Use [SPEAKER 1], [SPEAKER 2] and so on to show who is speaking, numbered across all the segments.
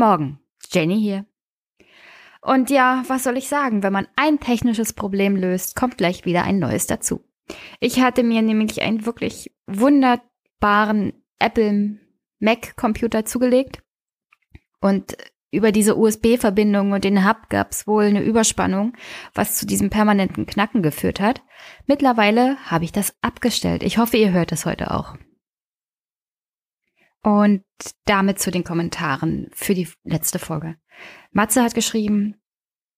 [SPEAKER 1] Morgen, Jenny hier. Und ja, was soll ich sagen? Wenn man ein technisches Problem löst, kommt gleich wieder ein neues dazu. Ich hatte mir nämlich einen wirklich wunderbaren Apple Mac Computer zugelegt und über diese USB-Verbindung und den Hub gab es wohl eine Überspannung, was zu diesem permanenten Knacken geführt hat. Mittlerweile habe ich das abgestellt. Ich hoffe, ihr hört es heute auch. Und damit zu den Kommentaren für die letzte Folge. Matze hat geschrieben,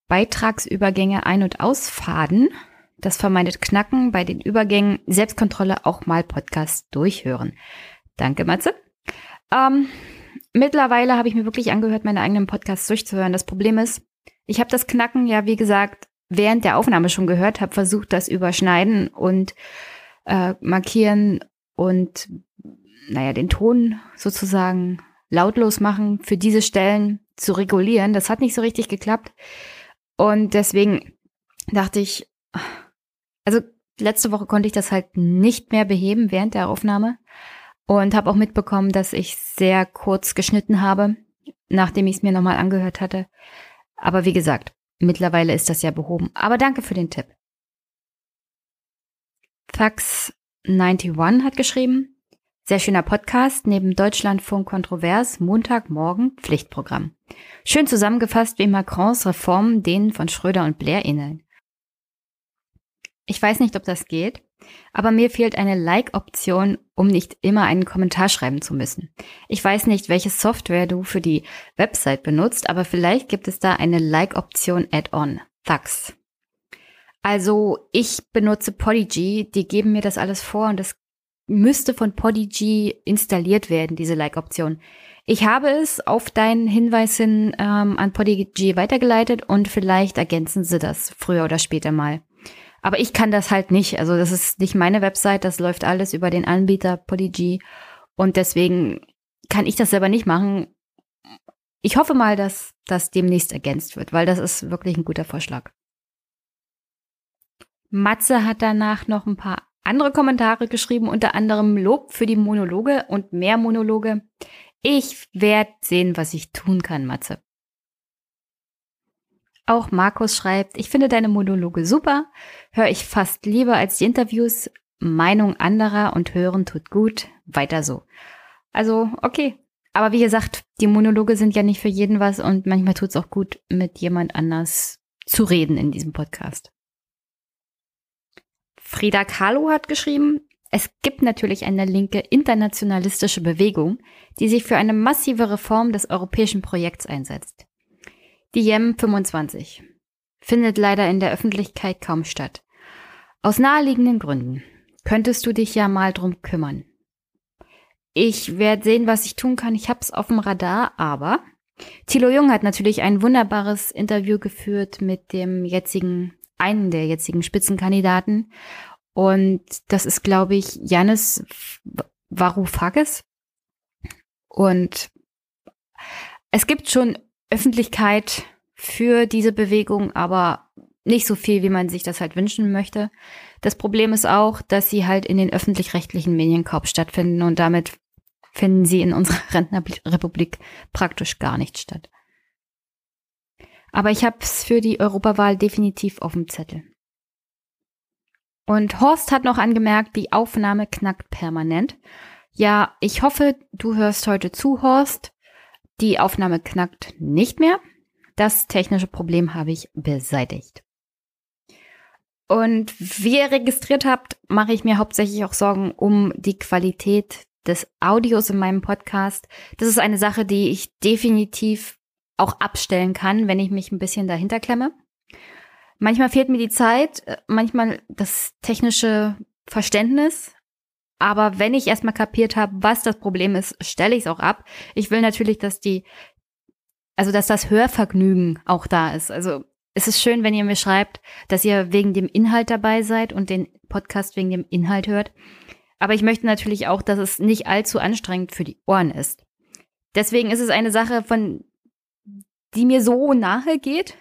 [SPEAKER 1] Beitragsübergänge ein- und ausfaden. Das vermeidet Knacken bei den Übergängen. Selbstkontrolle auch mal Podcast durchhören. Danke, Matze. Ähm, mittlerweile habe ich mir wirklich angehört, meine eigenen Podcasts durchzuhören. Das Problem ist, ich habe das Knacken ja, wie gesagt, während der Aufnahme schon gehört, habe versucht, das überschneiden und äh, markieren und naja, den Ton sozusagen lautlos machen, für diese Stellen zu regulieren. Das hat nicht so richtig geklappt. Und deswegen dachte ich, also letzte Woche konnte ich das halt nicht mehr beheben während der Aufnahme und habe auch mitbekommen, dass ich sehr kurz geschnitten habe, nachdem ich es mir nochmal angehört hatte. Aber wie gesagt, mittlerweile ist das ja behoben. Aber danke für den Tipp. Fax91 hat geschrieben, sehr schöner Podcast neben Deutschlandfunk Kontrovers, Montagmorgen Pflichtprogramm. Schön zusammengefasst, wie Macrons Reformen denen von Schröder und Blair ähneln. Ich weiß nicht, ob das geht, aber mir fehlt eine Like-Option, um nicht immer einen Kommentar schreiben zu müssen. Ich weiß nicht, welche Software du für die Website benutzt, aber vielleicht gibt es da eine Like-Option Add-on. Thugs. Also ich benutze Podigy, die geben mir das alles vor und das müsste von Podigy installiert werden, diese Like-Option. Ich habe es auf deinen Hinweis hin ähm, an Podigy weitergeleitet und vielleicht ergänzen sie das früher oder später mal. Aber ich kann das halt nicht. Also das ist nicht meine Website, das läuft alles über den Anbieter Podigy und deswegen kann ich das selber nicht machen. Ich hoffe mal, dass das demnächst ergänzt wird, weil das ist wirklich ein guter Vorschlag. Matze hat danach noch ein paar andere Kommentare geschrieben, unter anderem Lob für die Monologe und mehr Monologe. Ich werde sehen, was ich tun kann, Matze. Auch Markus schreibt, ich finde deine Monologe super, höre ich fast lieber als die Interviews, Meinung anderer und hören tut gut, weiter so. Also, okay. Aber wie gesagt, die Monologe sind ja nicht für jeden was und manchmal tut es auch gut, mit jemand anders zu reden in diesem Podcast. Frieda Kahlo hat geschrieben, es gibt natürlich eine linke internationalistische Bewegung, die sich für eine massive Reform des europäischen Projekts einsetzt. Die YEM 25 findet leider in der Öffentlichkeit kaum statt. Aus naheliegenden Gründen. Könntest du dich ja mal drum kümmern. Ich werde sehen, was ich tun kann. Ich hab's auf dem Radar, aber Thilo Jung hat natürlich ein wunderbares Interview geführt mit dem jetzigen einen der jetzigen Spitzenkandidaten. Und das ist, glaube ich, Janis Varoufakis. Und es gibt schon Öffentlichkeit für diese Bewegung, aber nicht so viel, wie man sich das halt wünschen möchte. Das Problem ist auch, dass sie halt in den öffentlich-rechtlichen Medien stattfinden und damit finden sie in unserer Rentenrepublik praktisch gar nicht statt. Aber ich habe es für die Europawahl definitiv auf dem Zettel. Und Horst hat noch angemerkt, die Aufnahme knackt permanent. Ja, ich hoffe, du hörst heute zu, Horst. Die Aufnahme knackt nicht mehr. Das technische Problem habe ich beseitigt. Und wie ihr registriert habt, mache ich mir hauptsächlich auch Sorgen um die Qualität des Audios in meinem Podcast. Das ist eine Sache, die ich definitiv auch abstellen kann, wenn ich mich ein bisschen dahinter klemme. Manchmal fehlt mir die Zeit, äh, manchmal das technische Verständnis. Aber wenn ich erstmal kapiert habe, was das Problem ist, stelle ich es auch ab. Ich will natürlich, dass die, also dass das Hörvergnügen auch da ist. Also es ist schön, wenn ihr mir schreibt, dass ihr wegen dem Inhalt dabei seid und den Podcast wegen dem Inhalt hört. Aber ich möchte natürlich auch, dass es nicht allzu anstrengend für die Ohren ist. Deswegen ist es eine Sache, von die mir so nahe geht,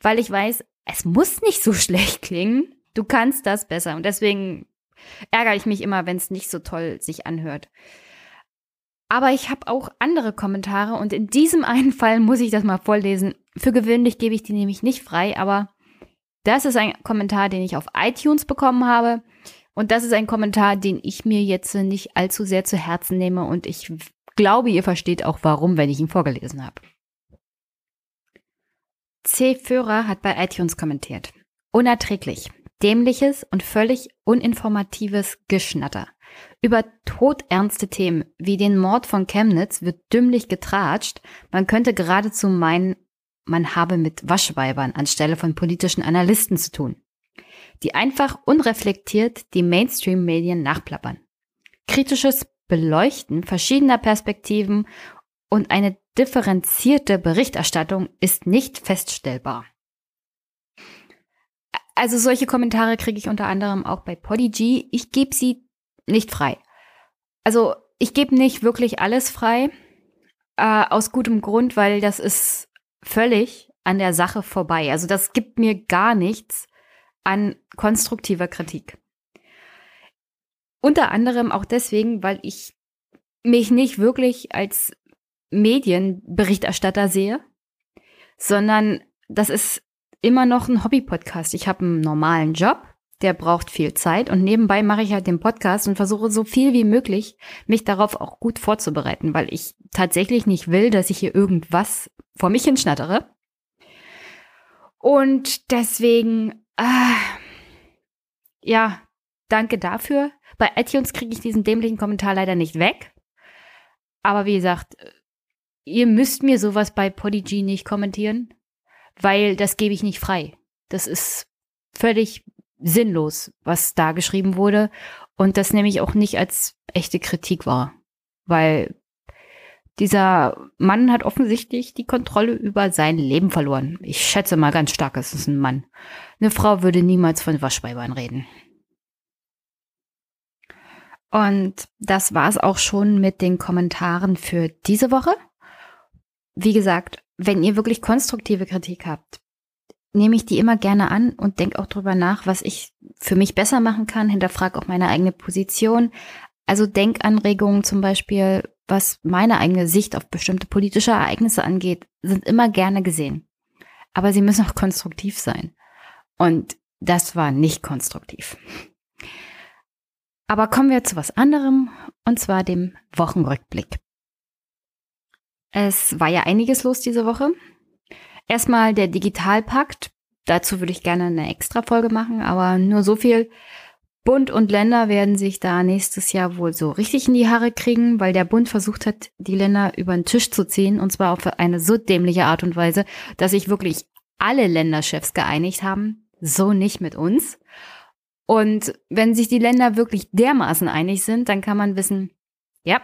[SPEAKER 1] weil ich weiß, es muss nicht so schlecht klingen. Du kannst das besser. Und deswegen ärgere ich mich immer, wenn es nicht so toll sich anhört. Aber ich habe auch andere Kommentare und in diesem einen Fall muss ich das mal vorlesen. Für gewöhnlich gebe ich die nämlich nicht frei, aber das ist ein Kommentar, den ich auf iTunes bekommen habe. Und das ist ein Kommentar, den ich mir jetzt nicht allzu sehr zu Herzen nehme. Und ich glaube, ihr versteht auch warum, wenn ich ihn vorgelesen habe. C. Führer hat bei iTunes kommentiert. Unerträglich. Dämliches und völlig uninformatives Geschnatter. Über todernste Themen wie den Mord von Chemnitz wird dümmlich getratscht. Man könnte geradezu meinen, man habe mit Waschweibern anstelle von politischen Analysten zu tun, die einfach unreflektiert die Mainstream-Medien nachplappern. Kritisches Beleuchten verschiedener Perspektiven und eine differenzierte Berichterstattung ist nicht feststellbar. Also solche Kommentare kriege ich unter anderem auch bei Podigy. Ich gebe sie nicht frei. Also ich gebe nicht wirklich alles frei, äh, aus gutem Grund, weil das ist völlig an der Sache vorbei. Also das gibt mir gar nichts an konstruktiver Kritik. Unter anderem auch deswegen, weil ich mich nicht wirklich als Medienberichterstatter sehe, sondern das ist immer noch ein Hobby-Podcast. Ich habe einen normalen Job, der braucht viel Zeit und nebenbei mache ich halt den Podcast und versuche so viel wie möglich, mich darauf auch gut vorzubereiten, weil ich tatsächlich nicht will, dass ich hier irgendwas vor mich hinschnattere. Und deswegen, äh, ja, danke dafür. Bei iTunes kriege ich diesen dämlichen Kommentar leider nicht weg. Aber wie gesagt, ihr müsst mir sowas bei Podigy nicht kommentieren, weil das gebe ich nicht frei. Das ist völlig sinnlos, was da geschrieben wurde. Und das nehme ich auch nicht als echte Kritik wahr. Weil dieser Mann hat offensichtlich die Kontrolle über sein Leben verloren. Ich schätze mal ganz stark, es ist ein Mann. Eine Frau würde niemals von Waschweibern reden. Und das war es auch schon mit den Kommentaren für diese Woche. Wie gesagt, wenn ihr wirklich konstruktive Kritik habt, nehme ich die immer gerne an und denke auch drüber nach, was ich für mich besser machen kann, hinterfrage auch meine eigene Position. Also Denkanregungen zum Beispiel, was meine eigene Sicht auf bestimmte politische Ereignisse angeht, sind immer gerne gesehen. Aber sie müssen auch konstruktiv sein. Und das war nicht konstruktiv. Aber kommen wir zu was anderem, und zwar dem Wochenrückblick. Es war ja einiges los diese Woche. Erstmal der Digitalpakt. Dazu würde ich gerne eine extra Folge machen, aber nur so viel. Bund und Länder werden sich da nächstes Jahr wohl so richtig in die Haare kriegen, weil der Bund versucht hat, die Länder über den Tisch zu ziehen und zwar auf eine so dämliche Art und Weise, dass sich wirklich alle Länderchefs geeinigt haben. So nicht mit uns. Und wenn sich die Länder wirklich dermaßen einig sind, dann kann man wissen, ja,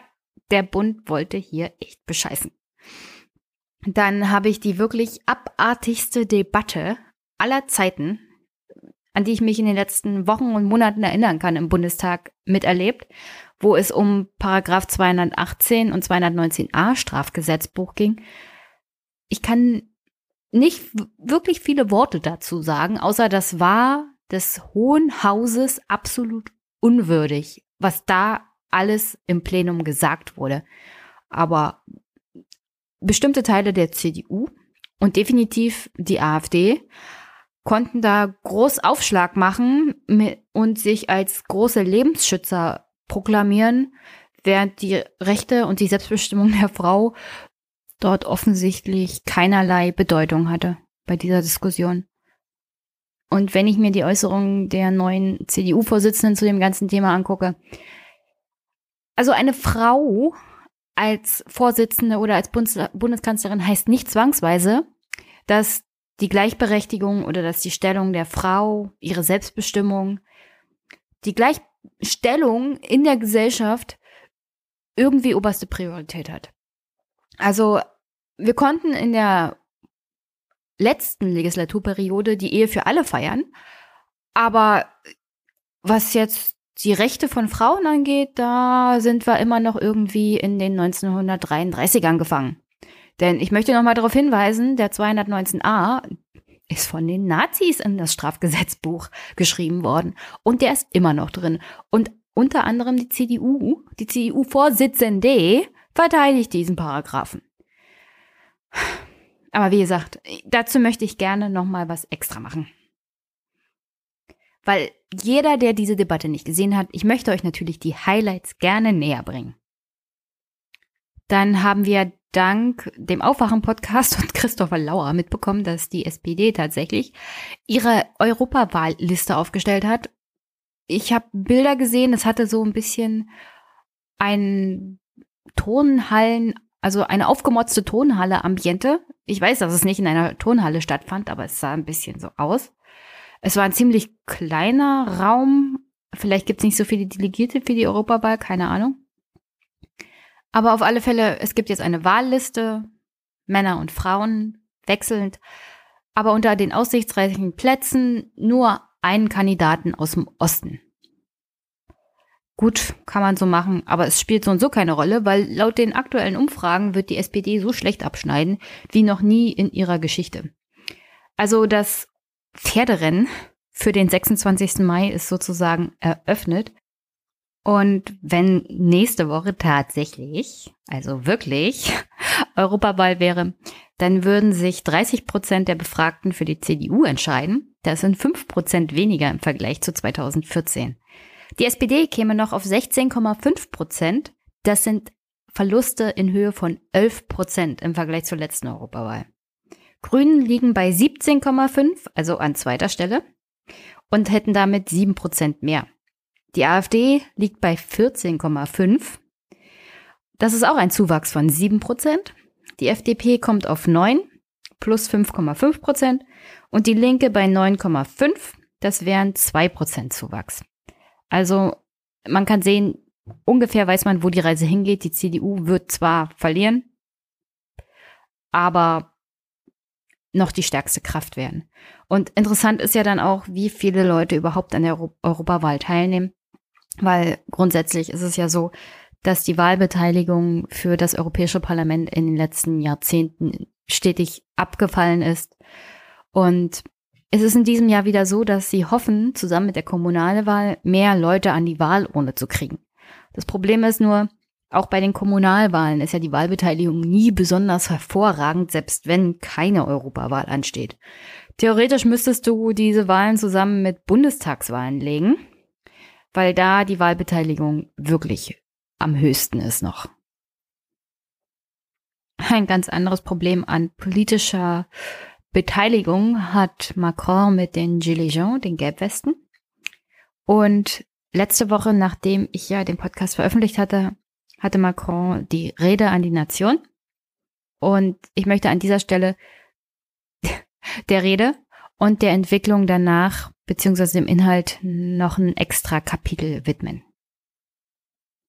[SPEAKER 1] der Bund wollte hier echt bescheißen. Dann habe ich die wirklich abartigste Debatte aller Zeiten, an die ich mich in den letzten Wochen und Monaten erinnern kann, im Bundestag miterlebt, wo es um Paragraph 218 und 219a Strafgesetzbuch ging. Ich kann nicht wirklich viele Worte dazu sagen, außer das war des Hohen Hauses absolut unwürdig, was da alles im Plenum gesagt wurde. Aber bestimmte Teile der CDU und definitiv die AfD konnten da groß Aufschlag machen und sich als große Lebensschützer proklamieren, während die Rechte und die Selbstbestimmung der Frau dort offensichtlich keinerlei Bedeutung hatte bei dieser Diskussion. Und wenn ich mir die Äußerungen der neuen CDU-Vorsitzenden zu dem ganzen Thema angucke, also eine Frau als Vorsitzende oder als Bundes Bundeskanzlerin heißt nicht zwangsweise, dass die Gleichberechtigung oder dass die Stellung der Frau, ihre Selbstbestimmung, die Gleichstellung in der Gesellschaft irgendwie oberste Priorität hat. Also wir konnten in der letzten Legislaturperiode die Ehe für alle feiern. Aber was jetzt die Rechte von Frauen angeht, da sind wir immer noch irgendwie in den 1933ern gefangen. Denn ich möchte noch mal darauf hinweisen, der 219a ist von den Nazis in das Strafgesetzbuch geschrieben worden und der ist immer noch drin. Und unter anderem die CDU, die CDU-Vorsitzende verteidige ich diesen Paragraphen. Aber wie gesagt, dazu möchte ich gerne nochmal was extra machen. Weil jeder, der diese Debatte nicht gesehen hat, ich möchte euch natürlich die Highlights gerne näher bringen. Dann haben wir dank dem Aufwachen-Podcast und Christopher Lauer mitbekommen, dass die SPD tatsächlich ihre Europawahlliste aufgestellt hat. Ich habe Bilder gesehen, es hatte so ein bisschen ein Turnhallen, also eine aufgemotzte Tonhalle-Ambiente. Ich weiß, dass es nicht in einer Turnhalle stattfand, aber es sah ein bisschen so aus. Es war ein ziemlich kleiner Raum. Vielleicht gibt es nicht so viele Delegierte für die Europawahl, keine Ahnung. Aber auf alle Fälle, es gibt jetzt eine Wahlliste, Männer und Frauen wechselnd, aber unter den aussichtsreichen Plätzen nur einen Kandidaten aus dem Osten. Gut, kann man so machen, aber es spielt so und so keine Rolle, weil laut den aktuellen Umfragen wird die SPD so schlecht abschneiden wie noch nie in ihrer Geschichte. Also das Pferderennen für den 26. Mai ist sozusagen eröffnet. Und wenn nächste Woche tatsächlich, also wirklich, Europawahl wäre, dann würden sich 30 Prozent der Befragten für die CDU entscheiden. Das sind 5 Prozent weniger im Vergleich zu 2014. Die SPD käme noch auf 16,5 Prozent. Das sind Verluste in Höhe von 11 Prozent im Vergleich zur letzten Europawahl. Grünen liegen bei 17,5, also an zweiter Stelle, und hätten damit 7 Prozent mehr. Die AfD liegt bei 14,5. Das ist auch ein Zuwachs von 7 Prozent. Die FDP kommt auf 9 plus 5,5 Prozent und die Linke bei 9,5. Das wären 2 Prozent Zuwachs. Also man kann sehen, ungefähr weiß man, wo die Reise hingeht. Die CDU wird zwar verlieren, aber noch die stärkste Kraft werden. Und interessant ist ja dann auch, wie viele Leute überhaupt an der Europawahl teilnehmen, weil grundsätzlich ist es ja so, dass die Wahlbeteiligung für das Europäische Parlament in den letzten Jahrzehnten stetig abgefallen ist. Und es ist in diesem Jahr wieder so, dass sie hoffen, zusammen mit der Kommunalwahl mehr Leute an die Wahlurne zu kriegen. Das Problem ist nur, auch bei den Kommunalwahlen ist ja die Wahlbeteiligung nie besonders hervorragend, selbst wenn keine Europawahl ansteht. Theoretisch müsstest du diese Wahlen zusammen mit Bundestagswahlen legen, weil da die Wahlbeteiligung wirklich am höchsten ist noch. Ein ganz anderes Problem an politischer Beteiligung hat Macron mit den Gilets jaunes, den Gelbwesten. Und letzte Woche, nachdem ich ja den Podcast veröffentlicht hatte, hatte Macron die Rede an die Nation. Und ich möchte an dieser Stelle der Rede und der Entwicklung danach beziehungsweise dem Inhalt noch ein extra Kapitel widmen.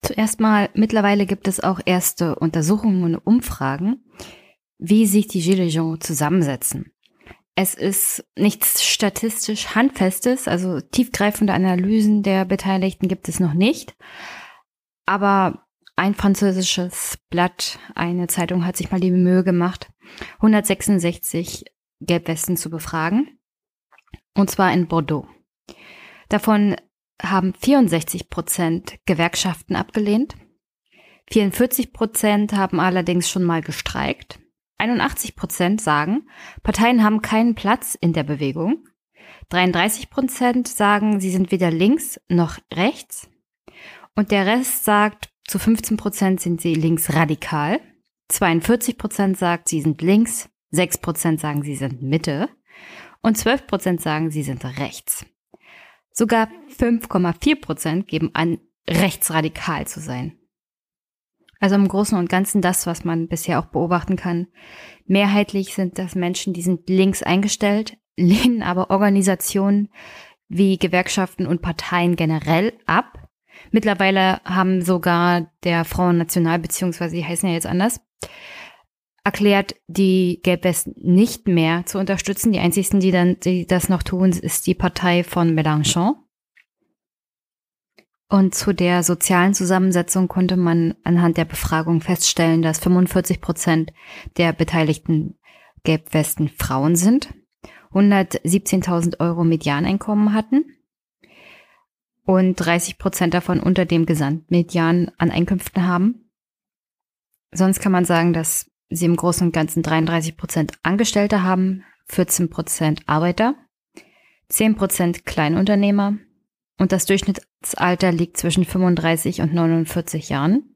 [SPEAKER 1] Zuerst mal, mittlerweile gibt es auch erste Untersuchungen und Umfragen, wie sich die Gilets jaunes zusammensetzen. Es ist nichts statistisch Handfestes, also tiefgreifende Analysen der Beteiligten gibt es noch nicht. Aber ein französisches Blatt, eine Zeitung hat sich mal die Mühe gemacht, 166 Gelbwesten zu befragen. Und zwar in Bordeaux. Davon haben 64 Prozent Gewerkschaften abgelehnt. 44 Prozent haben allerdings schon mal gestreikt. 81 Prozent sagen, Parteien haben keinen Platz in der Bewegung. 33 Prozent sagen, sie sind weder links noch rechts. Und der Rest sagt, zu 15 Prozent sind sie linksradikal. 42 Prozent sagt, sie sind links. 6 Prozent sagen, sie sind Mitte. Und 12 Prozent sagen, sie sind rechts. Sogar 5,4 Prozent geben an, rechtsradikal zu sein. Also im Großen und Ganzen das, was man bisher auch beobachten kann. Mehrheitlich sind das Menschen, die sind links eingestellt, lehnen aber Organisationen wie Gewerkschaften und Parteien generell ab. Mittlerweile haben sogar der Frauen National, beziehungsweise die heißen ja jetzt anders, erklärt, die Gelbwesten nicht mehr zu unterstützen. Die einzigsten, die dann, die das noch tun, ist die Partei von Mélenchon. Und zu der sozialen Zusammensetzung konnte man anhand der Befragung feststellen, dass 45 Prozent der beteiligten Gelbwesten Frauen sind, 117.000 Euro Medianeinkommen hatten und 30 Prozent davon unter dem Gesamtmedian an Einkünften haben. Sonst kann man sagen, dass sie im Großen und Ganzen 33 Prozent Angestellte haben, 14 Prozent Arbeiter, 10 Prozent Kleinunternehmer und das Durchschnittsalter liegt zwischen 35 und 49 Jahren.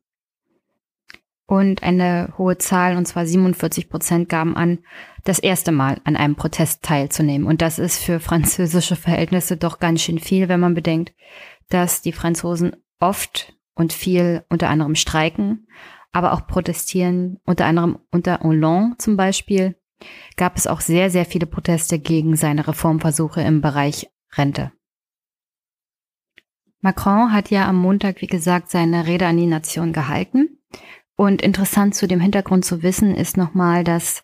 [SPEAKER 1] Und eine hohe Zahl, und zwar 47 Prozent, gaben an, das erste Mal an einem Protest teilzunehmen. Und das ist für französische Verhältnisse doch ganz schön viel, wenn man bedenkt, dass die Franzosen oft und viel unter anderem streiken, aber auch protestieren, unter anderem unter Hollande zum Beispiel, gab es auch sehr, sehr viele Proteste gegen seine Reformversuche im Bereich Rente. Macron hat ja am Montag, wie gesagt, seine Rede an die Nation gehalten. Und interessant zu dem Hintergrund zu wissen ist nochmal, dass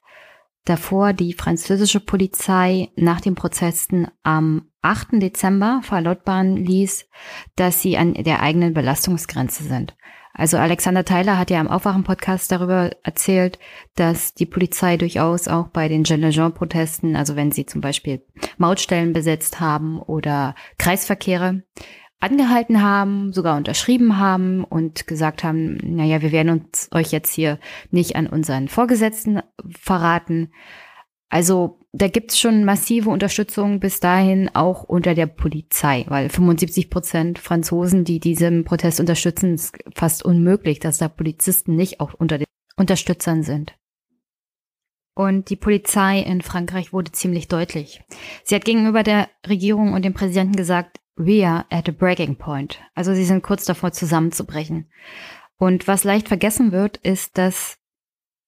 [SPEAKER 1] davor die französische Polizei nach den Protesten am 8. Dezember verlautbaren ließ, dass sie an der eigenen Belastungsgrenze sind. Also Alexander Tyler hat ja im Aufwachen-Podcast darüber erzählt, dass die Polizei durchaus auch bei den Jean-Lejean-Protesten, also wenn sie zum Beispiel Mautstellen besetzt haben oder Kreisverkehre, angehalten haben, sogar unterschrieben haben und gesagt haben, naja, wir werden uns euch jetzt hier nicht an unseren Vorgesetzten verraten. Also da gibt's schon massive Unterstützung bis dahin auch unter der Polizei, weil 75 Prozent Franzosen, die diesen Protest unterstützen, ist fast unmöglich, dass da Polizisten nicht auch unter den Unterstützern sind. Und die Polizei in Frankreich wurde ziemlich deutlich. Sie hat gegenüber der Regierung und dem Präsidenten gesagt, we are at a breaking point. Also sie sind kurz davor zusammenzubrechen. Und was leicht vergessen wird, ist, dass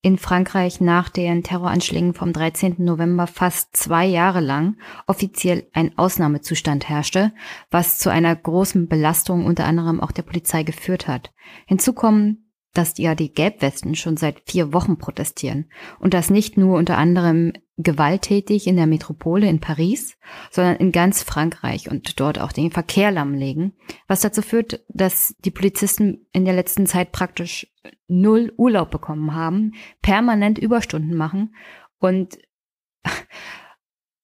[SPEAKER 1] in Frankreich nach den Terroranschlägen vom 13. November fast zwei Jahre lang offiziell ein Ausnahmezustand herrschte, was zu einer großen Belastung unter anderem auch der Polizei geführt hat. Hinzu kommen dass ja die Gelbwesten schon seit vier Wochen protestieren und das nicht nur unter anderem gewalttätig in der Metropole in Paris, sondern in ganz Frankreich und dort auch den Verkehr lahmlegen, was dazu führt, dass die Polizisten in der letzten Zeit praktisch null Urlaub bekommen haben, permanent Überstunden machen und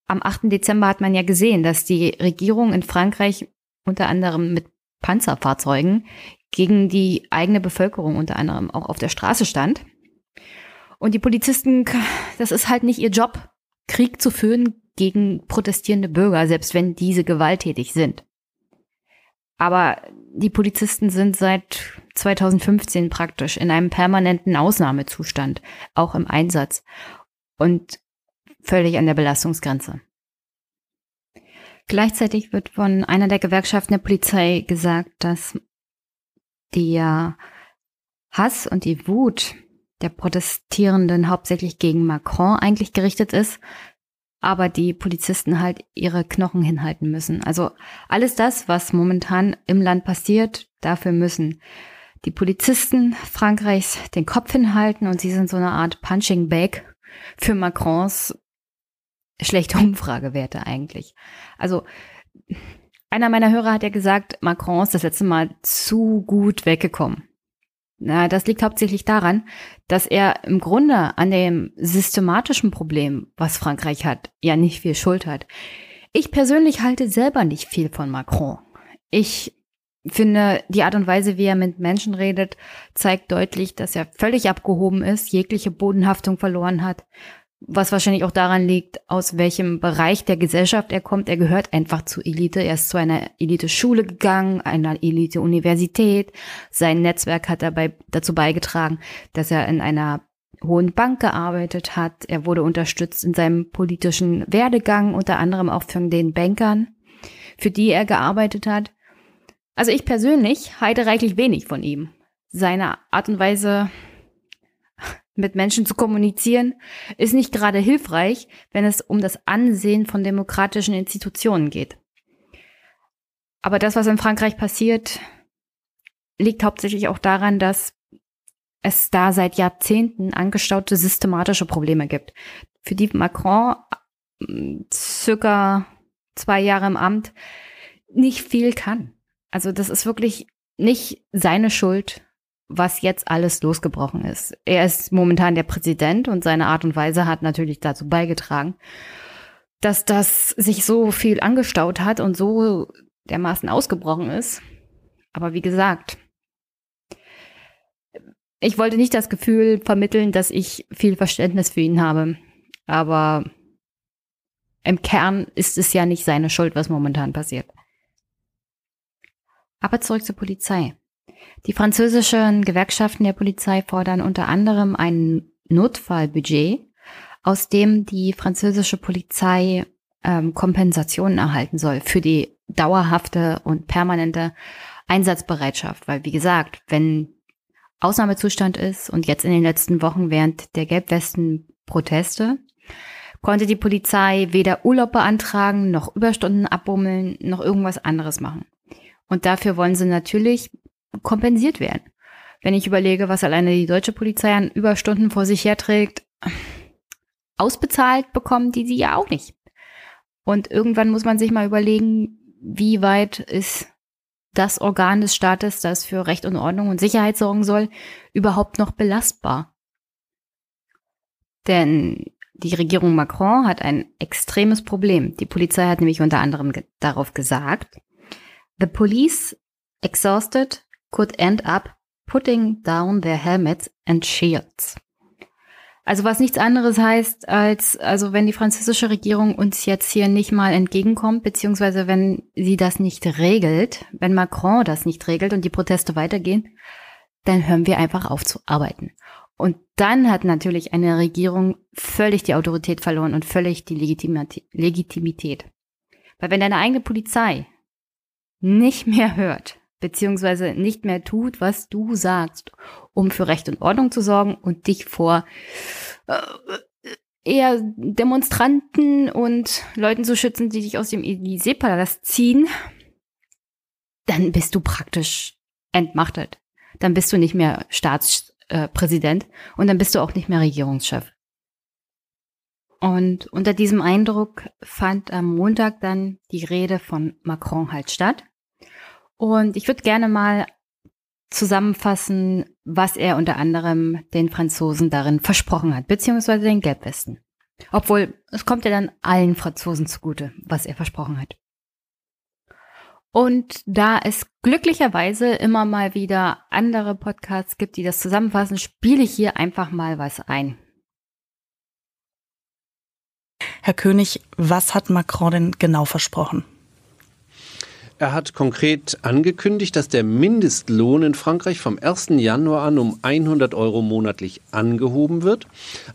[SPEAKER 1] am 8. Dezember hat man ja gesehen, dass die Regierung in Frankreich unter anderem mit Panzerfahrzeugen gegen die eigene Bevölkerung unter anderem auch auf der Straße stand. Und die Polizisten, das ist halt nicht ihr Job, Krieg zu führen gegen protestierende Bürger, selbst wenn diese gewalttätig sind. Aber die Polizisten sind seit 2015 praktisch in einem permanenten Ausnahmezustand, auch im Einsatz und völlig an der Belastungsgrenze. Gleichzeitig wird von einer der Gewerkschaften der Polizei gesagt, dass der Hass und die Wut der Protestierenden hauptsächlich gegen Macron eigentlich gerichtet ist, aber die Polizisten halt ihre Knochen hinhalten müssen. Also alles das, was momentan im Land passiert, dafür müssen die Polizisten Frankreichs den Kopf hinhalten und sie sind so eine Art Punching Bag für Macrons schlechte Umfragewerte eigentlich. Also einer meiner Hörer hat ja gesagt, Macron ist das letzte Mal zu gut weggekommen. Na, das liegt hauptsächlich daran, dass er im Grunde an dem systematischen Problem, was Frankreich hat, ja nicht viel Schuld hat. Ich persönlich halte selber nicht viel von Macron. Ich finde, die Art und Weise, wie er mit Menschen redet, zeigt deutlich, dass er völlig abgehoben ist, jegliche Bodenhaftung verloren hat was wahrscheinlich auch daran liegt, aus welchem Bereich der Gesellschaft er kommt. Er gehört einfach zur Elite. Er ist zu einer Elite-Schule gegangen, einer Elite-Universität. Sein Netzwerk hat dabei dazu beigetragen, dass er in einer hohen Bank gearbeitet hat. Er wurde unterstützt in seinem politischen Werdegang, unter anderem auch von den Bankern, für die er gearbeitet hat. Also ich persönlich halte reichlich wenig von ihm. Seine Art und Weise, mit Menschen zu kommunizieren, ist nicht gerade hilfreich, wenn es um das Ansehen von demokratischen Institutionen geht. Aber das, was in Frankreich passiert, liegt hauptsächlich auch daran, dass es da seit Jahrzehnten angestaute systematische Probleme gibt, für die Macron mm, circa zwei Jahre im Amt nicht viel kann. Also das ist wirklich nicht seine Schuld, was jetzt alles losgebrochen ist. Er ist momentan der Präsident und seine Art und Weise hat natürlich dazu beigetragen, dass das sich so viel angestaut hat und so dermaßen ausgebrochen ist. Aber wie gesagt, ich wollte nicht das Gefühl vermitteln, dass ich viel Verständnis für ihn habe. Aber im Kern ist es ja nicht seine Schuld, was momentan passiert. Aber zurück zur Polizei. Die französischen Gewerkschaften der Polizei fordern unter anderem ein Notfallbudget, aus dem die französische Polizei ähm, Kompensationen erhalten soll für die dauerhafte und permanente Einsatzbereitschaft. Weil, wie gesagt, wenn Ausnahmezustand ist und jetzt in den letzten Wochen während der Gelbwesten-Proteste konnte die Polizei weder Urlaub beantragen, noch Überstunden abbummeln, noch irgendwas anderes machen. Und dafür wollen sie natürlich kompensiert werden. Wenn ich überlege, was alleine die deutsche Polizei an Überstunden vor sich herträgt, ausbezahlt bekommen die sie ja auch nicht. Und irgendwann muss man sich mal überlegen, wie weit ist das Organ des Staates, das für Recht und Ordnung und Sicherheit sorgen soll, überhaupt noch belastbar? Denn die Regierung Macron hat ein extremes Problem. Die Polizei hat nämlich unter anderem darauf gesagt, The police, exhausted, could end up putting down their helmets and shields. Also was nichts anderes heißt, als, also wenn die französische Regierung uns jetzt hier nicht mal entgegenkommt, beziehungsweise wenn sie das nicht regelt, wenn Macron das nicht regelt und die Proteste weitergehen, dann hören wir einfach auf zu arbeiten. Und dann hat natürlich eine Regierung völlig die Autorität verloren und völlig die Legitimität. Weil wenn deine eigene Polizei nicht mehr hört, beziehungsweise nicht mehr tut, was du sagst, um für Recht und Ordnung zu sorgen und dich vor äh, eher Demonstranten und Leuten zu schützen, die dich aus dem Élysée-Palast ziehen, dann bist du praktisch entmachtet. Dann bist du nicht mehr Staatspräsident und dann bist du auch nicht mehr Regierungschef. Und unter diesem Eindruck fand am Montag dann die Rede von Macron halt statt. Und ich würde gerne mal zusammenfassen, was er unter anderem den Franzosen darin versprochen hat, beziehungsweise den Gelbwesten. Obwohl, es kommt ja dann allen Franzosen zugute, was er versprochen hat. Und da es glücklicherweise immer mal wieder andere Podcasts gibt, die das zusammenfassen, spiele ich hier einfach mal was ein.
[SPEAKER 2] Herr König, was hat Macron denn genau versprochen?
[SPEAKER 3] Er hat konkret angekündigt, dass der Mindestlohn in Frankreich vom 1. Januar an um 100 Euro monatlich angehoben wird.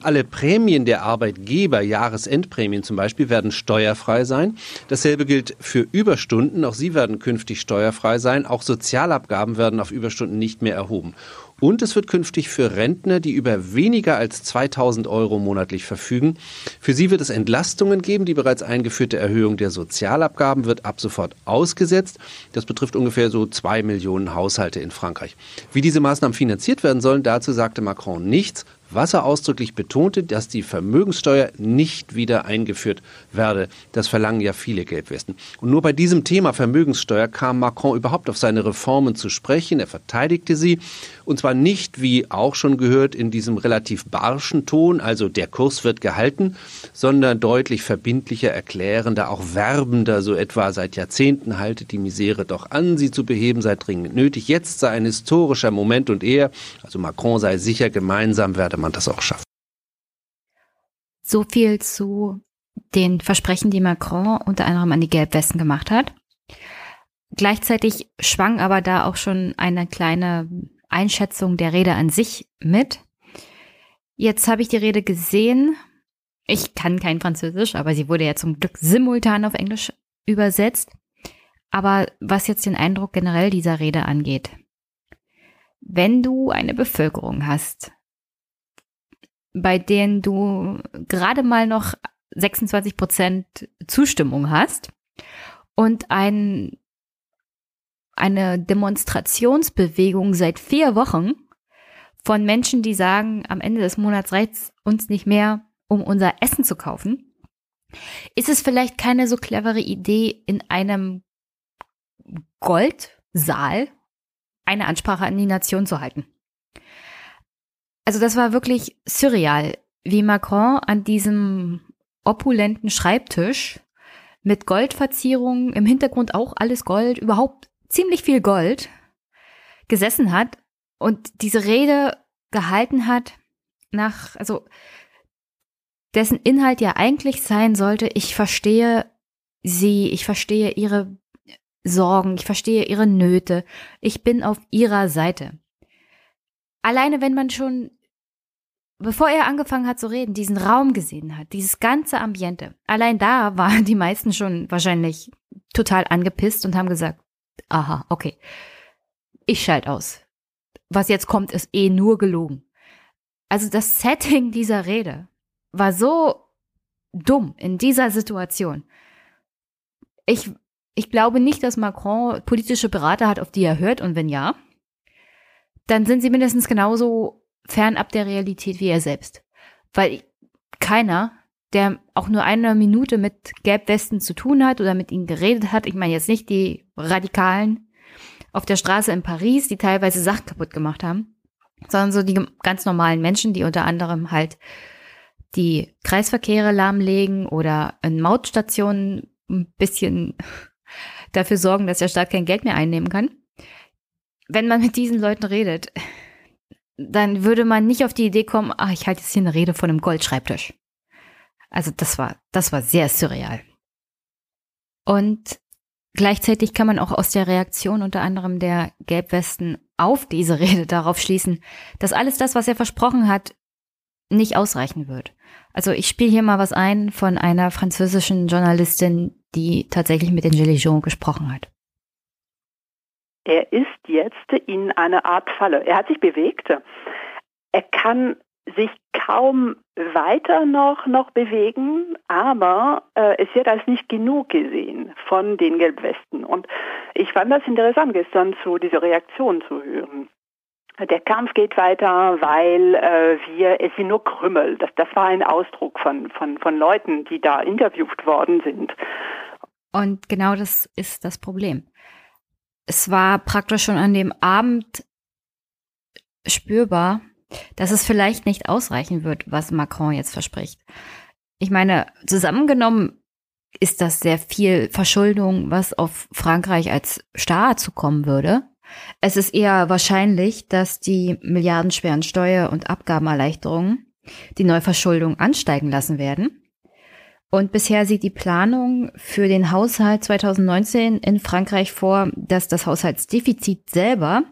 [SPEAKER 3] Alle Prämien der Arbeitgeber, Jahresendprämien zum Beispiel, werden steuerfrei sein. Dasselbe gilt für Überstunden. Auch sie werden künftig steuerfrei sein. Auch Sozialabgaben werden auf Überstunden nicht mehr erhoben. Und es wird künftig für Rentner, die über weniger als 2000 Euro monatlich verfügen, für sie wird es Entlastungen geben. Die bereits eingeführte Erhöhung der Sozialabgaben wird ab sofort ausgesetzt. Das betrifft ungefähr so zwei Millionen Haushalte in Frankreich. Wie diese Maßnahmen finanziert werden sollen, dazu sagte Macron nichts was er ausdrücklich betonte, dass die Vermögenssteuer nicht wieder eingeführt werde. Das verlangen ja viele Gelbwesten. Und nur bei diesem Thema Vermögenssteuer kam Macron überhaupt auf seine Reformen zu sprechen. Er verteidigte sie. Und zwar nicht, wie auch schon gehört, in diesem relativ barschen Ton, also der Kurs wird gehalten, sondern deutlich verbindlicher, erklärender, auch werbender, so etwa seit Jahrzehnten haltet die Misere doch an, sie zu beheben sei dringend nötig. Jetzt sei ein historischer Moment und er, also Macron sei sicher, gemeinsam werde man das auch schaffen.
[SPEAKER 1] So viel zu den Versprechen, die Macron unter anderem an die Gelbwesten gemacht hat. Gleichzeitig schwang aber da auch schon eine kleine Einschätzung der Rede an sich mit. Jetzt habe ich die Rede gesehen. Ich kann kein Französisch, aber sie wurde ja zum Glück simultan auf Englisch übersetzt. Aber was jetzt den Eindruck generell dieser Rede angeht. Wenn du eine Bevölkerung hast, bei denen du gerade mal noch 26 Prozent Zustimmung hast und ein, eine Demonstrationsbewegung seit vier Wochen von Menschen, die sagen, am Ende des Monats reicht uns nicht mehr, um unser Essen zu kaufen, ist es vielleicht keine so clevere Idee, in einem Goldsaal eine Ansprache an die Nation zu halten. Also das war wirklich surreal, wie Macron an diesem opulenten Schreibtisch mit Goldverzierungen, im Hintergrund auch alles Gold, überhaupt ziemlich viel Gold, gesessen hat und diese Rede gehalten hat, nach, also dessen Inhalt ja eigentlich sein sollte, ich verstehe sie, ich verstehe ihre Sorgen, ich verstehe ihre Nöte, ich bin auf ihrer Seite. Alleine wenn man schon, bevor er angefangen hat zu reden, diesen Raum gesehen hat, dieses ganze Ambiente, allein da waren die meisten schon wahrscheinlich total angepisst und haben gesagt, aha, okay, ich schalte aus. Was jetzt kommt, ist eh nur gelogen. Also das Setting dieser Rede war so dumm in dieser Situation. Ich, ich glaube nicht, dass Macron politische Berater hat, auf die er hört. Und wenn ja, dann sind sie mindestens genauso fernab der Realität wie er selbst. Weil keiner, der auch nur eine Minute mit Gelbwesten zu tun hat oder mit ihnen geredet hat, ich meine jetzt nicht die Radikalen auf der Straße in Paris, die teilweise Sachen kaputt gemacht haben, sondern so die ganz normalen Menschen, die unter anderem halt die Kreisverkehre lahmlegen oder in Mautstationen ein bisschen dafür sorgen, dass der Staat kein Geld mehr einnehmen kann. Wenn man mit diesen Leuten redet, dann würde man nicht auf die Idee kommen, ach, ich halte jetzt hier eine Rede von einem Goldschreibtisch. Also das war, das war sehr surreal. Und gleichzeitig kann man auch aus der Reaktion unter anderem der Gelbwesten auf diese Rede darauf schließen, dass alles das, was er versprochen hat, nicht ausreichen wird. Also ich spiele hier mal was ein von einer französischen Journalistin, die tatsächlich mit den Gilets jaunes gesprochen hat.
[SPEAKER 4] Er ist jetzt in einer Art Falle. Er hat sich bewegt. Er kann sich kaum weiter noch, noch bewegen, aber äh, es wird als nicht genug gesehen von den Gelbwesten. Und ich fand das interessant, gestern zu dieser Reaktion zu hören. Der Kampf geht weiter, weil äh, wir, es sind nur Krümmel. Das, das war ein Ausdruck von, von, von Leuten, die da interviewt worden sind.
[SPEAKER 1] Und genau das ist das Problem. Es war praktisch schon an dem Abend spürbar, dass es vielleicht nicht ausreichen wird, was Macron jetzt verspricht. Ich meine, zusammengenommen ist das sehr viel Verschuldung, was auf Frankreich als Staat zukommen würde. Es ist eher wahrscheinlich, dass die milliardenschweren Steuer- und Abgabenerleichterungen die Neuverschuldung ansteigen lassen werden. Und bisher sieht die Planung für den Haushalt 2019 in Frankreich vor, dass das Haushaltsdefizit selber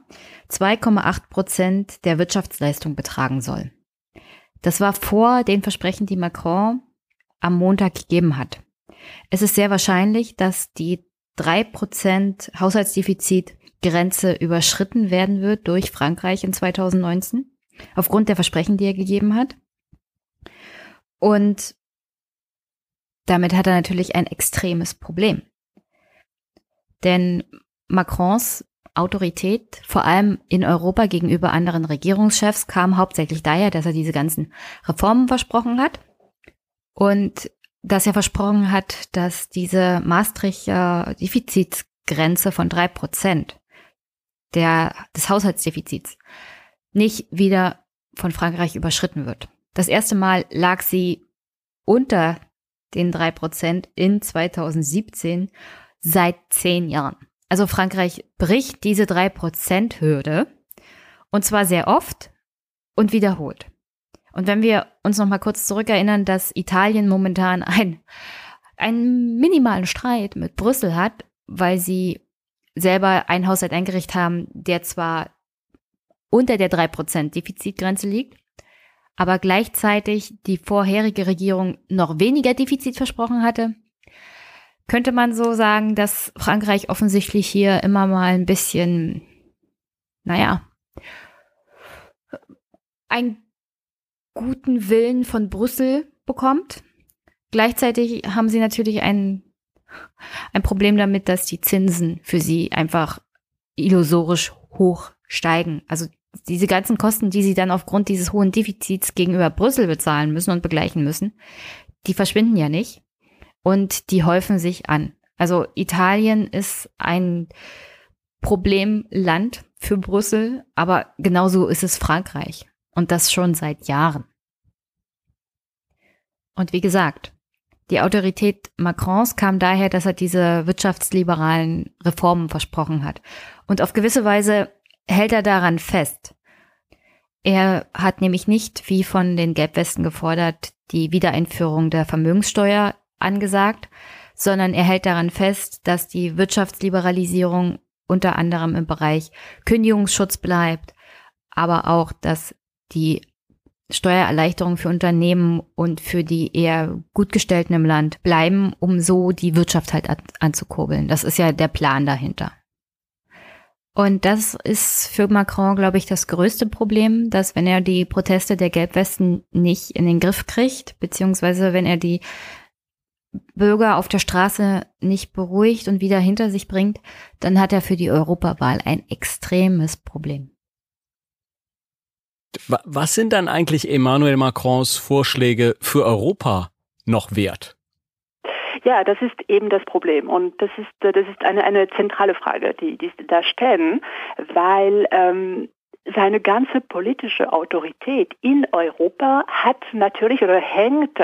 [SPEAKER 1] 2,8 Prozent der Wirtschaftsleistung betragen soll. Das war vor den Versprechen, die Macron am Montag gegeben hat. Es ist sehr wahrscheinlich, dass die 3 Prozent Haushaltsdefizit Grenze überschritten werden wird durch Frankreich in 2019, aufgrund der Versprechen, die er gegeben hat. Und damit hat er natürlich ein extremes Problem. Denn Macrons Autorität, vor allem in Europa gegenüber anderen Regierungschefs, kam hauptsächlich daher, dass er diese ganzen Reformen versprochen hat und dass er versprochen hat, dass diese Maastrichter Defizitsgrenze von drei Prozent der, des Haushaltsdefizits nicht wieder von Frankreich überschritten wird. Das erste Mal lag sie unter den drei Prozent in 2017 seit zehn Jahren. Also Frankreich bricht diese drei Prozent Hürde und zwar sehr oft und wiederholt. Und wenn wir uns noch mal kurz zurückerinnern, dass Italien momentan ein, einen minimalen Streit mit Brüssel hat, weil sie selber einen Haushalt eingerichtet haben, der zwar unter der 3% Defizitgrenze liegt, aber gleichzeitig die vorherige Regierung noch weniger Defizit versprochen hatte, könnte man so sagen, dass Frankreich offensichtlich hier immer mal ein bisschen, naja, einen guten Willen von Brüssel bekommt. Gleichzeitig haben sie natürlich einen ein Problem damit, dass die Zinsen für sie einfach illusorisch hoch steigen. Also diese ganzen Kosten, die sie dann aufgrund dieses hohen Defizits gegenüber Brüssel bezahlen müssen und begleichen müssen, die verschwinden ja nicht und die häufen sich an. Also Italien ist ein Problemland für Brüssel, aber genauso ist es Frankreich und das schon seit Jahren. Und wie gesagt, die Autorität Macrons kam daher, dass er diese wirtschaftsliberalen Reformen versprochen hat. Und auf gewisse Weise hält er daran fest. Er hat nämlich nicht, wie von den Gelbwesten gefordert, die Wiedereinführung der Vermögenssteuer angesagt, sondern er hält daran fest, dass die Wirtschaftsliberalisierung unter anderem im Bereich Kündigungsschutz bleibt, aber auch, dass die Steuererleichterungen für Unternehmen und für die eher Gutgestellten im Land bleiben, um so die Wirtschaft halt anzukurbeln. Das ist ja der Plan dahinter. Und das ist für Macron, glaube ich, das größte Problem, dass wenn er die Proteste der Gelbwesten nicht in den Griff kriegt, beziehungsweise wenn er die Bürger auf der Straße nicht beruhigt und wieder hinter sich bringt, dann hat er für die Europawahl ein extremes Problem.
[SPEAKER 5] Was sind dann eigentlich Emmanuel Macrons Vorschläge für Europa noch wert?
[SPEAKER 4] Ja, das ist eben das Problem und das ist das ist eine eine zentrale Frage, die die da stellen, weil ähm, seine ganze politische Autorität in Europa hat natürlich oder hängt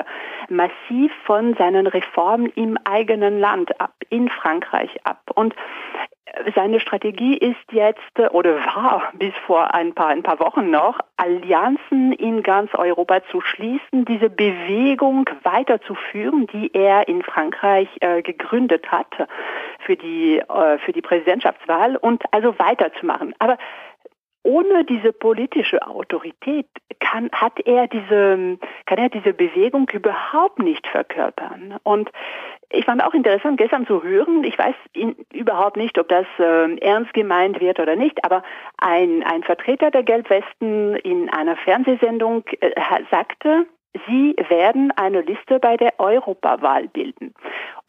[SPEAKER 4] massiv von seinen Reformen im eigenen Land ab, in Frankreich ab. Und seine Strategie ist jetzt oder war bis vor ein paar, ein paar Wochen noch, Allianzen in ganz Europa zu schließen, diese Bewegung weiterzuführen, die er in Frankreich äh, gegründet hat für die, äh, für die Präsidentschaftswahl und also weiterzumachen. Aber ohne diese politische Autorität kann, hat er diese, kann er diese Bewegung überhaupt nicht verkörpern. Und ich fand auch interessant, gestern zu hören, ich weiß überhaupt nicht, ob das äh, ernst gemeint wird oder nicht, aber ein, ein Vertreter der Gelbwesten in einer Fernsehsendung äh, sagte, Sie werden eine Liste bei der Europawahl bilden.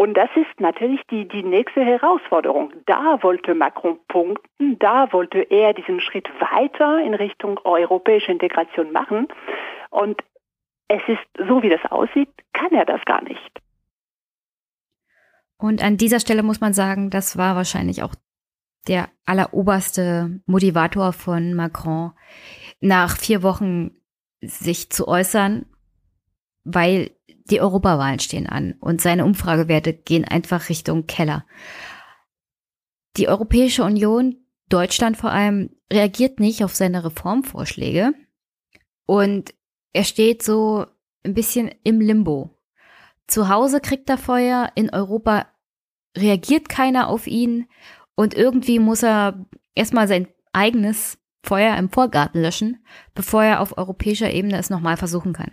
[SPEAKER 4] Und das ist natürlich die, die nächste Herausforderung. Da wollte Macron punkten, da wollte er diesen Schritt weiter in Richtung europäische Integration machen. Und es ist, so wie das aussieht, kann er das gar nicht.
[SPEAKER 1] Und an dieser Stelle muss man sagen, das war wahrscheinlich auch der alleroberste Motivator von Macron, nach vier Wochen sich zu äußern weil die Europawahlen stehen an und seine Umfragewerte gehen einfach Richtung Keller. Die Europäische Union, Deutschland vor allem, reagiert nicht auf seine Reformvorschläge und er steht so ein bisschen im Limbo. Zu Hause kriegt er Feuer, in Europa reagiert keiner auf ihn und irgendwie muss er erstmal sein eigenes Feuer im Vorgarten löschen, bevor er auf europäischer Ebene es nochmal versuchen kann.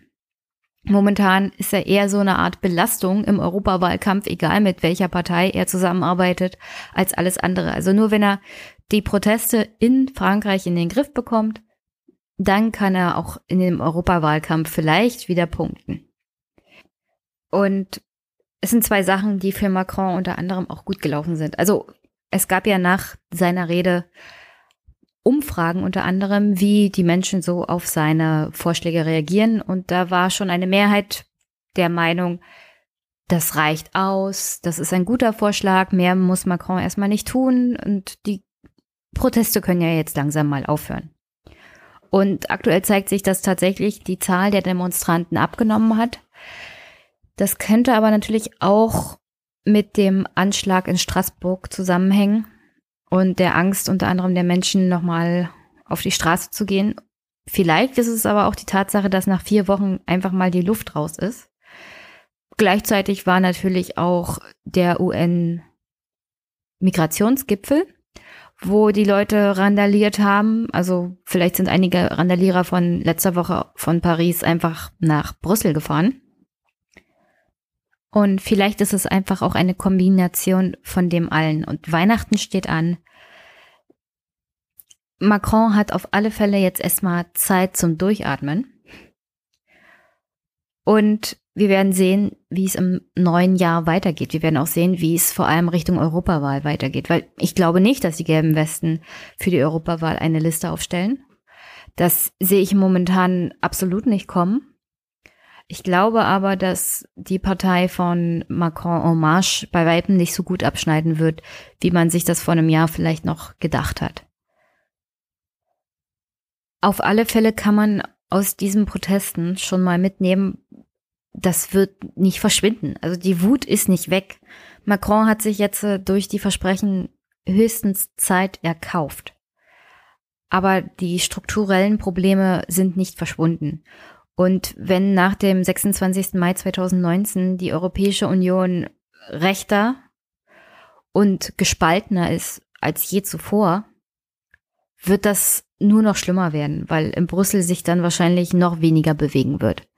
[SPEAKER 1] Momentan ist er eher so eine Art Belastung im Europawahlkampf, egal mit welcher Partei er zusammenarbeitet, als alles andere. Also nur wenn er die Proteste in Frankreich in den Griff bekommt, dann kann er auch in dem Europawahlkampf vielleicht wieder punkten. Und es sind zwei Sachen, die für Macron unter anderem auch gut gelaufen sind. Also es gab ja nach seiner Rede Umfragen unter anderem, wie die Menschen so auf seine Vorschläge reagieren. Und da war schon eine Mehrheit der Meinung, das reicht aus, das ist ein guter Vorschlag, mehr muss Macron erstmal nicht tun und die Proteste können ja jetzt langsam mal aufhören. Und aktuell zeigt sich, dass tatsächlich die Zahl der Demonstranten abgenommen hat. Das könnte aber natürlich auch mit dem Anschlag in Straßburg zusammenhängen, und der Angst unter anderem der Menschen nochmal auf die Straße zu gehen. Vielleicht ist es aber auch die Tatsache, dass nach vier Wochen einfach mal die Luft raus ist. Gleichzeitig war natürlich auch der UN-Migrationsgipfel, wo die Leute randaliert haben. Also vielleicht sind einige Randalierer von letzter Woche von Paris einfach nach Brüssel gefahren. Und vielleicht ist es einfach auch eine Kombination von dem allen. Und Weihnachten steht an. Macron hat auf alle Fälle jetzt erstmal Zeit zum Durchatmen. Und wir werden sehen, wie es im neuen Jahr weitergeht. Wir werden auch sehen, wie es vor allem Richtung Europawahl weitergeht. Weil ich glaube nicht, dass die gelben Westen für die Europawahl eine Liste aufstellen. Das sehe ich momentan absolut nicht kommen. Ich glaube aber, dass die Partei von Macron en Marche bei Weitem nicht so gut abschneiden wird, wie man sich das vor einem Jahr vielleicht noch gedacht hat. Auf alle Fälle kann man aus diesen Protesten schon mal mitnehmen, das wird nicht verschwinden. Also die Wut ist nicht weg. Macron hat sich jetzt äh, durch die Versprechen höchstens Zeit erkauft. aber die strukturellen Probleme sind nicht verschwunden. Und wenn nach dem 26. Mai 2019 die Europäische Union rechter und gespaltener ist als je zuvor, wird das nur noch schlimmer werden, weil in Brüssel sich dann wahrscheinlich noch weniger bewegen wird.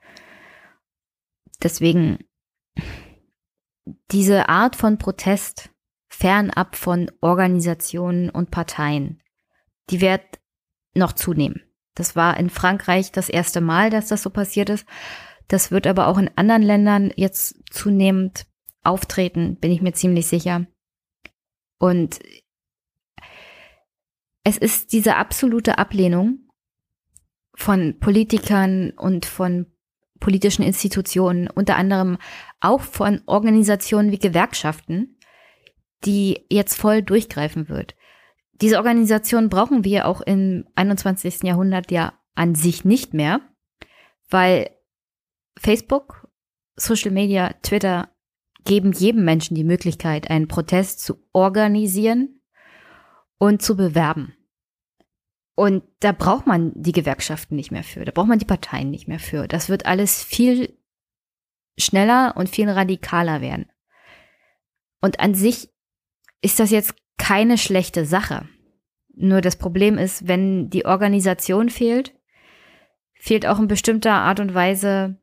[SPEAKER 1] Deswegen diese Art von Protest fernab von Organisationen und Parteien, die wird noch zunehmen. Das war in Frankreich das erste Mal, dass das so passiert ist. Das wird aber auch in anderen Ländern jetzt zunehmend auftreten, bin ich mir ziemlich sicher. Und es ist diese absolute Ablehnung von Politikern und von politischen Institutionen, unter anderem auch von Organisationen wie Gewerkschaften, die jetzt voll durchgreifen wird. Diese Organisation brauchen wir auch im 21. Jahrhundert ja an sich nicht mehr, weil Facebook, Social Media, Twitter geben jedem Menschen die Möglichkeit, einen Protest zu organisieren und zu bewerben. Und da braucht man die Gewerkschaften nicht mehr für, da braucht man die Parteien nicht mehr für. Das wird alles viel schneller und viel radikaler werden. Und an sich ist das jetzt keine schlechte Sache. Nur das Problem ist, wenn die Organisation fehlt, fehlt auch in bestimmter Art und Weise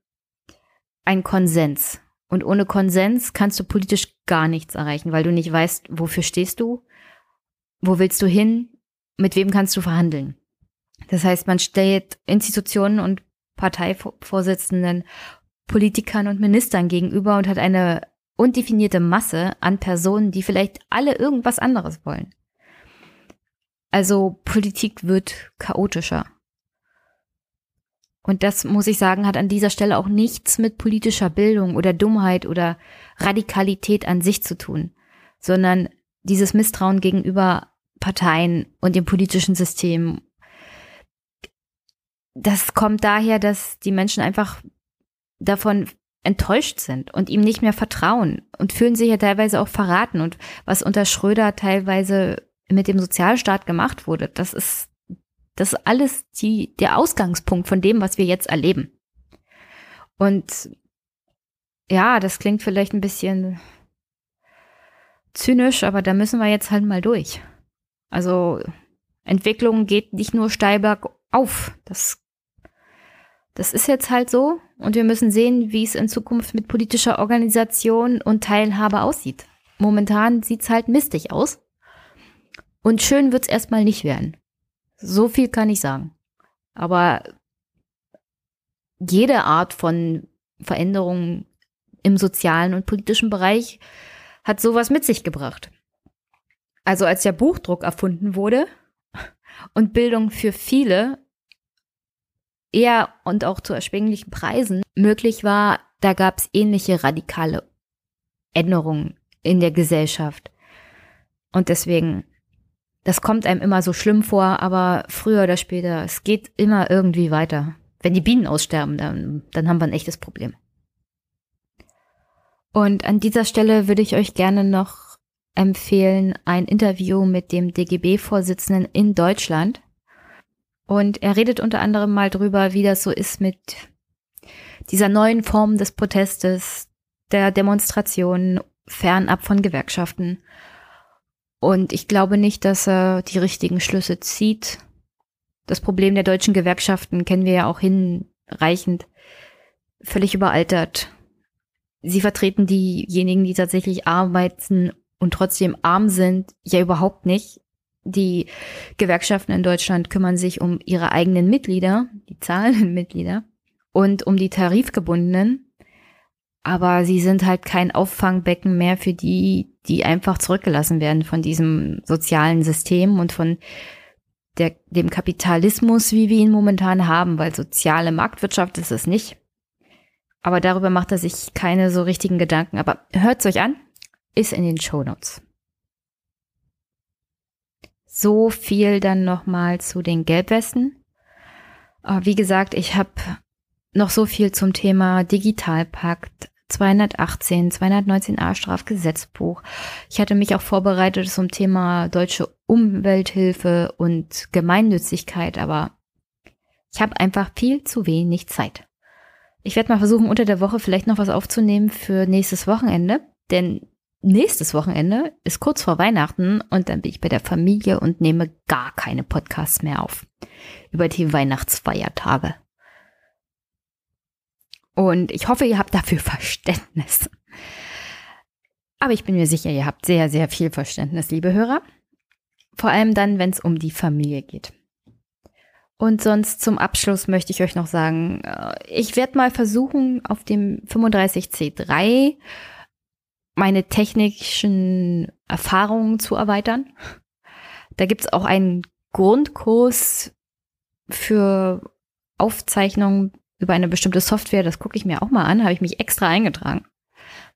[SPEAKER 1] ein Konsens. Und ohne Konsens kannst du politisch gar nichts erreichen, weil du nicht weißt, wofür stehst du, wo willst du hin, mit wem kannst du verhandeln. Das heißt, man stellt Institutionen und Parteivorsitzenden, Politikern und Ministern gegenüber und hat eine undefinierte Masse an Personen, die vielleicht alle irgendwas anderes wollen. Also Politik wird chaotischer. Und das, muss ich sagen, hat an dieser Stelle auch nichts mit politischer Bildung oder Dummheit oder Radikalität an sich zu tun, sondern dieses Misstrauen gegenüber Parteien und dem politischen System. Das kommt daher, dass die Menschen einfach davon enttäuscht sind und ihm nicht mehr vertrauen und fühlen sich ja teilweise auch verraten. Und was unter Schröder teilweise mit dem Sozialstaat gemacht wurde, das ist, das ist alles die, der Ausgangspunkt von dem, was wir jetzt erleben. Und ja, das klingt vielleicht ein bisschen zynisch, aber da müssen wir jetzt halt mal durch. Also Entwicklung geht nicht nur steil bergauf. Das, das ist jetzt halt so. Und wir müssen sehen, wie es in Zukunft mit politischer Organisation und Teilhabe aussieht. Momentan sieht's halt mistig aus. Und schön wird's erstmal nicht werden. So viel kann ich sagen. Aber jede Art von Veränderung im sozialen und politischen Bereich hat sowas mit sich gebracht. Also als der Buchdruck erfunden wurde und Bildung für viele eher und auch zu erschwinglichen Preisen möglich war, da gab es ähnliche radikale Änderungen in der Gesellschaft. Und deswegen, das kommt einem immer so schlimm vor, aber früher oder später, es geht immer irgendwie weiter. Wenn die Bienen aussterben, dann, dann haben wir ein echtes Problem. Und an dieser Stelle würde ich euch gerne noch empfehlen ein Interview mit dem DGB-Vorsitzenden in Deutschland. Und er redet unter anderem mal drüber, wie das so ist mit dieser neuen Form des Protestes, der Demonstrationen, fernab von Gewerkschaften. Und ich glaube nicht, dass er die richtigen Schlüsse zieht. Das Problem der deutschen Gewerkschaften kennen wir ja auch hinreichend. Völlig überaltert. Sie vertreten diejenigen, die tatsächlich arbeiten und trotzdem arm sind, ja überhaupt nicht. Die Gewerkschaften in Deutschland kümmern sich um ihre eigenen Mitglieder, die zahlenden Mitglieder und um die tarifgebundenen. Aber sie sind halt kein Auffangbecken mehr für die, die einfach zurückgelassen werden von diesem sozialen System und von der, dem Kapitalismus, wie wir ihn momentan haben, weil soziale Marktwirtschaft ist es nicht. Aber darüber macht er sich keine so richtigen Gedanken. Aber hört's euch an, ist in den Show Notes. So viel dann nochmal zu den Gelbwesten. Wie gesagt, ich habe noch so viel zum Thema Digitalpakt, 218, 219a Strafgesetzbuch. Ich hatte mich auch vorbereitet zum Thema deutsche Umwelthilfe und Gemeinnützigkeit, aber ich habe einfach viel zu wenig Zeit. Ich werde mal versuchen, unter der Woche vielleicht noch was aufzunehmen für nächstes Wochenende, denn nächstes Wochenende ist kurz vor Weihnachten und dann bin ich bei der Familie und nehme gar keine Podcasts mehr auf über die Weihnachtsfeiertage. Und ich hoffe, ihr habt dafür Verständnis. Aber ich bin mir sicher, ihr habt sehr, sehr viel Verständnis, liebe Hörer. Vor allem dann, wenn es um die Familie geht. Und sonst zum Abschluss möchte ich euch noch sagen, äh, ich werde mal versuchen, auf dem 35C3 meine technischen Erfahrungen zu erweitern. Da gibt es auch einen Grundkurs für Aufzeichnungen über eine bestimmte Software. Das gucke ich mir auch mal an, habe ich mich extra eingetragen.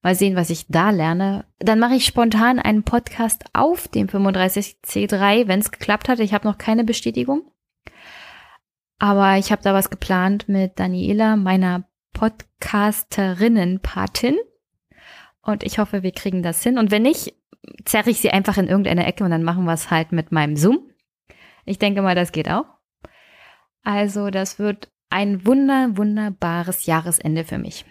[SPEAKER 1] Mal sehen, was ich da lerne. Dann mache ich spontan einen Podcast auf dem 35C3, wenn es geklappt hat. Ich habe noch keine Bestätigung. Aber ich habe da was geplant mit Daniela, meiner Podcasterinnen-Patin. Und ich hoffe, wir kriegen das hin. Und wenn nicht, zerre ich sie einfach in irgendeine Ecke und dann machen wir es halt mit meinem Zoom. Ich denke mal, das geht auch. Also, das wird ein wunder, wunderbares Jahresende für mich.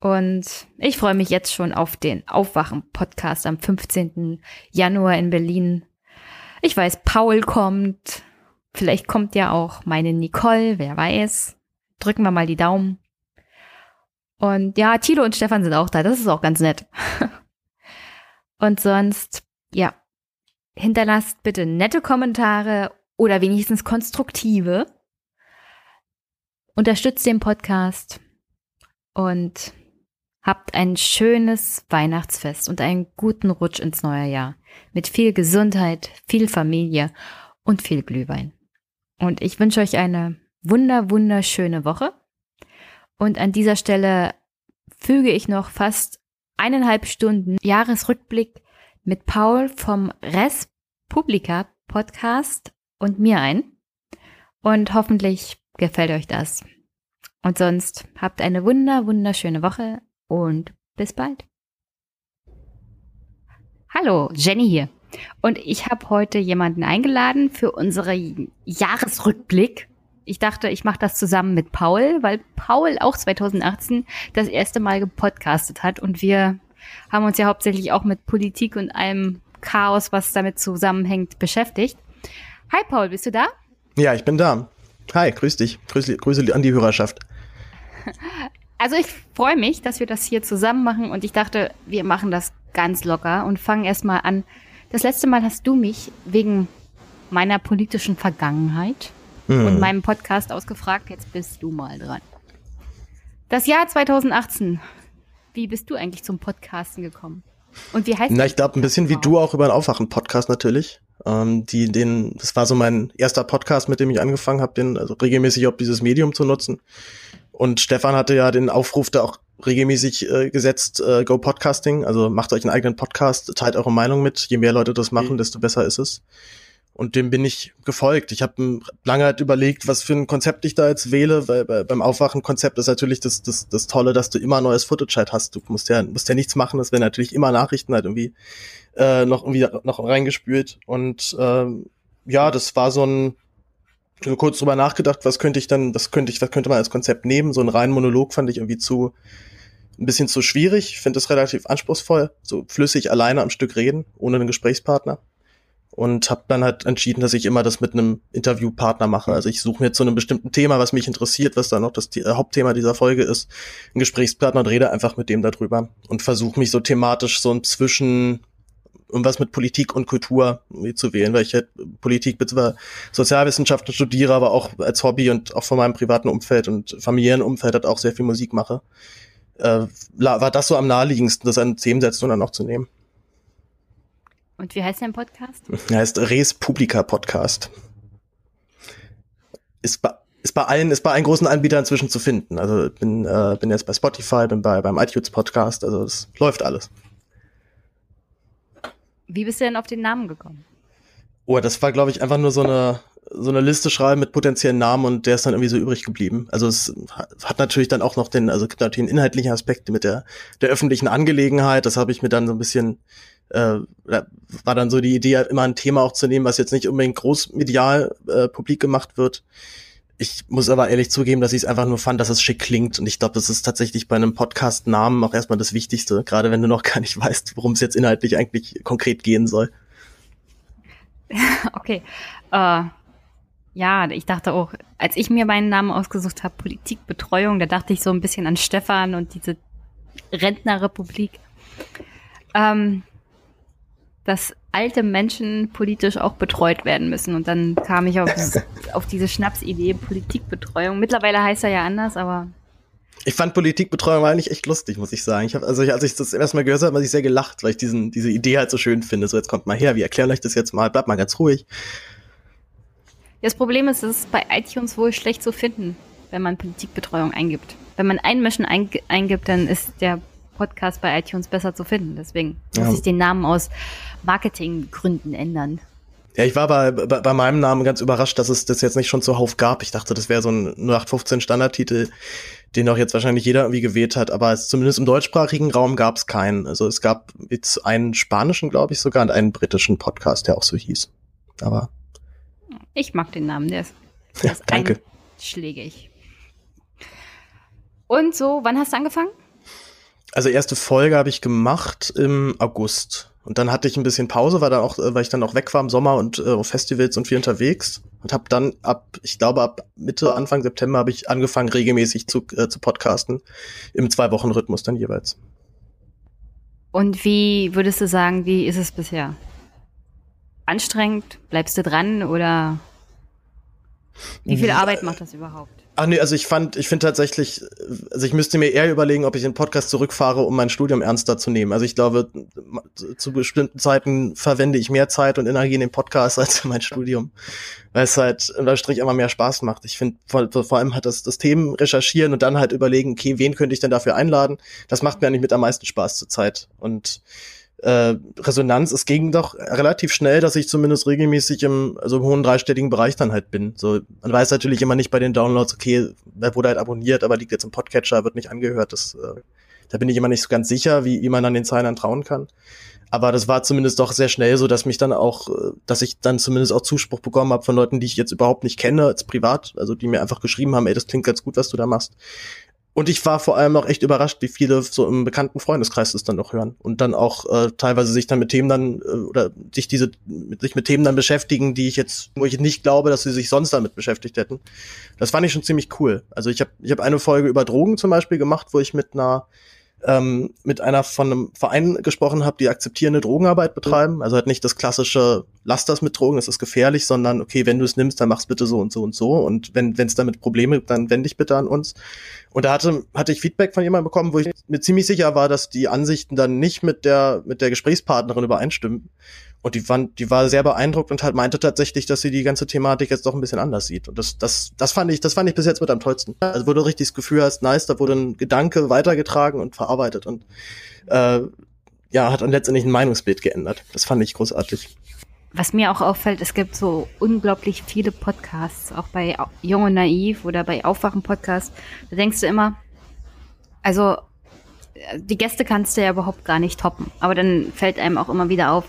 [SPEAKER 1] Und ich freue mich jetzt schon auf den Aufwachen-Podcast am 15. Januar in Berlin. Ich weiß, Paul kommt. Vielleicht kommt ja auch meine Nicole, wer weiß. Drücken wir mal die Daumen. Und ja, Tilo und Stefan sind auch da. Das ist auch ganz nett. und sonst, ja, hinterlasst bitte nette Kommentare oder wenigstens konstruktive. Unterstützt den Podcast und habt ein schönes Weihnachtsfest und einen guten Rutsch ins neue Jahr. Mit viel Gesundheit, viel Familie und viel Glühwein. Und ich wünsche euch eine wunder, wunderschöne Woche. Und an dieser Stelle füge ich noch fast eineinhalb Stunden Jahresrückblick mit Paul vom Res Publica Podcast und mir ein. Und hoffentlich gefällt euch das. Und sonst habt eine wunder, wunderschöne Woche und bis bald. Hallo, Jenny hier. Und ich habe heute jemanden eingeladen für unsere Jahresrückblick. Ich dachte, ich mache das zusammen mit Paul, weil Paul auch 2018 das erste Mal gepodcastet hat und wir haben uns ja hauptsächlich auch mit Politik und allem Chaos, was damit zusammenhängt, beschäftigt. Hi Paul, bist du da?
[SPEAKER 6] Ja, ich bin da. Hi, grüß dich. Grüße, Grüße an die Hörerschaft.
[SPEAKER 1] Also ich freue mich, dass wir das hier zusammen machen und ich dachte, wir machen das ganz locker und fangen erstmal an. Das letzte Mal hast du mich wegen meiner politischen Vergangenheit hm. und meinem Podcast ausgefragt. Jetzt bist du mal dran. Das Jahr 2018. Wie bist du eigentlich zum Podcasten gekommen? Und wie heißt
[SPEAKER 6] Na, ich glaube, ein bisschen wie du auch über einen Aufwachen-Podcast natürlich. Ähm, die, den, das war so mein erster Podcast, mit dem ich angefangen habe, den also regelmäßig auf dieses Medium zu nutzen. Und Stefan hatte ja den Aufruf da auch regelmäßig äh, gesetzt, äh, Go Podcasting, also macht euch einen eigenen Podcast, teilt eure Meinung mit. Je mehr Leute das machen, mhm. desto besser ist es. Und dem bin ich gefolgt. Ich habe lange halt überlegt, was für ein Konzept ich da jetzt wähle, weil bei, beim Aufwachen-Konzept ist natürlich das, das, das Tolle, dass du immer neues Footage halt hast. Du musst ja, musst ja nichts machen, das wäre natürlich immer Nachrichten halt irgendwie äh, noch irgendwie noch reingespült. Und ähm, ja, das war so ein so kurz drüber nachgedacht, was könnte ich dann, was könnte ich, was könnte man als Konzept nehmen? So ein reinen Monolog fand ich irgendwie zu ein bisschen zu schwierig. Ich finde es relativ anspruchsvoll, so flüssig alleine am Stück reden, ohne einen Gesprächspartner und habe dann halt entschieden, dass ich immer das mit einem Interviewpartner mache. Also ich suche mir zu einem bestimmten Thema, was mich interessiert, was dann auch das äh, Hauptthema dieser Folge ist, einen Gesprächspartner und rede einfach mit dem darüber und versuche mich so thematisch so ein zwischen irgendwas mit Politik und Kultur zu wählen, weil ich halt Politik bzw. Sozialwissenschaften studiere, aber auch als Hobby und auch von meinem privaten Umfeld und familiären Umfeld halt auch sehr viel Musik mache. Äh, war das so am naheliegendsten, das an Themensetzung dann auch zu nehmen.
[SPEAKER 1] Und wie heißt dein Podcast?
[SPEAKER 6] Er heißt Res Publica Podcast. Ist bei, ist bei allen, ist bei allen großen Anbietern inzwischen zu finden. Also bin, äh, bin jetzt bei Spotify, bin bei beim iTunes Podcast, also es läuft alles.
[SPEAKER 1] Wie bist du denn auf den Namen gekommen?
[SPEAKER 6] Oh, das war, glaube ich, einfach nur so eine so eine Liste schreiben mit potenziellen Namen und der ist dann irgendwie so übrig geblieben. Also es hat natürlich dann auch noch den, also gibt natürlich einen inhaltlichen Aspekt mit der, der öffentlichen Angelegenheit. Das habe ich mir dann so ein bisschen, äh, war dann so die Idee, immer ein Thema auch zu nehmen, was jetzt nicht unbedingt groß medial äh, publik gemacht wird. Ich muss aber ehrlich zugeben, dass ich es einfach nur fand, dass es schick klingt. Und ich glaube, das ist tatsächlich bei einem Podcast-Namen auch erstmal das Wichtigste, gerade wenn du noch gar nicht weißt, worum es jetzt inhaltlich eigentlich konkret gehen soll.
[SPEAKER 1] Okay. Äh, ja, ich dachte auch, als ich mir meinen Namen ausgesucht habe, Politikbetreuung, da dachte ich so ein bisschen an Stefan und diese Rentnerrepublik. Ähm, dass alte Menschen politisch auch betreut werden müssen. Und dann kam ich auf, auf diese Schnapsidee Politikbetreuung. Mittlerweile heißt er ja anders, aber
[SPEAKER 6] ich fand Politikbetreuung eigentlich echt lustig, muss ich sagen. Ich habe also als ich das erstmal gehört habe, habe ich sehr gelacht, weil ich diesen diese Idee halt so schön finde. So jetzt kommt mal her, wir erklären euch das jetzt mal, bleibt mal ganz ruhig.
[SPEAKER 1] Das Problem ist, es ist bei iTunes wohl schlecht zu finden, wenn man Politikbetreuung eingibt. Wenn man einen Menschen eingibt, dann ist der Podcast bei iTunes besser zu finden. Deswegen muss ja. ich den Namen aus Marketinggründen ändern.
[SPEAKER 6] Ja, ich war bei, bei, bei meinem Namen ganz überrascht, dass es das jetzt nicht schon zuhauf gab. Ich dachte, das wäre so ein 0815 Standardtitel, den auch jetzt wahrscheinlich jeder irgendwie gewählt hat, aber es, zumindest im deutschsprachigen Raum gab es keinen. Also es gab jetzt einen spanischen, glaube ich, sogar und einen britischen Podcast, der auch so hieß. Aber
[SPEAKER 1] ich mag den Namen, der ist, der ist
[SPEAKER 6] danke.
[SPEAKER 1] einschlägig. Und so, wann hast du angefangen?
[SPEAKER 6] Also erste Folge habe ich gemacht im August. Und dann hatte ich ein bisschen Pause, weil, dann auch, weil ich dann auch weg war im Sommer und äh, auf Festivals und viel unterwegs. Und habe dann ab, ich glaube ab Mitte, Anfang September habe ich angefangen, regelmäßig zu, äh, zu podcasten. Im Zwei-Wochen-Rhythmus dann jeweils.
[SPEAKER 1] Und wie würdest du sagen, wie ist es bisher? Anstrengend? Bleibst du dran oder wie viel Arbeit macht das überhaupt?
[SPEAKER 6] Ach nee, also ich fand, ich finde tatsächlich, also ich müsste mir eher überlegen, ob ich den Podcast zurückfahre, um mein Studium ernster zu nehmen. Also ich glaube, zu bestimmten Zeiten verwende ich mehr Zeit und Energie in den Podcast als für mein Studium. Weil es halt unter Strich immer mehr Spaß macht. Ich finde, vor, vor, allem hat das, das Themen recherchieren und dann halt überlegen, okay, wen könnte ich denn dafür einladen? Das macht mir eigentlich mit am meisten Spaß zur Zeit. Und äh, Resonanz, es ging doch relativ schnell, dass ich zumindest regelmäßig im also im hohen dreistelligen Bereich dann halt bin. So, man weiß natürlich immer nicht bei den Downloads, okay, wer wurde halt abonniert, aber liegt jetzt im Podcatcher, wird nicht angehört. Das, äh, da bin ich immer nicht so ganz sicher, wie, wie man an den Zahlen trauen kann. Aber das war zumindest doch sehr schnell so, dass mich dann auch, äh, dass ich dann zumindest auch Zuspruch bekommen habe von Leuten, die ich jetzt überhaupt nicht kenne, als privat, also die mir einfach geschrieben haben, ey, das klingt ganz gut, was du da machst. Und ich war vor allem auch echt überrascht, wie viele so im bekannten Freundeskreis das dann noch hören und dann auch äh, teilweise sich dann mit Themen dann äh, oder sich diese mit, sich mit Themen dann beschäftigen, die ich jetzt, wo ich nicht glaube, dass sie sich sonst damit beschäftigt hätten. Das fand ich schon ziemlich cool. Also ich habe ich hab eine Folge über Drogen zum Beispiel gemacht, wo ich mit einer ähm, mit einer von einem Verein gesprochen habe, die akzeptierende Drogenarbeit betreiben. Also halt nicht das klassische, lass das mit Drogen, das ist gefährlich, sondern okay, wenn du es nimmst, dann mach's bitte so und so und so. Und wenn es damit Probleme gibt, dann wende dich bitte an uns. Und da hatte, hatte ich Feedback von jemandem bekommen, wo ich mir ziemlich sicher war, dass die Ansichten dann nicht mit der, mit der Gesprächspartnerin übereinstimmen. Und die, fand, die war sehr beeindruckt und halt meinte tatsächlich, dass sie die ganze Thematik jetzt doch ein bisschen anders sieht. Und das, das, das fand ich, das fand ich bis jetzt mit am tollsten. Also wo du richtig das Gefühl hast, nice, da wurde ein Gedanke weitergetragen und verarbeitet und äh, ja, hat dann letztendlich ein Meinungsbild geändert. Das fand ich großartig.
[SPEAKER 1] Was mir auch auffällt, es gibt so unglaublich viele Podcasts, auch bei Jung und Naiv oder bei Aufwachen Podcast. Da denkst du immer, also die Gäste kannst du ja überhaupt gar nicht toppen. Aber dann fällt einem auch immer wieder auf,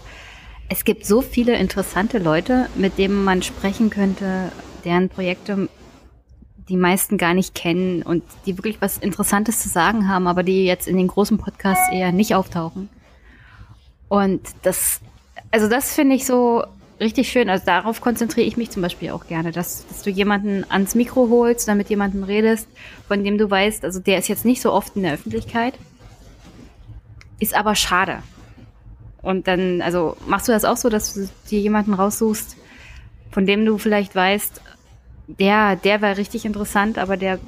[SPEAKER 1] es gibt so viele interessante Leute, mit denen man sprechen könnte, deren Projekte die meisten gar nicht kennen und die wirklich was Interessantes zu sagen haben, aber die jetzt in den großen Podcasts eher nicht auftauchen. Und das, also das finde ich so richtig schön. Also darauf konzentriere ich mich zum Beispiel auch gerne, dass, dass du jemanden ans Mikro holst, damit jemanden redest, von dem du weißt, also der ist jetzt nicht so oft in der Öffentlichkeit, ist aber schade. Und dann, also machst du das auch so, dass du dir jemanden raussuchst, von dem du vielleicht weißt, der, der wäre richtig interessant, aber der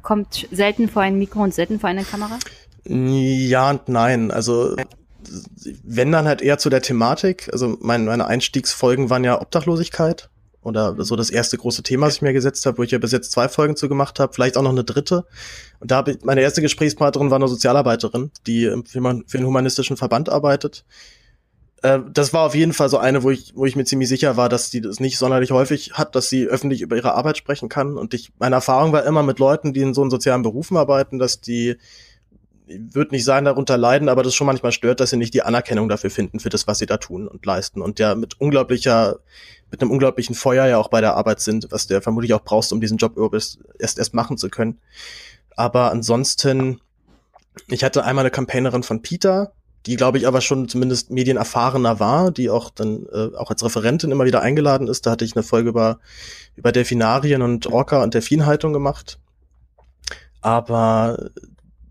[SPEAKER 1] kommt selten vor ein Mikro und selten vor eine Kamera?
[SPEAKER 6] Ja und nein. Also wenn dann halt eher zu der Thematik. Also mein, meine Einstiegsfolgen waren ja Obdachlosigkeit oder so das erste große Thema, was ich mir gesetzt habe, wo ich ja bis jetzt zwei Folgen zu gemacht habe, vielleicht auch noch eine dritte. Und da habe ich, meine erste Gesprächspartnerin war eine Sozialarbeiterin, die für, für einen humanistischen Verband arbeitet Äh, das war auf jeden Fall so eine, wo ich, wo ich mir ziemlich sicher war, dass die das nicht sonderlich häufig hat, dass sie öffentlich über ihre Arbeit sprechen kann. Und ich, meine Erfahrung war immer mit Leuten, die in so einen sozialen Berufen arbeiten, dass die wird nicht sein, darunter leiden, aber das schon manchmal stört, dass sie nicht die Anerkennung dafür finden, für das, was sie da tun und leisten. Und ja, mit unglaublicher, mit einem unglaublichen Feuer ja auch bei der Arbeit sind, was der vermutlich auch brauchst, um diesen Job erst, erst machen zu können. Aber ansonsten, ich hatte einmal eine Campaignerin von Peter, die, glaube ich, aber schon zumindest medienerfahrener war, die auch dann äh, auch als Referentin immer wieder eingeladen ist. Da hatte ich eine Folge über, über Delfinarien und Orca und Delfinhaltung gemacht. Aber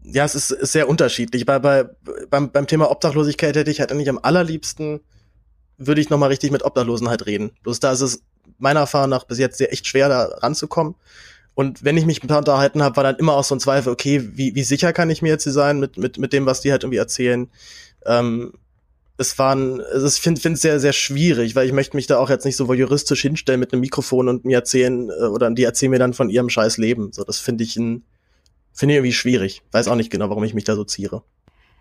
[SPEAKER 6] ja, es ist, ist sehr unterschiedlich. Bei, bei, beim, beim Thema Obdachlosigkeit hätte ich halt eigentlich am allerliebsten, würde ich nochmal richtig mit Obdachlosen halt reden. Bloß da ist es meiner Erfahrung nach bis jetzt sehr echt schwer, da ranzukommen. Und wenn ich mich mit unterhalten habe, war dann immer auch so ein Zweifel, okay, wie, wie sicher kann ich mir jetzt hier sein mit, mit, mit dem, was die halt irgendwie erzählen? Ähm, es waren, ich finde es sehr, sehr schwierig, weil ich möchte mich da auch jetzt nicht so juristisch hinstellen mit einem Mikrofon und mir erzählen, äh, oder die erzählen mir dann von ihrem scheiß Leben. So, das finde ich ein, finde ich irgendwie schwierig. Weiß auch nicht genau, warum ich mich da so ziere.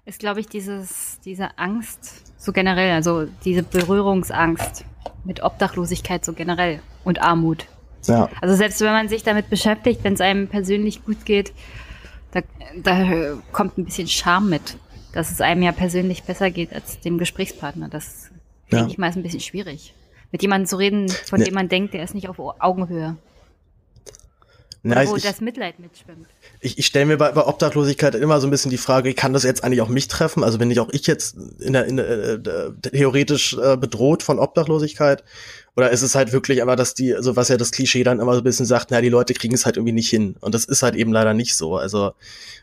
[SPEAKER 1] Ist, glaube ich, dieses, diese Angst, so generell, also diese Berührungsangst mit Obdachlosigkeit so generell und Armut. Ja. Also selbst wenn man sich damit beschäftigt, wenn es einem persönlich gut geht, da, da kommt ein bisschen Scham mit, dass es einem ja persönlich besser geht als dem Gesprächspartner. Das ja. denke ich mal ist ein bisschen schwierig. Mit jemandem zu reden, von ne. dem man denkt, der ist nicht auf Augenhöhe.
[SPEAKER 6] Na,
[SPEAKER 1] wo
[SPEAKER 6] ich,
[SPEAKER 1] das Mitleid mitschwimmt.
[SPEAKER 6] Ich, ich stelle mir bei, bei Obdachlosigkeit immer so ein bisschen die Frage, kann das jetzt eigentlich auch mich treffen? Also bin ich auch ich jetzt in der, in der, äh, theoretisch äh, bedroht von Obdachlosigkeit? Oder ist es halt wirklich einfach, dass die, also was ja das Klischee dann immer so ein bisschen sagt, na, die Leute kriegen es halt irgendwie nicht hin. Und das ist halt eben leider nicht so. Also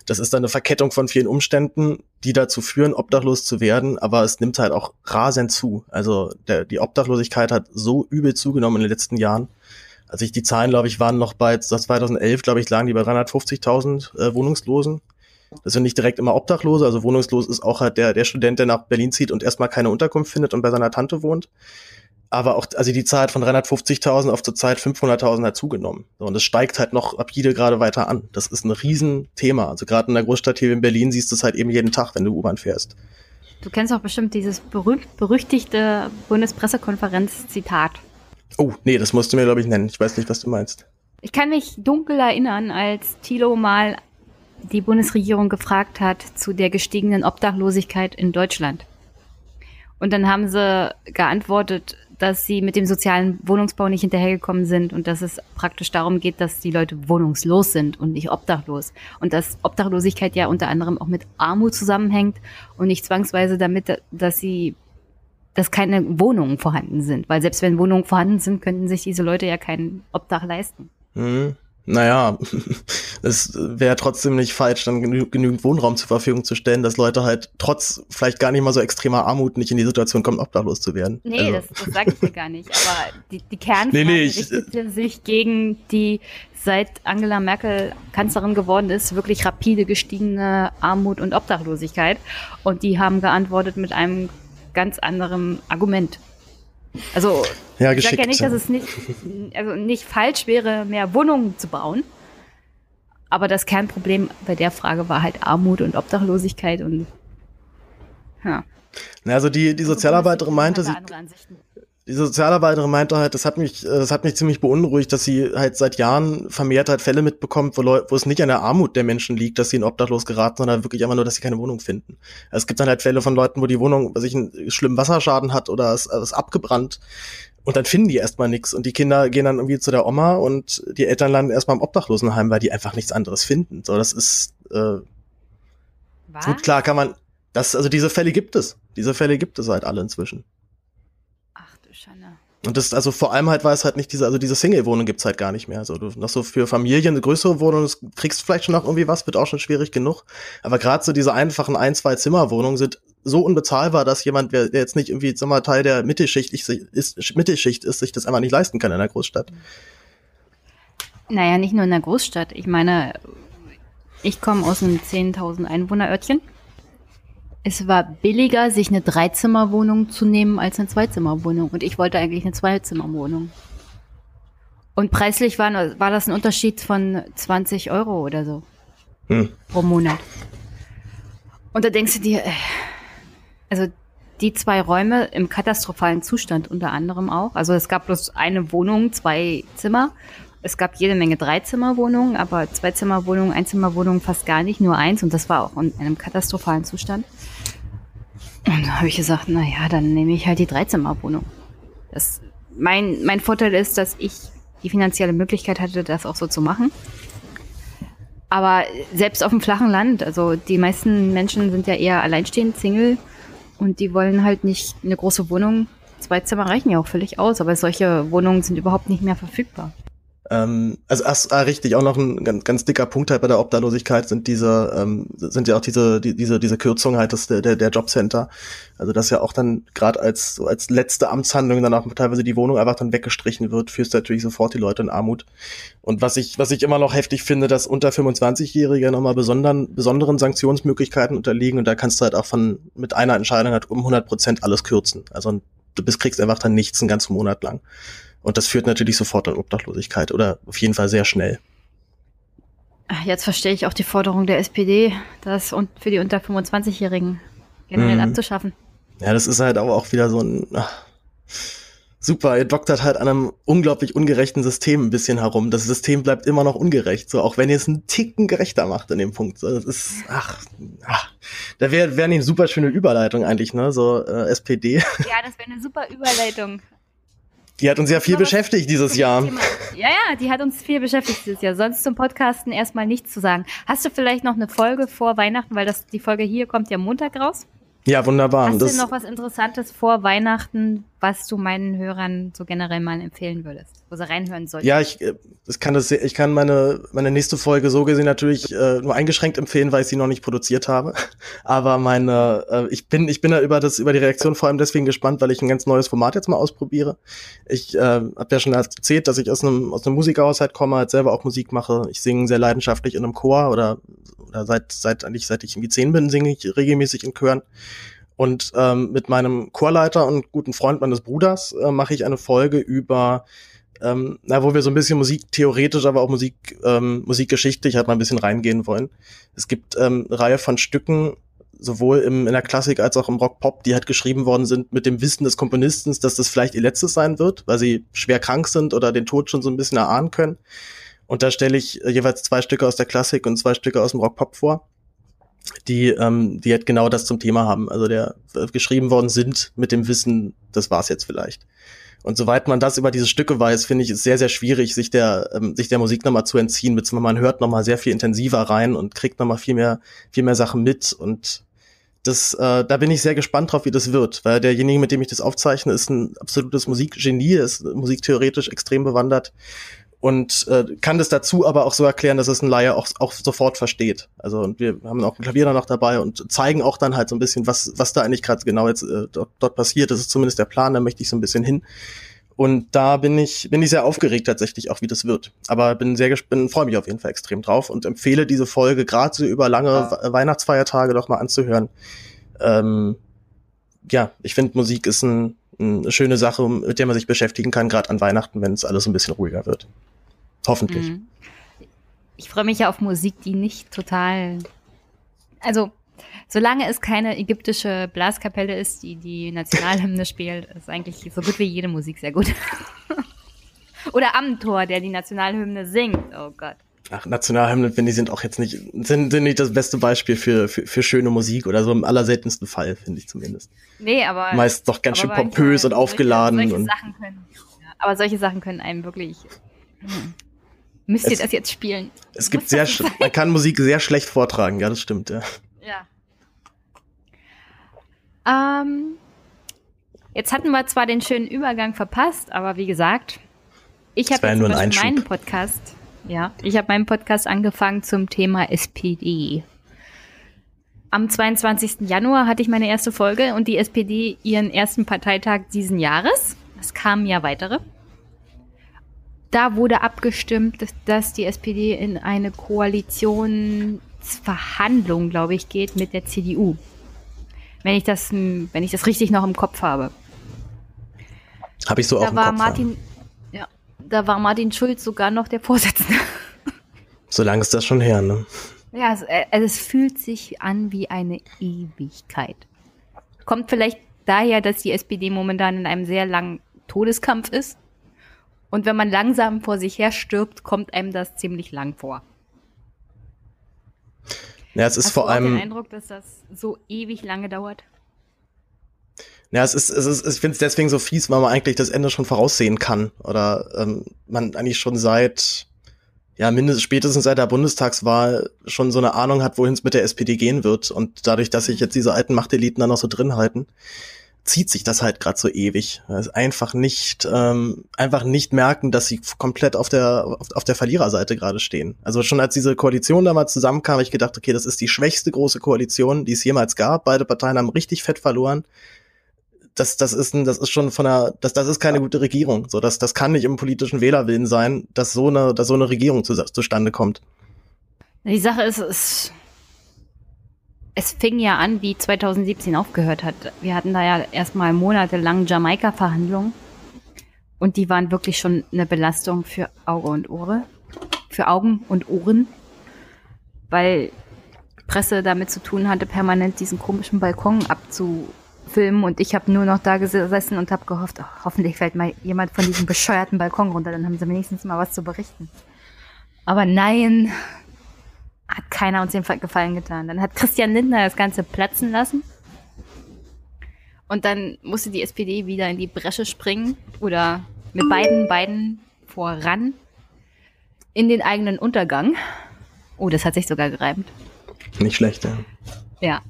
[SPEAKER 6] das ist dann eine Verkettung von vielen Umständen, die dazu führen, obdachlos zu werden, aber es nimmt halt auch rasend zu. Also der, die Obdachlosigkeit hat so übel zugenommen in den letzten Jahren. Also ich, die Zahlen, glaube ich, waren noch bei 2011, glaube ich, lagen die bei 350.000 äh, Wohnungslosen. Das sind nicht direkt immer Obdachlose, also wohnungslos ist auch halt der, der Student, der nach Berlin zieht und erstmal keine Unterkunft findet und bei seiner Tante wohnt aber auch, also die Zahl hat von 350.000 auf zurzeit 500.000 hat zugenommen. So, und es steigt halt noch rapide gerade weiter an. Das ist ein Riesenthema. Also gerade in der Großstadt hier in Berlin siehst du es halt eben jeden Tag, wenn du U-Bahn fährst.
[SPEAKER 1] Du kennst auch bestimmt dieses berühmt, berüchtigte Bundespressekonferenz-Zitat.
[SPEAKER 6] Oh, nee, das musst du mir, glaube ich, nennen. Ich weiß nicht, was du meinst.
[SPEAKER 1] Ich kann mich dunkel erinnern, als Thilo mal die Bundesregierung gefragt hat zu der gestiegenen Obdachlosigkeit in Deutschland. Und dann haben sie geantwortet, dass sie mit dem sozialen Wohnungsbau nicht hinterhergekommen sind und dass es praktisch darum geht, dass die Leute wohnungslos sind und nicht obdachlos. Und dass Obdachlosigkeit ja unter anderem auch mit Armut zusammenhängt und nicht zwangsweise damit, dass sie dass keine Wohnungen vorhanden sind. Weil selbst wenn Wohnungen vorhanden sind, könnten sich diese Leute ja keinen Obdach leisten.
[SPEAKER 6] Mhm. Naja, es wäre trotzdem nicht falsch, dann genü genügend Wohnraum zur Verfügung zu stellen, dass Leute halt trotz vielleicht gar nicht mal so extremer Armut nicht in die Situation kommen, obdachlos zu werden.
[SPEAKER 1] Nee, also. das, das sage ich mir gar nicht. Aber die, die Kernfrage nee, nee, ich, richtete sich gegen die seit Angela Merkel Kanzlerin geworden ist, wirklich rapide gestiegene Armut und Obdachlosigkeit. Und die haben geantwortet mit einem ganz anderen Argument. Also ja, ich sage ja nicht, dass es nicht, also nicht falsch wäre, mehr Wohnungen zu bauen. Aber das Kernproblem bei der Frage war halt Armut und Obdachlosigkeit und
[SPEAKER 6] ja. Also die, die Sozialarbeiterin meinte, sie, die Sozialarbeiterin meinte halt, das hat mich, äh, das hat mich ziemlich beunruhigt, dass sie halt seit Jahren vermehrt halt Fälle mitbekommt, wo, Leute, wo es nicht an der Armut der Menschen liegt, dass sie in Obdachlos geraten, sondern wirklich einfach nur, dass sie keine Wohnung finden. Also es gibt dann halt Fälle von Leuten, wo die Wohnung, sich einen schlimmen Wasserschaden hat oder es, es abgebrannt. Und dann finden die erstmal nichts und die Kinder gehen dann irgendwie zu der Oma und die Eltern landen erstmal im Obdachlosenheim, weil die einfach nichts anderes finden. So, das ist äh, Was? gut klar kann man. Das, also diese Fälle gibt es. Diese Fälle gibt es halt alle inzwischen. Und das, also vor allem halt, weil es halt nicht diese, also diese Single-Wohnung gibt's halt gar nicht mehr. Also du noch so für Familien eine größere Wohnung, das kriegst vielleicht schon noch irgendwie was, wird auch schon schwierig genug. Aber gerade so diese einfachen ein, zwei Zimmerwohnungen sind so unbezahlbar, dass jemand, der jetzt nicht irgendwie, sag mal, Teil der Mittelschicht ist, Mittelschicht ist, sich das einfach nicht leisten kann in der Großstadt.
[SPEAKER 1] Naja, nicht nur in der Großstadt. Ich meine, ich komme aus einem 10.000 Einwohnerörtchen es war billiger, sich eine Dreizimmerwohnung zu nehmen als eine Zweizimmerwohnung. Und ich wollte eigentlich eine Zweizimmerwohnung. Und preislich war, war das ein Unterschied von 20 Euro oder so hm. pro Monat. Und da denkst du dir, äh, also die zwei Räume im katastrophalen Zustand unter anderem auch. Also es gab bloß eine Wohnung, zwei Zimmer. Es gab jede Menge Dreizimmerwohnungen, aber Zweizimmerwohnungen, Einzimmerwohnungen fast gar nicht, nur eins und das war auch in einem katastrophalen Zustand. Und da habe ich gesagt, na ja, dann nehme ich halt die Dreizimmerwohnung. Das, mein, mein Vorteil ist, dass ich die finanzielle Möglichkeit hatte, das auch so zu machen. Aber selbst auf dem flachen Land, also die meisten Menschen sind ja eher alleinstehend, Single und die wollen halt nicht eine große Wohnung. Zwei Zimmer reichen ja auch völlig aus, aber solche Wohnungen sind überhaupt nicht mehr verfügbar.
[SPEAKER 6] Ähm, also ach, ah, richtig, auch noch ein ganz, ganz dicker Punkt halt bei der Obdachlosigkeit sind diese, ähm, sind ja auch diese, die, diese, diese Kürzung halt des, der, der Jobcenter. Also dass ja auch dann gerade als so als letzte Amtshandlung dann auch teilweise die Wohnung einfach dann weggestrichen wird, führst natürlich sofort die Leute in Armut. Und was ich, was ich immer noch heftig finde, dass unter 25-Jährige nochmal besonderen, besonderen Sanktionsmöglichkeiten unterliegen und da kannst du halt auch von mit einer Entscheidung halt um 100 Prozent alles kürzen. Also du bist, kriegst einfach dann nichts einen ganzen Monat lang. Und das führt natürlich sofort an Obdachlosigkeit oder auf jeden Fall sehr schnell.
[SPEAKER 1] Jetzt verstehe ich auch die Forderung der SPD, das für die unter 25-Jährigen generell mhm. abzuschaffen.
[SPEAKER 6] Ja, das ist halt aber auch wieder so ein ach, super, ihr doktert halt an einem unglaublich ungerechten System ein bisschen herum. Das System bleibt immer noch ungerecht, so auch wenn ihr es einen Ticken gerechter macht in dem Punkt. So, das ist, ach, ach da wäre wär eine super schöne Überleitung eigentlich, ne? So äh, SPD.
[SPEAKER 1] Ja, das wäre eine super Überleitung.
[SPEAKER 6] Die hat uns ja viel beschäftigt dieses Jahr.
[SPEAKER 1] Ja, ja, die hat uns viel beschäftigt dieses Jahr. Sonst zum Podcasten erstmal nichts zu sagen. Hast du vielleicht noch eine Folge vor Weihnachten, weil das, die Folge hier kommt ja Montag raus?
[SPEAKER 6] Ja, wunderbar.
[SPEAKER 1] Hast das du noch was Interessantes vor Weihnachten, was du meinen Hörern so generell mal empfehlen würdest, wo sie reinhören sollten?
[SPEAKER 6] Ja, ich, äh, ich kann das, ich kann meine, meine nächste Folge so gesehen natürlich äh, nur eingeschränkt empfehlen, weil ich sie noch nicht produziert habe. Aber meine, äh, ich bin, ich bin da über das, über die Reaktion vor allem deswegen gespannt, weil ich ein ganz neues Format jetzt mal ausprobiere. Ich äh, habe ja schon erzählt, dass ich aus einem, aus einem Musikerhaushalt komme, halt selber auch Musik mache. Ich singe sehr leidenschaftlich in einem Chor oder, oder seit, seit eigentlich, seit ich irgendwie zehn bin, singe ich regelmäßig in Chören. Und ähm, mit meinem Chorleiter und guten Freund meines Bruders äh, mache ich eine Folge über, ähm, na, wo wir so ein bisschen Musik theoretisch, aber auch Musik, ähm, musikgeschichtlich halt mal ein bisschen reingehen wollen. Es gibt ähm, eine Reihe von Stücken, sowohl im, in der Klassik als auch im Rock-Pop, die halt geschrieben worden sind mit dem Wissen des Komponisten, dass das vielleicht ihr letztes sein wird, weil sie schwer krank sind oder den Tod schon so ein bisschen erahnen können. Und da stelle ich äh, jeweils zwei Stücke aus der Klassik und zwei Stücke aus dem Rock-Pop vor die, ähm, die halt genau das zum Thema haben. Also der äh, geschrieben worden sind mit dem Wissen, das war's jetzt vielleicht. Und soweit man das über diese Stücke weiß, finde ich es sehr, sehr schwierig, sich der, ähm, sich der Musik nochmal zu entziehen, beziehungsweise man hört nochmal sehr viel intensiver rein und kriegt nochmal viel mehr, viel mehr Sachen mit. Und das, äh, da bin ich sehr gespannt drauf, wie das wird, weil derjenige, mit dem ich das aufzeichne, ist ein absolutes Musikgenie, ist musiktheoretisch extrem bewandert und äh, kann das dazu aber auch so erklären, dass es ein Laie auch, auch sofort versteht. Also und wir haben auch ein Klavier dann noch dabei und zeigen auch dann halt so ein bisschen, was, was da eigentlich gerade genau jetzt äh, dort, dort passiert. Das ist zumindest der Plan, da möchte ich so ein bisschen hin. Und da bin ich, bin ich sehr aufgeregt tatsächlich auch, wie das wird. Aber bin sehr gespannt, freue mich auf jeden Fall extrem drauf und empfehle diese Folge gerade so über lange ja. Weihnachtsfeiertage doch mal anzuhören. Ähm, ja, ich finde, Musik ist ein, eine schöne Sache, mit der man sich beschäftigen kann, gerade an Weihnachten, wenn es alles ein bisschen ruhiger wird. Hoffentlich. Mhm.
[SPEAKER 1] Ich freue mich ja auf Musik, die nicht total. Also, solange es keine ägyptische Blaskapelle ist, die die Nationalhymne spielt, ist eigentlich so gut wie jede Musik sehr gut. Oder Amtor, der die Nationalhymne singt. Oh Gott.
[SPEAKER 6] Ach, Nationalhymnen, finde ich, sind auch jetzt nicht, sind, sind nicht das beste Beispiel für, für, für schöne Musik oder so im allerseltensten Fall, finde ich zumindest.
[SPEAKER 1] Nee, aber.
[SPEAKER 6] Meist doch ganz schön pompös und aufgeladen.
[SPEAKER 1] Solche,
[SPEAKER 6] und
[SPEAKER 1] Sachen können, ja, aber solche Sachen können einem wirklich. Müsst ihr es, das jetzt spielen?
[SPEAKER 6] Es gibt sehr, man kann Musik sehr schlecht vortragen, ja, das stimmt, ja.
[SPEAKER 1] Ja. Ähm, jetzt hatten wir zwar den schönen Übergang verpasst, aber wie gesagt, ich habe
[SPEAKER 6] ja
[SPEAKER 1] meinen Podcast, ja, ich habe meinen Podcast angefangen zum Thema SPD. Am 22. Januar hatte ich meine erste Folge und die SPD ihren ersten Parteitag diesen Jahres. Es kamen ja weitere da wurde abgestimmt, dass, dass die SPD in eine Koalitionsverhandlung, glaube ich, geht mit der CDU. Wenn ich das, wenn ich das richtig noch im Kopf habe.
[SPEAKER 6] Habe ich so
[SPEAKER 1] da
[SPEAKER 6] auch im
[SPEAKER 1] war
[SPEAKER 6] Kopf.
[SPEAKER 1] Martin, ja, da war Martin Schulz sogar noch der Vorsitzende.
[SPEAKER 6] So lange ist das schon her, ne?
[SPEAKER 1] Ja, es, also es fühlt sich an wie eine Ewigkeit. Kommt vielleicht daher, dass die SPD momentan in einem sehr langen Todeskampf ist. Und wenn man langsam vor sich her stirbt, kommt einem das ziemlich lang vor.
[SPEAKER 6] Ja, es ist
[SPEAKER 1] Hast
[SPEAKER 6] vor
[SPEAKER 1] du
[SPEAKER 6] allem.
[SPEAKER 1] den Eindruck, dass das so ewig lange dauert?
[SPEAKER 6] Ja, es ist, es ist, ich finde es deswegen so fies, weil man eigentlich das Ende schon voraussehen kann. Oder ähm, man eigentlich schon seit, ja, mindestens spätestens seit der Bundestagswahl schon so eine Ahnung hat, wohin es mit der SPD gehen wird. Und dadurch, dass sich jetzt diese alten Machteliten dann noch so drin halten, zieht sich das halt gerade so ewig. Ist einfach nicht, ähm, einfach nicht merken, dass sie komplett auf der, auf, auf der Verliererseite gerade stehen. Also schon als diese Koalition damals zusammenkam, ich gedacht, okay, das ist die schwächste große Koalition, die es jemals gab. Beide Parteien haben richtig fett verloren das, das ist ein, das ist schon von der, das, das ist keine gute Regierung. So, das, das kann nicht im politischen Wählerwillen sein, dass so eine, dass so eine Regierung zu, zustande kommt.
[SPEAKER 1] Die Sache ist, es, es fing ja an, wie 2017 aufgehört hat. Wir hatten da ja erstmal monatelang Jamaika-Verhandlungen. Und die waren wirklich schon eine Belastung für Auge und Ohre. Für Augen und Ohren. Weil Presse damit zu tun hatte, permanent diesen komischen Balkon abzufilmen. Und ich habe nur noch da gesessen und habe gehofft, ach, hoffentlich fällt mal jemand von diesem bescheuerten Balkon runter. Dann haben sie wenigstens mal was zu berichten. Aber nein, hat keiner uns den Gefallen getan. Dann hat Christian Lindner das Ganze platzen lassen. Und dann musste die SPD wieder in die Bresche springen oder mit beiden Beinen voran in den eigenen Untergang. Oh, das hat sich sogar gereimt.
[SPEAKER 6] Nicht schlecht, ja.
[SPEAKER 1] Ja.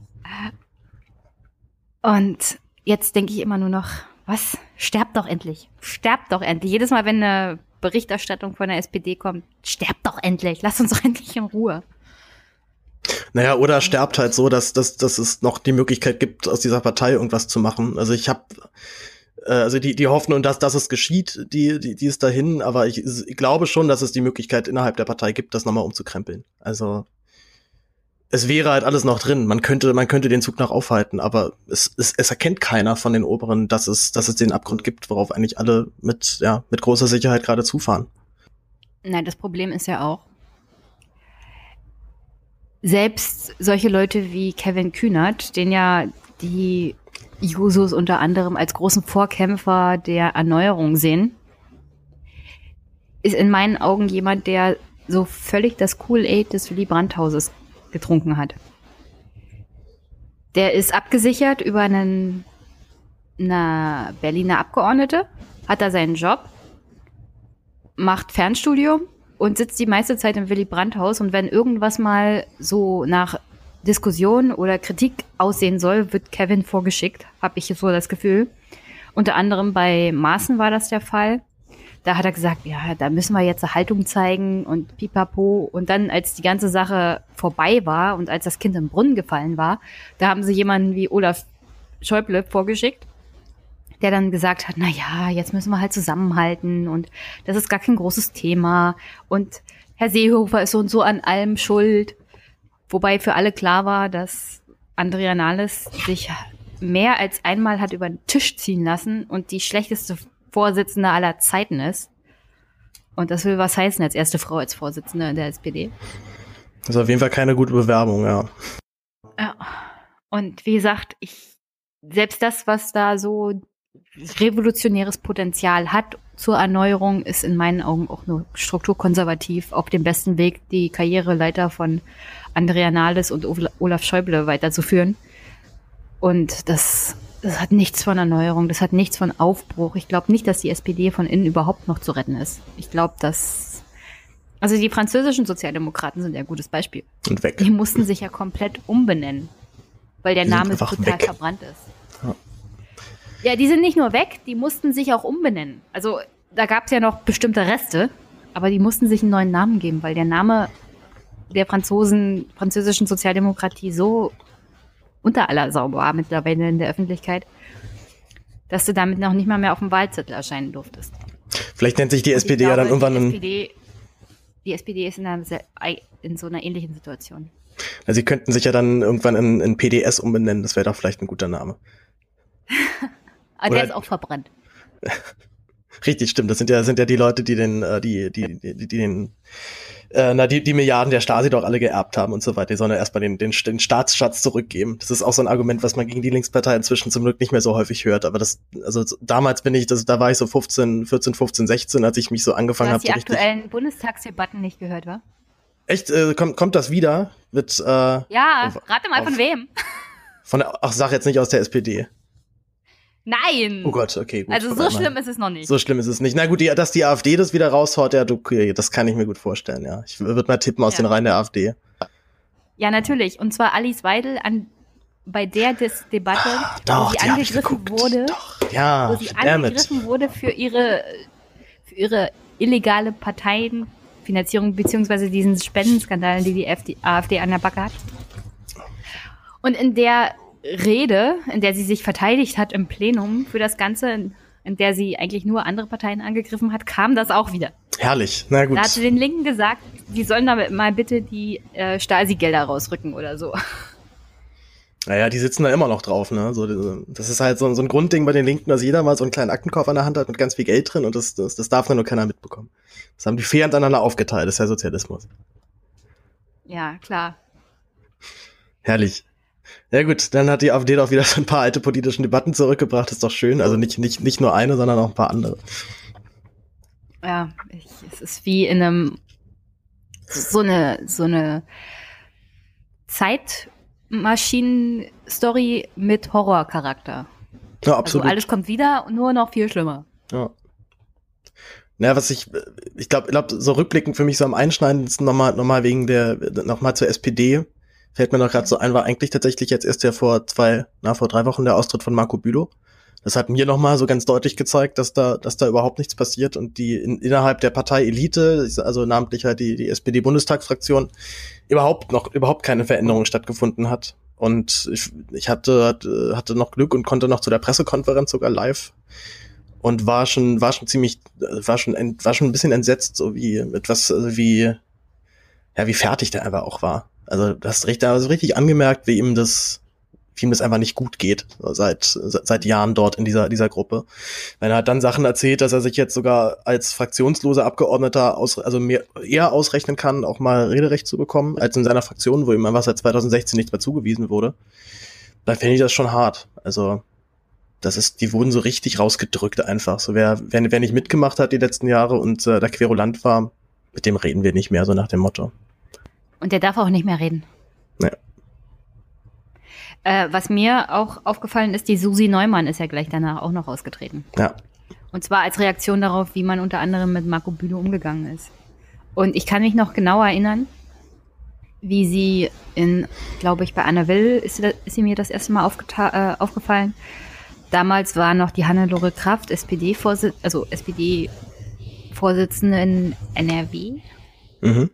[SPEAKER 1] Und jetzt denke ich immer nur noch, was? Sterbt doch endlich. Sterbt doch endlich. Jedes Mal, wenn eine Berichterstattung von der SPD kommt, sterbt doch endlich. Lasst uns doch endlich in Ruhe.
[SPEAKER 6] Naja, oder sterbt halt so, dass, dass, dass es noch die Möglichkeit gibt, aus dieser Partei irgendwas zu machen. Also ich habe äh, also die, die Hoffnung, dass, dass es geschieht, die, die, die ist dahin, aber ich, ich glaube schon, dass es die Möglichkeit innerhalb der Partei gibt, das nochmal umzukrempeln. Also es wäre halt alles noch drin. Man könnte, man könnte den Zug noch aufhalten, aber es, es, es erkennt keiner von den Oberen, dass es, dass es den Abgrund gibt, worauf eigentlich alle mit, ja, mit großer Sicherheit gerade zufahren.
[SPEAKER 1] Nein, das Problem ist ja auch, selbst solche Leute wie Kevin Kühnert, den ja die Jusos unter anderem als großen Vorkämpfer der Erneuerung sehen, ist in meinen Augen jemand, der so völlig das Kool-Aid des Willy Brandt-Hauses getrunken hat. Der ist abgesichert über einen eine Berliner Abgeordnete, hat da seinen Job, macht Fernstudium und sitzt die meiste Zeit im Willy Brandt-Haus und wenn irgendwas mal so nach Diskussion oder Kritik aussehen soll, wird Kevin vorgeschickt, habe ich so das Gefühl. Unter anderem bei Maaßen war das der Fall. Da hat er gesagt, ja, da müssen wir jetzt eine Haltung zeigen und pipapo. Und dann, als die ganze Sache vorbei war und als das Kind im Brunnen gefallen war, da haben sie jemanden wie Olaf Schäuble vorgeschickt, der dann gesagt hat, na ja, jetzt müssen wir halt zusammenhalten und das ist gar kein großes Thema und Herr Seehofer ist so und so an allem schuld. Wobei für alle klar war, dass Andrea Nahles sich mehr als einmal hat über den Tisch ziehen lassen und die schlechteste Vorsitzende aller Zeiten ist. Und das will was heißen als erste Frau als Vorsitzende in der SPD.
[SPEAKER 6] Das ist auf jeden Fall keine gute Bewerbung, ja.
[SPEAKER 1] Ja. Und wie gesagt, ich, selbst das, was da so revolutionäres Potenzial hat zur Erneuerung, ist in meinen Augen auch nur strukturkonservativ auf dem besten Weg, die Karriereleiter von Andrea Nahles und Olaf Schäuble weiterzuführen. Und das, das hat nichts von Erneuerung, das hat nichts von Aufbruch. Ich glaube nicht, dass die SPD von innen überhaupt noch zu retten ist. Ich glaube, dass. Also die französischen Sozialdemokraten sind ja ein gutes Beispiel.
[SPEAKER 6] Und weg.
[SPEAKER 1] Die mussten sich ja komplett umbenennen, weil der
[SPEAKER 6] Die
[SPEAKER 1] Name total
[SPEAKER 6] weg.
[SPEAKER 1] verbrannt ist.
[SPEAKER 6] Ja.
[SPEAKER 1] Ja, die sind nicht nur weg, die mussten sich auch umbenennen. Also da gab es ja noch bestimmte Reste, aber die mussten sich einen neuen Namen geben, weil der Name der Franzosen, französischen Sozialdemokratie so unter aller Sau war mittlerweile in der Öffentlichkeit, dass du damit noch nicht mal mehr auf dem Wahlzettel erscheinen durftest.
[SPEAKER 6] Vielleicht nennt sich die
[SPEAKER 1] Und
[SPEAKER 6] SPD ja dann
[SPEAKER 1] glaube,
[SPEAKER 6] irgendwann
[SPEAKER 1] die
[SPEAKER 6] ein,
[SPEAKER 1] SPD, die SPD ist in, einer in so einer ähnlichen Situation.
[SPEAKER 6] also sie könnten sich ja dann irgendwann in, in PDS umbenennen, das wäre doch vielleicht ein guter Name.
[SPEAKER 1] Aber
[SPEAKER 6] Oder-
[SPEAKER 1] der ist auch verbrannt.
[SPEAKER 6] Richtig, stimmt. Das sind ja, sind ja die Leute, die den, äh, die, die, die, die, den, äh, na, die, die Milliarden der Stasi doch alle geerbt haben und so weiter. Die sollen ja erstmal den, den, den Staatsschatz zurückgeben. Das ist auch so ein Argument, was man gegen die Linkspartei inzwischen zum Glück nicht mehr so häufig hört. Aber das, also damals bin ich, das, da war ich so 15, 14, 15, 16, als ich mich so angefangen habe.
[SPEAKER 1] Du hast die aktuellen Bundestagsdebatten nicht gehört, wa?
[SPEAKER 6] Echt, äh, kommt, kommt das wieder? Mit, äh,
[SPEAKER 1] Ja,
[SPEAKER 6] auf-
[SPEAKER 1] rate mal von
[SPEAKER 6] auf-
[SPEAKER 1] wem.
[SPEAKER 6] von der, ach, sag jetzt nicht aus der SPD.
[SPEAKER 1] Nein.
[SPEAKER 6] Oh Gott, okay, gut.
[SPEAKER 1] also so schlimm ist es noch nicht.
[SPEAKER 6] So schlimm ist es nicht. Na gut, die, dass die AfD das wieder raushaut, ja, du, okay, das kann ich mir gut vorstellen, ja. Ich würde mal tippen aus
[SPEAKER 1] Ja.
[SPEAKER 6] den Reihen der AfD.
[SPEAKER 1] Ja, natürlich. Und zwar Alice Weidel, an, bei der Dis Debatte, wo
[SPEAKER 6] Doch,
[SPEAKER 1] sie
[SPEAKER 6] die hab ich
[SPEAKER 1] angegriffen wurde,
[SPEAKER 6] Doch, ja,
[SPEAKER 1] wo sie angegriffen wurde für ihre, für ihre illegale Parteienfinanzierung beziehungsweise diesen Spendenskandalen, die die FD, AfD an der Backe hat. Und in der Rede, in der sie sich verteidigt hat im Plenum für das Ganze, in der sie eigentlich nur andere Parteien angegriffen hat, kam das auch wieder.
[SPEAKER 6] Herrlich, na gut.
[SPEAKER 1] Da hat sie den Linken gesagt, die sollen da mal bitte die äh, Stasi-Gelder rausrücken oder so.
[SPEAKER 6] Naja, die sitzen da immer noch drauf, ne? So, diese- das ist halt so, so ein Grundding bei den Linken, dass jeder mal so einen kleinen Aktenkoffer in der Hand hat mit ganz viel Geld drin und das, das, das darf dann nur keiner mitbekommen. Das haben die fair untereinander aufgeteilt, das ist ja Sozialismus.
[SPEAKER 1] Ja, klar.
[SPEAKER 6] Herrlich. Ja gut, dann hat die AfD doch wieder so ein paar alte politische Debatten zurückgebracht, ist doch schön. Also nicht, nicht, nicht nur eine, sondern auch ein paar andere.
[SPEAKER 1] Ja, ich, es ist wie in einem so eine so eine Zeitmaschinen-Story mit Horrorcharakter.
[SPEAKER 6] Ja,
[SPEAKER 1] Also
[SPEAKER 6] absolut.
[SPEAKER 1] alles kommt wieder, nur noch viel schlimmer.
[SPEAKER 6] Ja. Naja, was ich, ich glaube, glaub, so rückblickend für mich so am einschneidendsten nochmal, nochmal wegen der, nochmal zur SPD, fällt mir noch gerade so ein, war eigentlich tatsächlich jetzt erst ja vor zwei, na, vor drei Wochen der Austritt von Marco Bülow. Das hat mir nochmal so ganz deutlich gezeigt, dass da, dass da überhaupt nichts passiert und die in, innerhalb der Partei Elite, also namentlich halt die, die SPD-Bundestagsfraktion, überhaupt noch, überhaupt keine Veränderung stattgefunden hat. Und ich, ich hatte, hatte, noch Glück und konnte noch zu der Pressekonferenz sogar live und war schon war schon ziemlich war schon war schon ein bisschen entsetzt so wie etwas also wie ja wie fertig der einfach auch war also das hast recht also richtig angemerkt wie ihm das wie ihm das einfach nicht gut geht seit seit Jahren dort in dieser dieser Gruppe wenn er hat dann Sachen erzählt dass er sich jetzt sogar als fraktionsloser Abgeordneter aus also mehr eher ausrechnen kann auch mal Rederecht zu bekommen als in seiner Fraktion wo ihm einfach seit 2016 nichts mehr zugewiesen wurde dann finde ich das schon hart also das ist, die wurden so richtig rausgedrückt einfach. So wer, wer, wer nicht mitgemacht hat die letzten Jahre und äh, da querulant war, mit dem reden wir nicht mehr, so nach dem Motto.
[SPEAKER 1] Und der darf auch nicht mehr reden.
[SPEAKER 6] Ja.
[SPEAKER 1] Äh, was mir auch aufgefallen ist, die Susi Neumann ist ja gleich danach auch noch ausgetreten.
[SPEAKER 6] Ja.
[SPEAKER 1] Und zwar als Reaktion darauf, wie man unter anderem mit Marco Bülow umgegangen ist. Und ich kann mich noch genau erinnern, wie sie in, glaube ich, bei Anna Will ist, sie- ist sie mir das erste Mal äh, aufgefallen. Damals war noch die Hannelore Kraft, SPD-Vorsitzende, also SPD-Vorsitzende in NRW.
[SPEAKER 6] Mhm.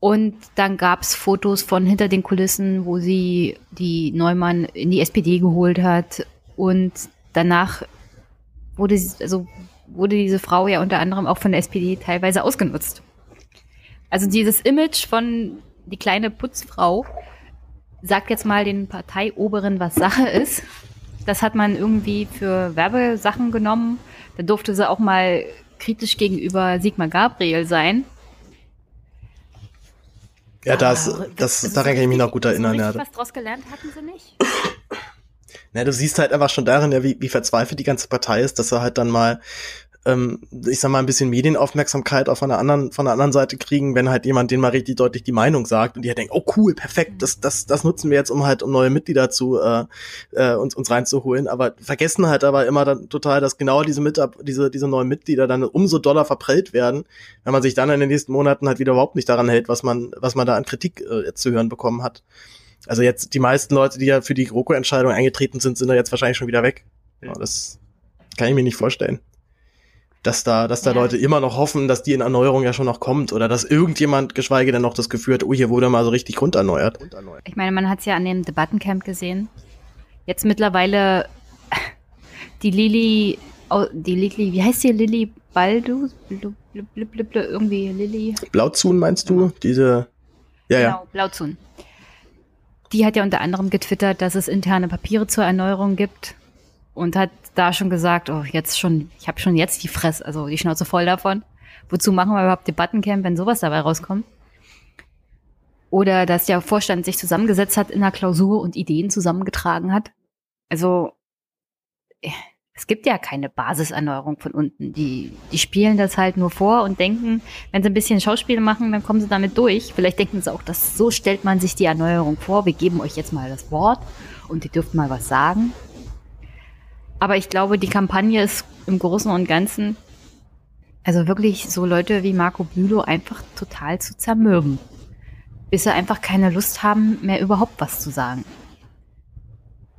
[SPEAKER 1] Und dann gab's Fotos von hinter den Kulissen, wo sie die Neumann in die SPD geholt hat. Und danach wurde, also wurde diese Frau ja unter anderem auch von der SPD teilweise ausgenutzt. Also dieses Image von die kleine Putzfrau sagt jetzt mal den Parteioberen, was Sache ist. Das hat man irgendwie für Werbesachen genommen. Da durfte sie auch mal kritisch gegenüber Sigmar Gabriel sein.
[SPEAKER 6] Ja, das, das,
[SPEAKER 1] also
[SPEAKER 6] daran kann ich mich noch gut erinnern.
[SPEAKER 1] So
[SPEAKER 6] Ja.
[SPEAKER 1] was draus gelernt hatten sie nicht?
[SPEAKER 6] Na, du siehst halt einfach schon darin, ja, wie, wie verzweifelt die ganze Partei ist, dass sie halt dann mal, ähm, ich sag mal, ein bisschen Medienaufmerksamkeit auch von der anderen, von der anderen Seite kriegen, wenn halt jemand denen mal richtig deutlich die Meinung sagt und die halt denken, oh cool, perfekt, das, das, das nutzen wir jetzt, um halt, um neue Mitglieder zu, äh, äh, uns, uns reinzuholen, aber vergessen halt aber immer dann total, dass genau diese Mitab diese, diese neuen Mitglieder dann umso doller verprellt werden, wenn man sich dann in den nächsten Monaten halt wieder überhaupt nicht daran hält, was man, was man da an Kritik äh, zu hören bekommen hat. Also jetzt die meisten Leute, die ja für die GroKo-Entscheidung eingetreten sind, sind da jetzt wahrscheinlich schon wieder weg. Ja, das kann ich mir nicht vorstellen. Dass da, dass da
[SPEAKER 1] Ja.
[SPEAKER 6] Leute immer noch hoffen, dass die in Erneuerung ja schon noch kommt oder dass irgendjemand, geschweige denn noch das Gefühl hat, oh, hier wurde mal so richtig grunderneuert.
[SPEAKER 1] Ich meine, man hat es ja an dem Debattencamp gesehen. Jetzt mittlerweile die Lili, oh, die Lili, wie heißt die Lili Baldu? Blu- blu- blu- blu- blu- Irgendwie Lili.
[SPEAKER 6] Blauzun meinst du? Diese, ja, ja.
[SPEAKER 1] Genau, Blauzun. Die hat ja unter anderem getwittert, dass es interne Papiere zur Erneuerung gibt. Und hat da schon gesagt, oh, jetzt schon, ich habe schon jetzt die Fresse, also die Schnauze voll davon. Wozu machen wir überhaupt Debattencamp, wenn sowas dabei rauskommt? Oder dass der Vorstand sich zusammengesetzt hat in der Klausur und Ideen zusammengetragen hat. Also es gibt ja keine Basiserneuerung von unten. Die, die spielen das halt nur vor und denken, wenn sie ein bisschen Schauspiel machen, dann kommen sie damit durch. Vielleicht denken sie auch, dass so stellt man sich die Erneuerung vor. Wir geben euch jetzt mal das Wort und ihr dürft mal was sagen. Aber ich glaube, die Kampagne ist im Großen und Ganzen, also wirklich so Leute wie Marco Bülow einfach total zu zermürben. Bis sie einfach keine Lust haben, mehr überhaupt was zu sagen.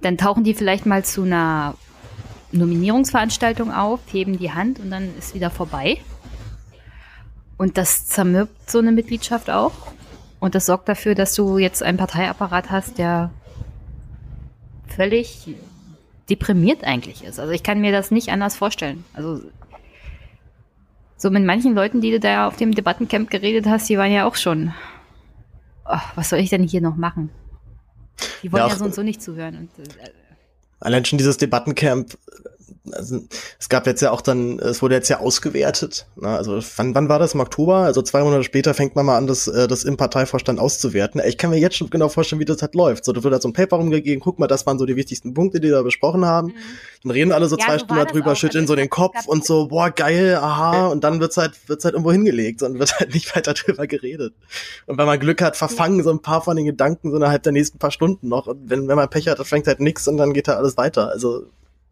[SPEAKER 1] Dann tauchen die vielleicht mal zu einer Nominierungsveranstaltung auf, heben die Hand und dann ist wieder vorbei. Und das zermürbt so eine Mitgliedschaft auch. Und das sorgt dafür, dass du jetzt einen Parteiapparat hast, der völlig deprimiert eigentlich ist. Also ich kann mir das nicht anders vorstellen. Also so mit manchen Leuten, die du da auf dem Debattencamp geredet hast, die waren ja auch schon, oh, was soll ich denn hier noch machen? Die wollen ja, ja so und so nicht zuhören. Und, äh,
[SPEAKER 6] Allein schon dieses Debattencamp also es gab jetzt ja auch dann, es wurde jetzt ja ausgewertet. Ne? Also wann, wann war das? Im Oktober? Also zwei Monate später fängt man mal an, das, äh, das im Parteivorstand auszuwerten. Ich kann mir jetzt schon genau vorstellen, wie das halt läuft. So, da wird halt so ein Paper rumgegeben, guck mal, das waren so die wichtigsten Punkte, die wir besprochen haben. Mhm. Dann reden alle so ja, zwei so Stunden darüber, schütteln so den Kopf und so, boah, geil, aha, und dann wird's halt, wird's halt irgendwo hingelegt und wird halt nicht weiter drüber geredet. Und wenn man Glück hat, verfangen so ein paar von den Gedanken so innerhalb der nächsten paar Stunden noch. Und wenn, wenn man Pech hat, dann fängt halt nix und dann geht halt alles weiter. Also,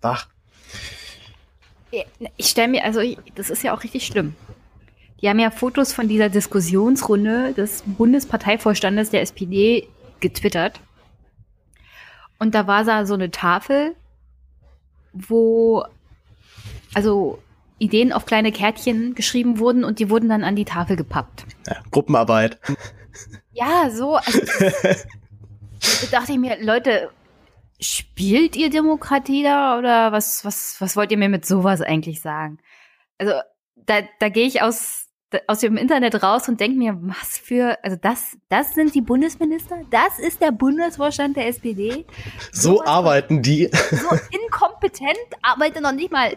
[SPEAKER 6] wach.
[SPEAKER 1] Ich stelle mir, also das ist ja auch richtig schlimm. Die haben ja Fotos von dieser Diskussionsrunde des Bundesparteivorstandes der SPD getwittert. Und da war da so eine Tafel, wo also Ideen auf kleine Kärtchen geschrieben wurden und die wurden dann an die Tafel gepackt.
[SPEAKER 6] Ja, Gruppenarbeit.
[SPEAKER 1] Ja, so. Also, da dachte ich mir, Leute, spielt ihr Demokratie da oder was, was, was wollt ihr mir mit sowas eigentlich sagen? Also da, da gehe ich aus, aus dem Internet raus und denke mir, was für, also das, das sind die Bundesminister? Das ist der Bundesvorstand der SPD?
[SPEAKER 6] So, so arbeiten die.
[SPEAKER 1] So inkompetent arbeite noch nicht mal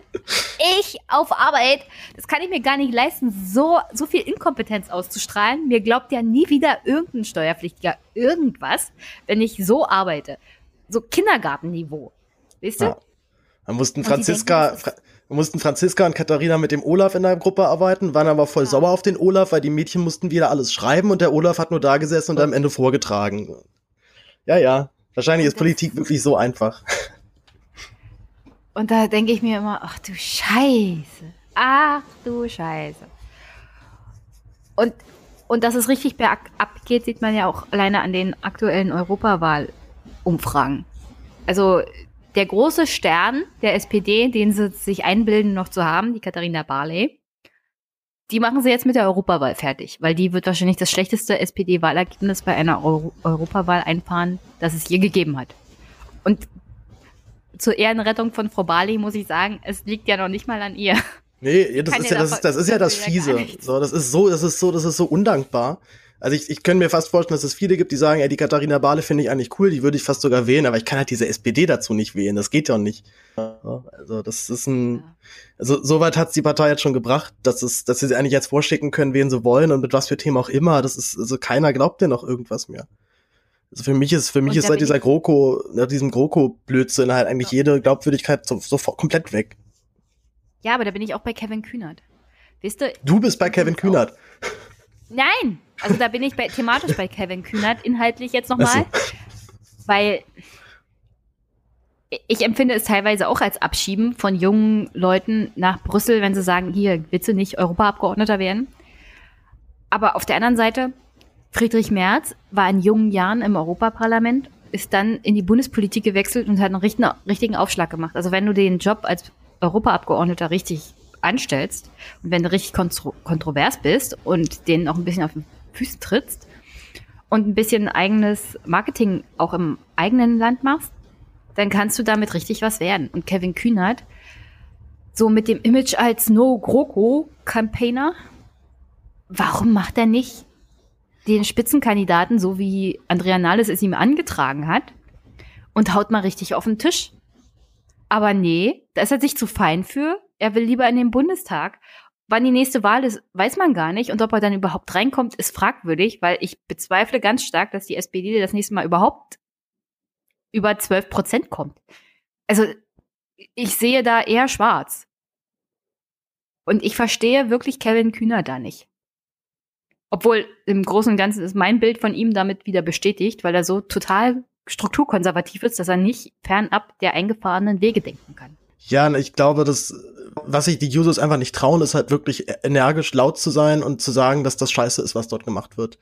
[SPEAKER 1] ich auf Arbeit. Das kann ich mir gar nicht leisten, so, so viel Inkompetenz auszustrahlen. Mir glaubt ja nie wieder irgendein Steuerpflichtiger irgendwas, wenn ich so arbeite so Kindergartenniveau. Weißt du? Ja.
[SPEAKER 6] Dann mussten Franziska, denken, Fra mussten Franziska und Katharina mit dem Olaf in der Gruppe arbeiten, waren aber voll ja. sauer auf den Olaf, weil die Mädchen mussten wieder alles schreiben und der Olaf hat nur da gesessen und am Ende vorgetragen. Ja, ja. Wahrscheinlich ist Politik wirklich so einfach.
[SPEAKER 1] Und da denke ich mir immer, ach du Scheiße. Ach du Scheiße. Und, und dass es richtig bergab geht, sieht man ja auch alleine an den aktuellen Europawahl Umfragen. Also der große Stern der SPD, den sie sich einbilden noch zu haben, die Katharina Barley, die machen sie jetzt mit der Europawahl fertig, weil die wird wahrscheinlich das schlechteste SPD-Wahlergebnis bei einer Euro Europawahl einfahren, das es je gegeben hat. Und zur Ehrenrettung von Frau Barley muss ich sagen, es liegt ja noch nicht mal an ihr.
[SPEAKER 6] Nee, das ist ja, das, das ist ja das Fiese. So, das ist so, das ist so, das ist so undankbar. Also ich, ich könnte mir fast vorstellen, dass es viele gibt, die sagen, ja, die Katharina Barley finde ich eigentlich cool, die würde ich fast sogar wählen, aber ich kann halt diese SPD dazu nicht wählen. Das geht ja nicht. Also das ist ein, also soweit hat die Partei jetzt schon gebracht, dass es, dass sie eigentlich jetzt vorschicken können, wen sie wollen und mit was für Themen auch immer. Das ist, also keiner glaubt dir noch irgendwas mehr. Also für mich ist, für mich ist seit dieser GroKo, nach diesem GroKo-Blödsinn halt eigentlich ja. jede Glaubwürdigkeit so, so komplett weg.
[SPEAKER 1] Ja, aber da bin ich auch bei Kevin Kühnert. Weißt du?
[SPEAKER 6] Du bist bei Kevin Kühnert.
[SPEAKER 1] Nein, also da bin ich bei, thematisch bei Kevin Kühnert, inhaltlich jetzt nochmal. Weil ich empfinde es teilweise auch als Abschieben von jungen Leuten nach Brüssel, wenn sie sagen, hier, willst du nicht Europaabgeordneter werden? Aber auf der anderen Seite, Friedrich Merz war in jungen Jahren im Europaparlament, ist dann in die Bundespolitik gewechselt und hat einen richtigen Aufschlag gemacht. Also wenn du den Job als Europaabgeordneter richtig anstellst und wenn du richtig kontro kontrovers bist und denen auch ein bisschen auf den Füßen trittst und ein bisschen eigenes Marketing auch im eigenen Land machst, dann kannst du damit richtig was werden. Und Kevin Kühnert, so mit dem Image als No-GroKo-Campaigner, warum macht er nicht den Spitzenkandidaten, so wie Andrea Nahles es ihm angetragen hat, und haut mal richtig auf den Tisch? Aber nee, da ist er sich zu fein für. Er will lieber in den Bundestag. Wann die nächste Wahl ist, weiß man gar nicht. Und ob er dann überhaupt reinkommt, ist fragwürdig, weil ich bezweifle ganz stark, dass die SPD das nächste Mal überhaupt über 12 Prozent kommt. Also ich sehe da eher schwarz. Und ich verstehe wirklich Kevin Kühner da nicht. Obwohl im Großen und Ganzen ist mein Bild von ihm damit wieder bestätigt, weil er so total strukturkonservativ ist, dass er nicht fernab der eingefahrenen Wege denken kann.
[SPEAKER 6] Ja, ich glaube, dass was sich die Users einfach nicht trauen, ist halt wirklich energisch laut zu sein und zu sagen, dass das scheiße ist, was dort gemacht wird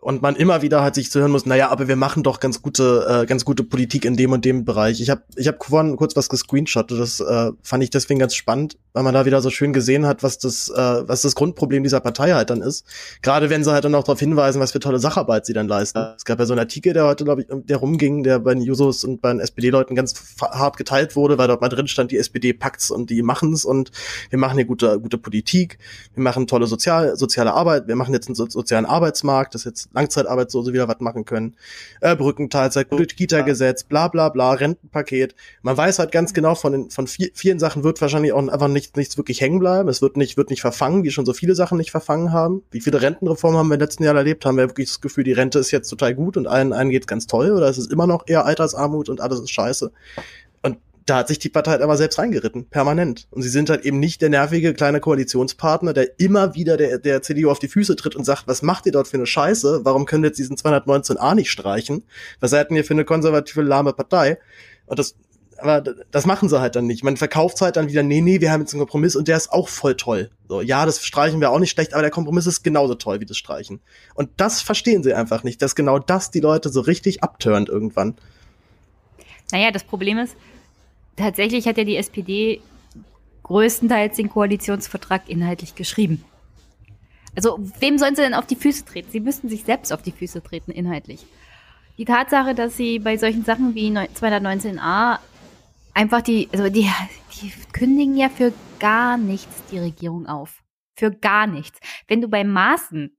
[SPEAKER 6] und man immer wieder halt sich zu hören muss, naja, aber wir machen doch ganz gute, äh, ganz gute Politik in dem und dem Bereich. Ich habe ich hab vorhin kurz was gescreenshottet, das äh, fand ich deswegen ganz spannend, weil man da wieder so schön gesehen hat, was das, äh, was das Grundproblem dieser Partei halt dann ist. Gerade wenn sie halt dann auch darauf hinweisen, was für tolle Sacharbeit sie dann leisten. Es gab ja so einen Artikel, der heute, glaube ich, der rumging, der bei den Jusos und bei den SPD-Leuten ganz hart geteilt wurde, weil dort mal drin stand, die SPD packt's und die machen's und wir machen hier gute, gute Politik, wir machen tolle Sozial, soziale Arbeit, wir machen jetzt einen so sozialen Arbeitsmarkt, das jetzt Langzeitarbeitslose wieder was machen können, äh, Brückenteilzeit, Kita-Gesetz, bla bla bla, Rentenpaket. Man weiß halt ganz genau, von, den, von vielen Sachen wird wahrscheinlich auch einfach nicht, nichts wirklich hängen bleiben. Es wird nicht, wird nicht verfangen, wie schon so viele Sachen nicht verfangen haben. Wie viele Rentenreformen haben wir im letzten Jahr erlebt? Haben wir wirklich das Gefühl, die Rente ist jetzt total gut und allen, allen geht's ganz toll oder ist es immer noch eher Altersarmut und alles ist scheiße? Da hat sich die Partei halt aber selbst reingeritten, permanent. Und sie sind halt eben nicht der nervige kleine Koalitionspartner, der immer wieder der, der CDU auf die Füße tritt und sagt, was macht ihr dort für eine Scheiße? Warum können wir jetzt diesen 219a nicht streichen? Was seid ihr für eine konservative, lahme Partei? Und das, aber das machen sie halt dann nicht. Man verkauft halt dann wieder, nee, nee, wir haben jetzt einen Kompromiss und der ist auch voll toll. So, ja, das streichen wir auch nicht schlecht, aber der Kompromiss ist genauso toll wie das Streichen. Und das verstehen sie einfach nicht, dass genau das die Leute so richtig abturnt irgendwann.
[SPEAKER 1] Naja, das Problem ist, tatsächlich hat ja die SPD größtenteils den Koalitionsvertrag inhaltlich geschrieben. Also wem sollen sie denn auf die Füße treten? Sie müssten sich selbst auf die Füße treten inhaltlich. Die Tatsache, dass sie bei solchen Sachen wie 219a einfach die, also die, die kündigen ja für gar nichts die Regierung auf. Für gar nichts. Wenn du bei Maßen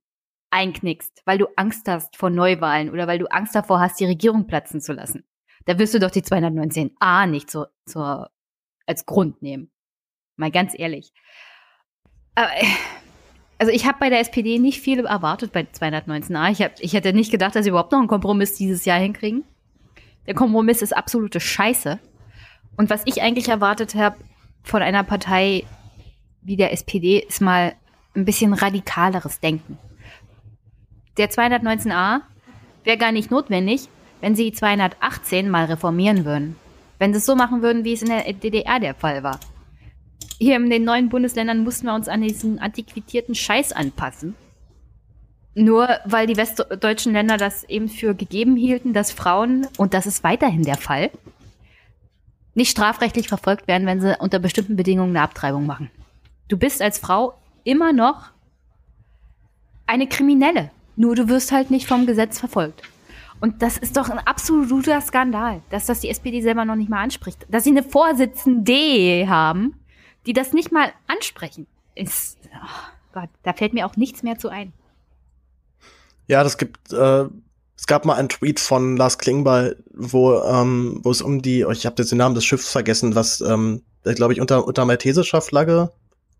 [SPEAKER 1] einknickst, weil du Angst hast vor Neuwahlen oder weil du Angst davor hast, die Regierung platzen zu lassen, da wirst du doch die 219a nicht zur, zur, als Grund nehmen. Mal ganz ehrlich. Aber, also ich habe bei der SPD nicht viel erwartet bei 219a. Ich, hab, ich hätte nicht gedacht, dass sie überhaupt noch einen Kompromiss dieses Jahr hinkriegen. Der Kompromiss ist absolute Scheiße. Und was ich eigentlich erwartet habe von einer Partei wie der SPD, ist mal ein bisschen radikaleres Denken. Der 219a wäre gar nicht notwendig, wenn sie 218 mal reformieren würden. Wenn sie es so machen würden, wie es in der DDR der Fall war. Hier in den neuen Bundesländern mussten wir uns an diesen antiquitierten Scheiß anpassen. Nur weil die westdeutschen Länder das eben für gegeben hielten, dass Frauen, und das ist weiterhin der Fall, nicht strafrechtlich verfolgt werden, wenn sie unter bestimmten Bedingungen eine Abtreibung machen. Du bist als Frau immer noch eine Kriminelle. Nur du wirst halt nicht vom Gesetz verfolgt. Und das ist doch ein absoluter Skandal, dass das die SPD selber noch nicht mal anspricht. Dass sie eine Vorsitzende haben, die das nicht mal ansprechen, ist, oh Gott, da fällt mir auch nichts mehr zu ein.
[SPEAKER 6] Ja, das gibt, äh, es gab mal einen Tweet von Lars Klingbeil, wo, ähm, wo es um die, oh, ich habe jetzt den Namen des Schiffs vergessen, was, ähm, glaube ich, unter, unter maltesischer Flagge,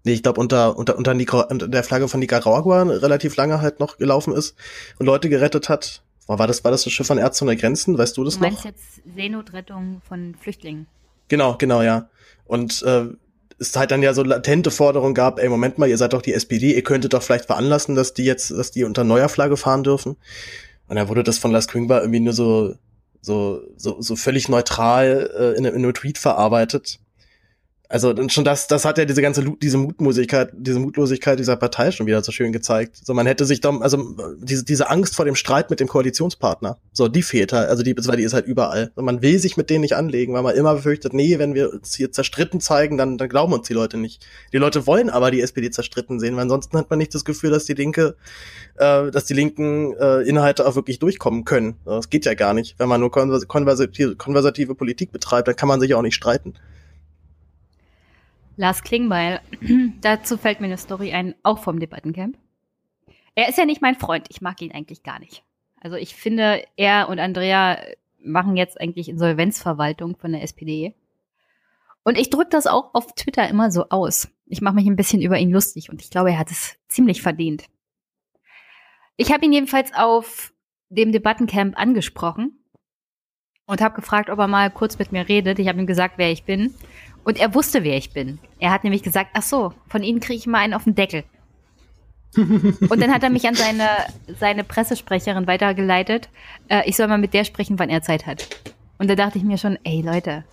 [SPEAKER 6] nee, ich glaube, unter, unter, unter, unter der Flagge von Nicaragua relativ lange halt noch gelaufen ist und Leute gerettet hat war das, war das das Schiff von Ärzte ohne Grenzen? Weißt du das noch? Du meinst
[SPEAKER 1] noch? jetzt Seenotrettung von Flüchtlingen.
[SPEAKER 6] Genau, genau, ja. Und äh, es halt dann ja so latente Forderungen gab, ey, Moment mal, ihr seid doch die SPD, ihr könntet doch vielleicht veranlassen, dass die jetzt, dass die unter neuer Flagge fahren dürfen. Und dann wurde das von Lars Klingbeil irgendwie nur so, so, so, so völlig neutral äh, in, in einem Tweet verarbeitet. Also schon das, das hat ja diese ganze diese Mutlosigkeit, diese Mutlosigkeit dieser Partei schon wieder so schön gezeigt. So man hätte sich doch, also diese diese Angst vor dem Streit mit dem Koalitionspartner, so die fehlt halt, also die, die ist halt überall. Und man will sich mit denen nicht anlegen, weil man immer befürchtet, nee, wenn wir uns hier zerstritten zeigen, dann, dann glauben uns die Leute nicht. Die Leute wollen aber die SPD zerstritten sehen, weil ansonsten hat man nicht das Gefühl, dass die Linke, äh, dass die linken äh, Inhalte auch wirklich durchkommen können. Das geht ja gar nicht. Wenn man nur konversative, konversative Politik betreibt, dann kann man sich auch nicht streiten.
[SPEAKER 1] Lars Klingbeil, dazu fällt mir eine Story ein, auch vom Debattencamp. Er ist ja nicht mein Freund, ich mag ihn eigentlich gar nicht. Also ich finde, er und Andrea machen jetzt eigentlich Insolvenzverwaltung von der SPD. Und ich drücke das auch auf Twitter immer so aus. Ich mache mich ein bisschen über ihn lustig und ich glaube, er hat es ziemlich verdient. Ich habe ihn jedenfalls auf dem Debattencamp angesprochen und habe gefragt, ob er mal kurz mit mir redet. Ich habe ihm gesagt, wer ich bin. Und er wusste, wer ich bin. Er hat nämlich gesagt, ach so, von Ihnen kriege ich mal einen auf den Deckel. und dann hat er mich an seine, seine Pressesprecherin weitergeleitet. Äh, ich soll mal mit der sprechen, wann er Zeit hat. Und da dachte ich mir schon, ey Leute,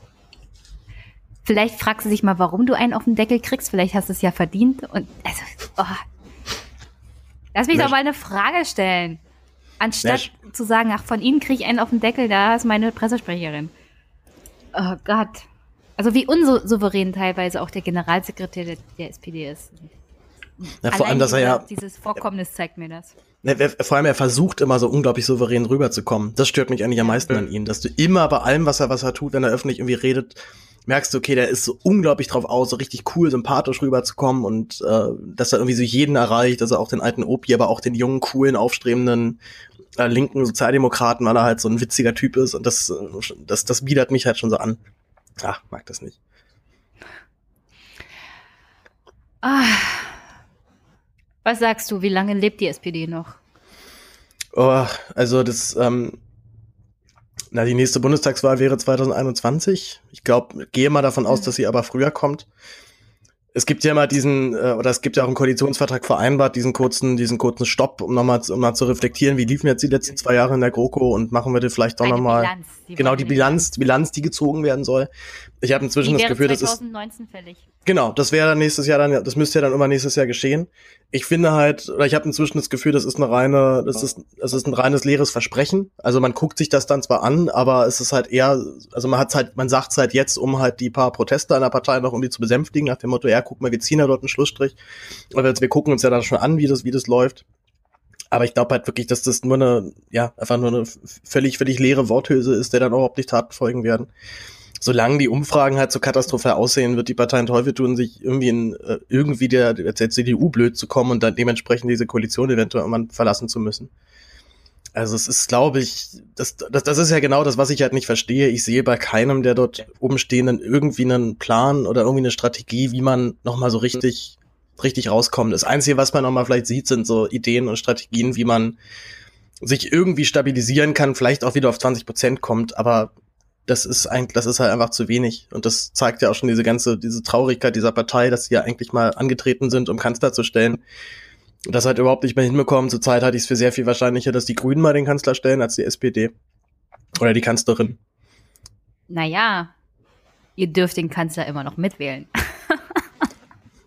[SPEAKER 1] vielleicht fragst du dich mal, warum du einen auf den Deckel kriegst. Vielleicht hast du es ja verdient. Und also, oh. lass mich doch mal eine Frage stellen. Anstatt ja. zu sagen, ach, von Ihnen kriege ich einen auf den Deckel, da ist meine Pressesprecherin. Oh Gott. Also wie unsouverän teilweise auch der Generalsekretär der, der SPD ist.
[SPEAKER 6] Ja, vor allem, dass er ja.
[SPEAKER 1] Dieses Vorkommnis zeigt mir das.
[SPEAKER 6] Vor allem, er versucht immer so unglaublich souverän rüberzukommen. Das stört mich eigentlich am meisten an ihm, dass du immer bei allem, was er, was er tut, wenn er öffentlich irgendwie redet, merkst du, okay, der ist so unglaublich drauf aus, so richtig cool, sympathisch rüberzukommen und äh, dass er irgendwie so jeden erreicht, dass er auch den alten Opi, aber auch den jungen, coolen, aufstrebenden äh, linken Sozialdemokraten, weil er halt so ein witziger Typ ist und das, äh, das, das biedert mich halt schon so an. Ach, mag das nicht.
[SPEAKER 1] Ah. Was sagst du, wie lange lebt die SPD noch?
[SPEAKER 6] Oh, also das, ähm, na, die nächste Bundestagswahl wäre 2021. Ich glaube, gehe mal davon aus, mhm. dass sie aber früher kommt es gibt ja immer diesen, äh, oder es gibt ja auch einen Koalitionsvertrag vereinbart, diesen kurzen, diesen kurzen Stopp, um nochmal um mal zu reflektieren, wie liefen jetzt die letzten zwei Jahre in der GroKo und machen wir das vielleicht doch nochmal. Genau, die Bilanz, die Bilanz, die gezogen werden soll. Ich habe inzwischen das Gefühl, das ist. Fällig. Genau, das wäre dann nächstes Jahr dann, das müsste ja dann immer nächstes Jahr geschehen. Ich finde halt, oder ich habe inzwischen das Gefühl, das ist eine reine, das ist, das ist ein reines leeres Versprechen. Also man guckt sich das dann zwar an, aber es ist halt eher, also man hat halt, man sagt es halt jetzt, um halt die paar Proteste einer Partei noch irgendwie zu besänftigen, nach dem Motto, ja, guck mal, wir ziehen ja dort einen Schlussstrich. Aber wir gucken uns ja dann schon an, wie das, wie das läuft. Aber ich glaube halt wirklich, dass das nur eine, ja, einfach nur eine völlig, völlig leere Worthülse ist, der dann überhaupt nicht Taten folgen werden solange die Umfragen halt so katastrophal aussehen, wird die Partei einen Teufel tun, sich irgendwie in, äh, irgendwie der, der CDU blöd zu kommen und dann dementsprechend diese Koalition eventuell irgendwann verlassen zu müssen. Also es ist, glaube ich, das, das, das ist ja genau das, was ich halt nicht verstehe. Ich sehe bei keinem der dort oben stehenden irgendwie einen Plan oder irgendwie eine Strategie, wie man nochmal so richtig, richtig rauskommt. Das Einzige, was man nochmal vielleicht sieht, sind so Ideen und Strategien, wie man sich irgendwie stabilisieren kann, vielleicht auch wieder auf 20 Prozent kommt, aber das ist eigentlich, das ist halt einfach zu wenig. Und das zeigt ja auch schon diese ganze, diese Traurigkeit dieser Partei, dass sie ja eigentlich mal angetreten sind, um Kanzler zu stellen. Und das halt überhaupt nicht mehr hinbekommen. Zurzeit halte ich es für sehr viel wahrscheinlicher, dass die Grünen mal den Kanzler stellen, als die SPD. Oder die Kanzlerin.
[SPEAKER 1] Naja, ihr dürft den Kanzler immer noch mitwählen.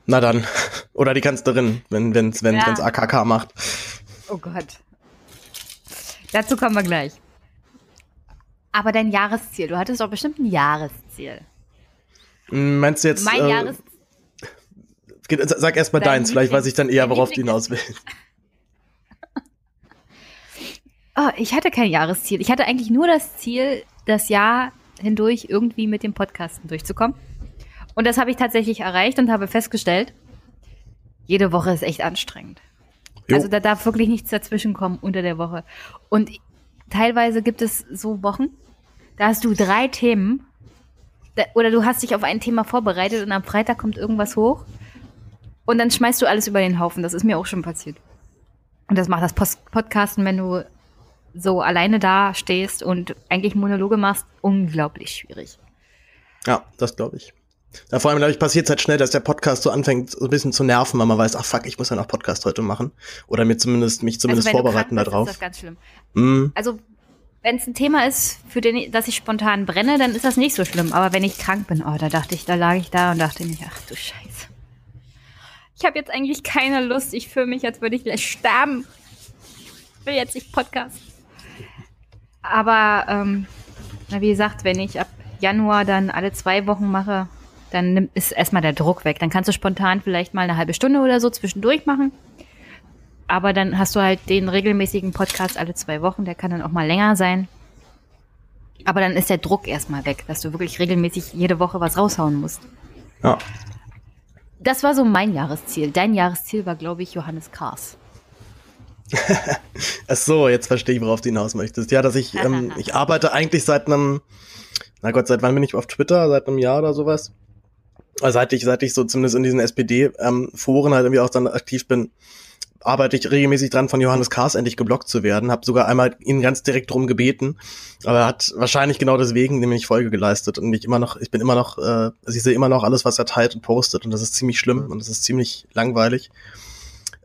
[SPEAKER 6] Na dann. Oder die Kanzlerin, wenn wenn's, wenn, ja. wenn's AKK macht.
[SPEAKER 1] Oh Gott. Dazu kommen wir gleich. Aber dein Jahresziel, du hattest doch bestimmt ein Jahresziel.
[SPEAKER 6] Meinst du jetzt?
[SPEAKER 1] Mein äh, Jahresziel.
[SPEAKER 6] Sag erst mal deins, vielleicht weiß ich dann eher, worauf du hinaus willst.
[SPEAKER 1] Oh, ich hatte kein Jahresziel. Ich hatte eigentlich nur das Ziel, das Jahr hindurch irgendwie mit dem Podcasten durchzukommen. Und das habe ich tatsächlich erreicht und habe festgestellt, jede Woche ist echt anstrengend. Jo. Also da darf wirklich nichts dazwischen kommen unter der Woche. Und teilweise gibt es so Wochen, da hast du drei Themen da, oder du hast dich auf ein Thema vorbereitet und am Freitag kommt irgendwas hoch und dann schmeißt du alles über den Haufen. Das ist mir auch schon passiert. Und das macht das Post Podcasten, wenn du so alleine da stehst und eigentlich Monologe machst, unglaublich schwierig.
[SPEAKER 6] Ja, das glaube ich. Ja, vor allem, glaube ich, passiert es halt schnell, dass der Podcast so anfängt, so ein bisschen zu nerven, weil man weiß, ach fuck, ich muss ja noch Podcast heute machen. Oder mir zumindest, mich zumindest also vorbereiten darauf. Ist das ganz schlimm.
[SPEAKER 1] Mm. Also, wenn es ein Thema ist, für den, dass ich spontan brenne, dann ist das nicht so schlimm. Aber wenn ich krank bin, oh, da dachte ich, da lag ich da und dachte mir, ach du Scheiße. Ich habe jetzt eigentlich keine Lust. Ich fühle mich, als würde ich gleich sterben. Ich will jetzt nicht Podcast. Aber, ähm, wie gesagt, wenn ich ab Januar dann alle zwei Wochen mache, dann ist erstmal der Druck weg. Dann kannst du spontan vielleicht mal eine halbe Stunde oder so zwischendurch machen. Aber dann hast du halt den regelmäßigen Podcast alle zwei Wochen, der kann dann auch mal länger sein. Aber dann ist der Druck erstmal weg, dass du wirklich regelmäßig jede Woche was raushauen musst.
[SPEAKER 6] Ja.
[SPEAKER 1] Das war so mein Jahresziel. Dein Jahresziel war, glaube ich, Johannes Kars.
[SPEAKER 6] Ach so, jetzt verstehe ich, worauf du hinaus möchtest. Ja, dass ich, ähm, ich arbeite eigentlich seit einem, na Gott, seit wann bin ich auf Twitter? Seit einem Jahr oder sowas. Seit ich, seit ich so zumindest in diesen SPD-Foren ähm, halt irgendwie auch dann aktiv bin, arbeite ich regelmäßig dran, von Johannes Kahrs endlich geblockt zu werden. Habe sogar einmal ihn ganz direkt drum gebeten, aber er hat wahrscheinlich genau deswegen nämlich Folge geleistet und ich immer noch, ich bin immer noch, äh, also ich sehe immer noch alles, was er teilt und postet und das ist ziemlich schlimm und das ist ziemlich langweilig.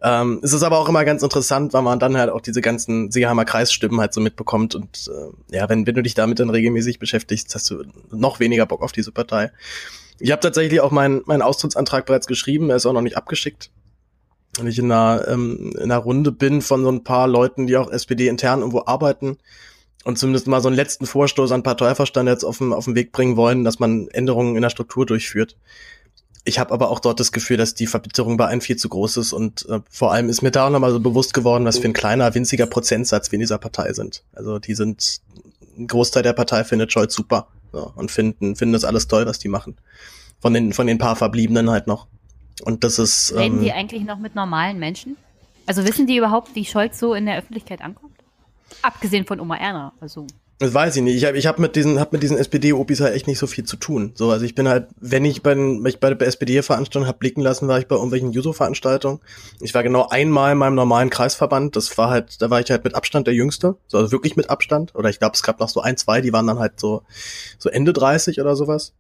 [SPEAKER 6] Ähm, es ist aber auch immer ganz interessant, weil man dann halt auch diese ganzen Seeheimer Kreisstimmen halt so mitbekommt und äh, ja, wenn, wenn du dich damit dann regelmäßig beschäftigst, hast du noch weniger Bock auf diese Partei. Ich habe tatsächlich auch meinen meinen Austrittsantrag bereits geschrieben, er ist auch noch nicht abgeschickt wenn ich in einer, ähm, in einer Runde bin von so ein paar Leuten, die auch SPD intern irgendwo arbeiten und zumindest mal so einen letzten Vorstoß an Parteiverstand auf den, auf den Weg bringen wollen, dass man Änderungen in der Struktur durchführt. Ich habe aber auch dort das Gefühl, dass die Verbitterung bei allen viel zu groß ist und äh, vor allem ist mir da auch nochmal so bewusst geworden, was für ein kleiner, winziger Prozentsatz wir in dieser Partei sind. Also die sind, ein Großteil der Partei findet Scholz super so, und finden, finden das alles toll, was die machen. Von den, von den paar Verbliebenen halt noch. Und das ist.
[SPEAKER 1] Reden
[SPEAKER 6] ähm,
[SPEAKER 1] die eigentlich noch mit normalen Menschen? Also wissen die überhaupt, wie Scholz so in der Öffentlichkeit ankommt? Abgesehen von Oma Erna, also.
[SPEAKER 6] Das weiß ich nicht. Ich habe ich hab mit diesen, hab mit diesen SPD-Opis halt echt nicht so viel zu tun. So, also ich bin halt, wenn ich bei, den, wenn ich bei der SPD-Veranstaltung habe blicken lassen, war ich bei irgendwelchen Juso-Veranstaltungen. Ich war genau einmal in meinem normalen Kreisverband. Das war halt, da war ich halt mit Abstand der Jüngste. So, also wirklich mit Abstand. Oder ich glaube, es gab noch so ein, zwei, die waren dann halt so, so Ende 30 oder sowas.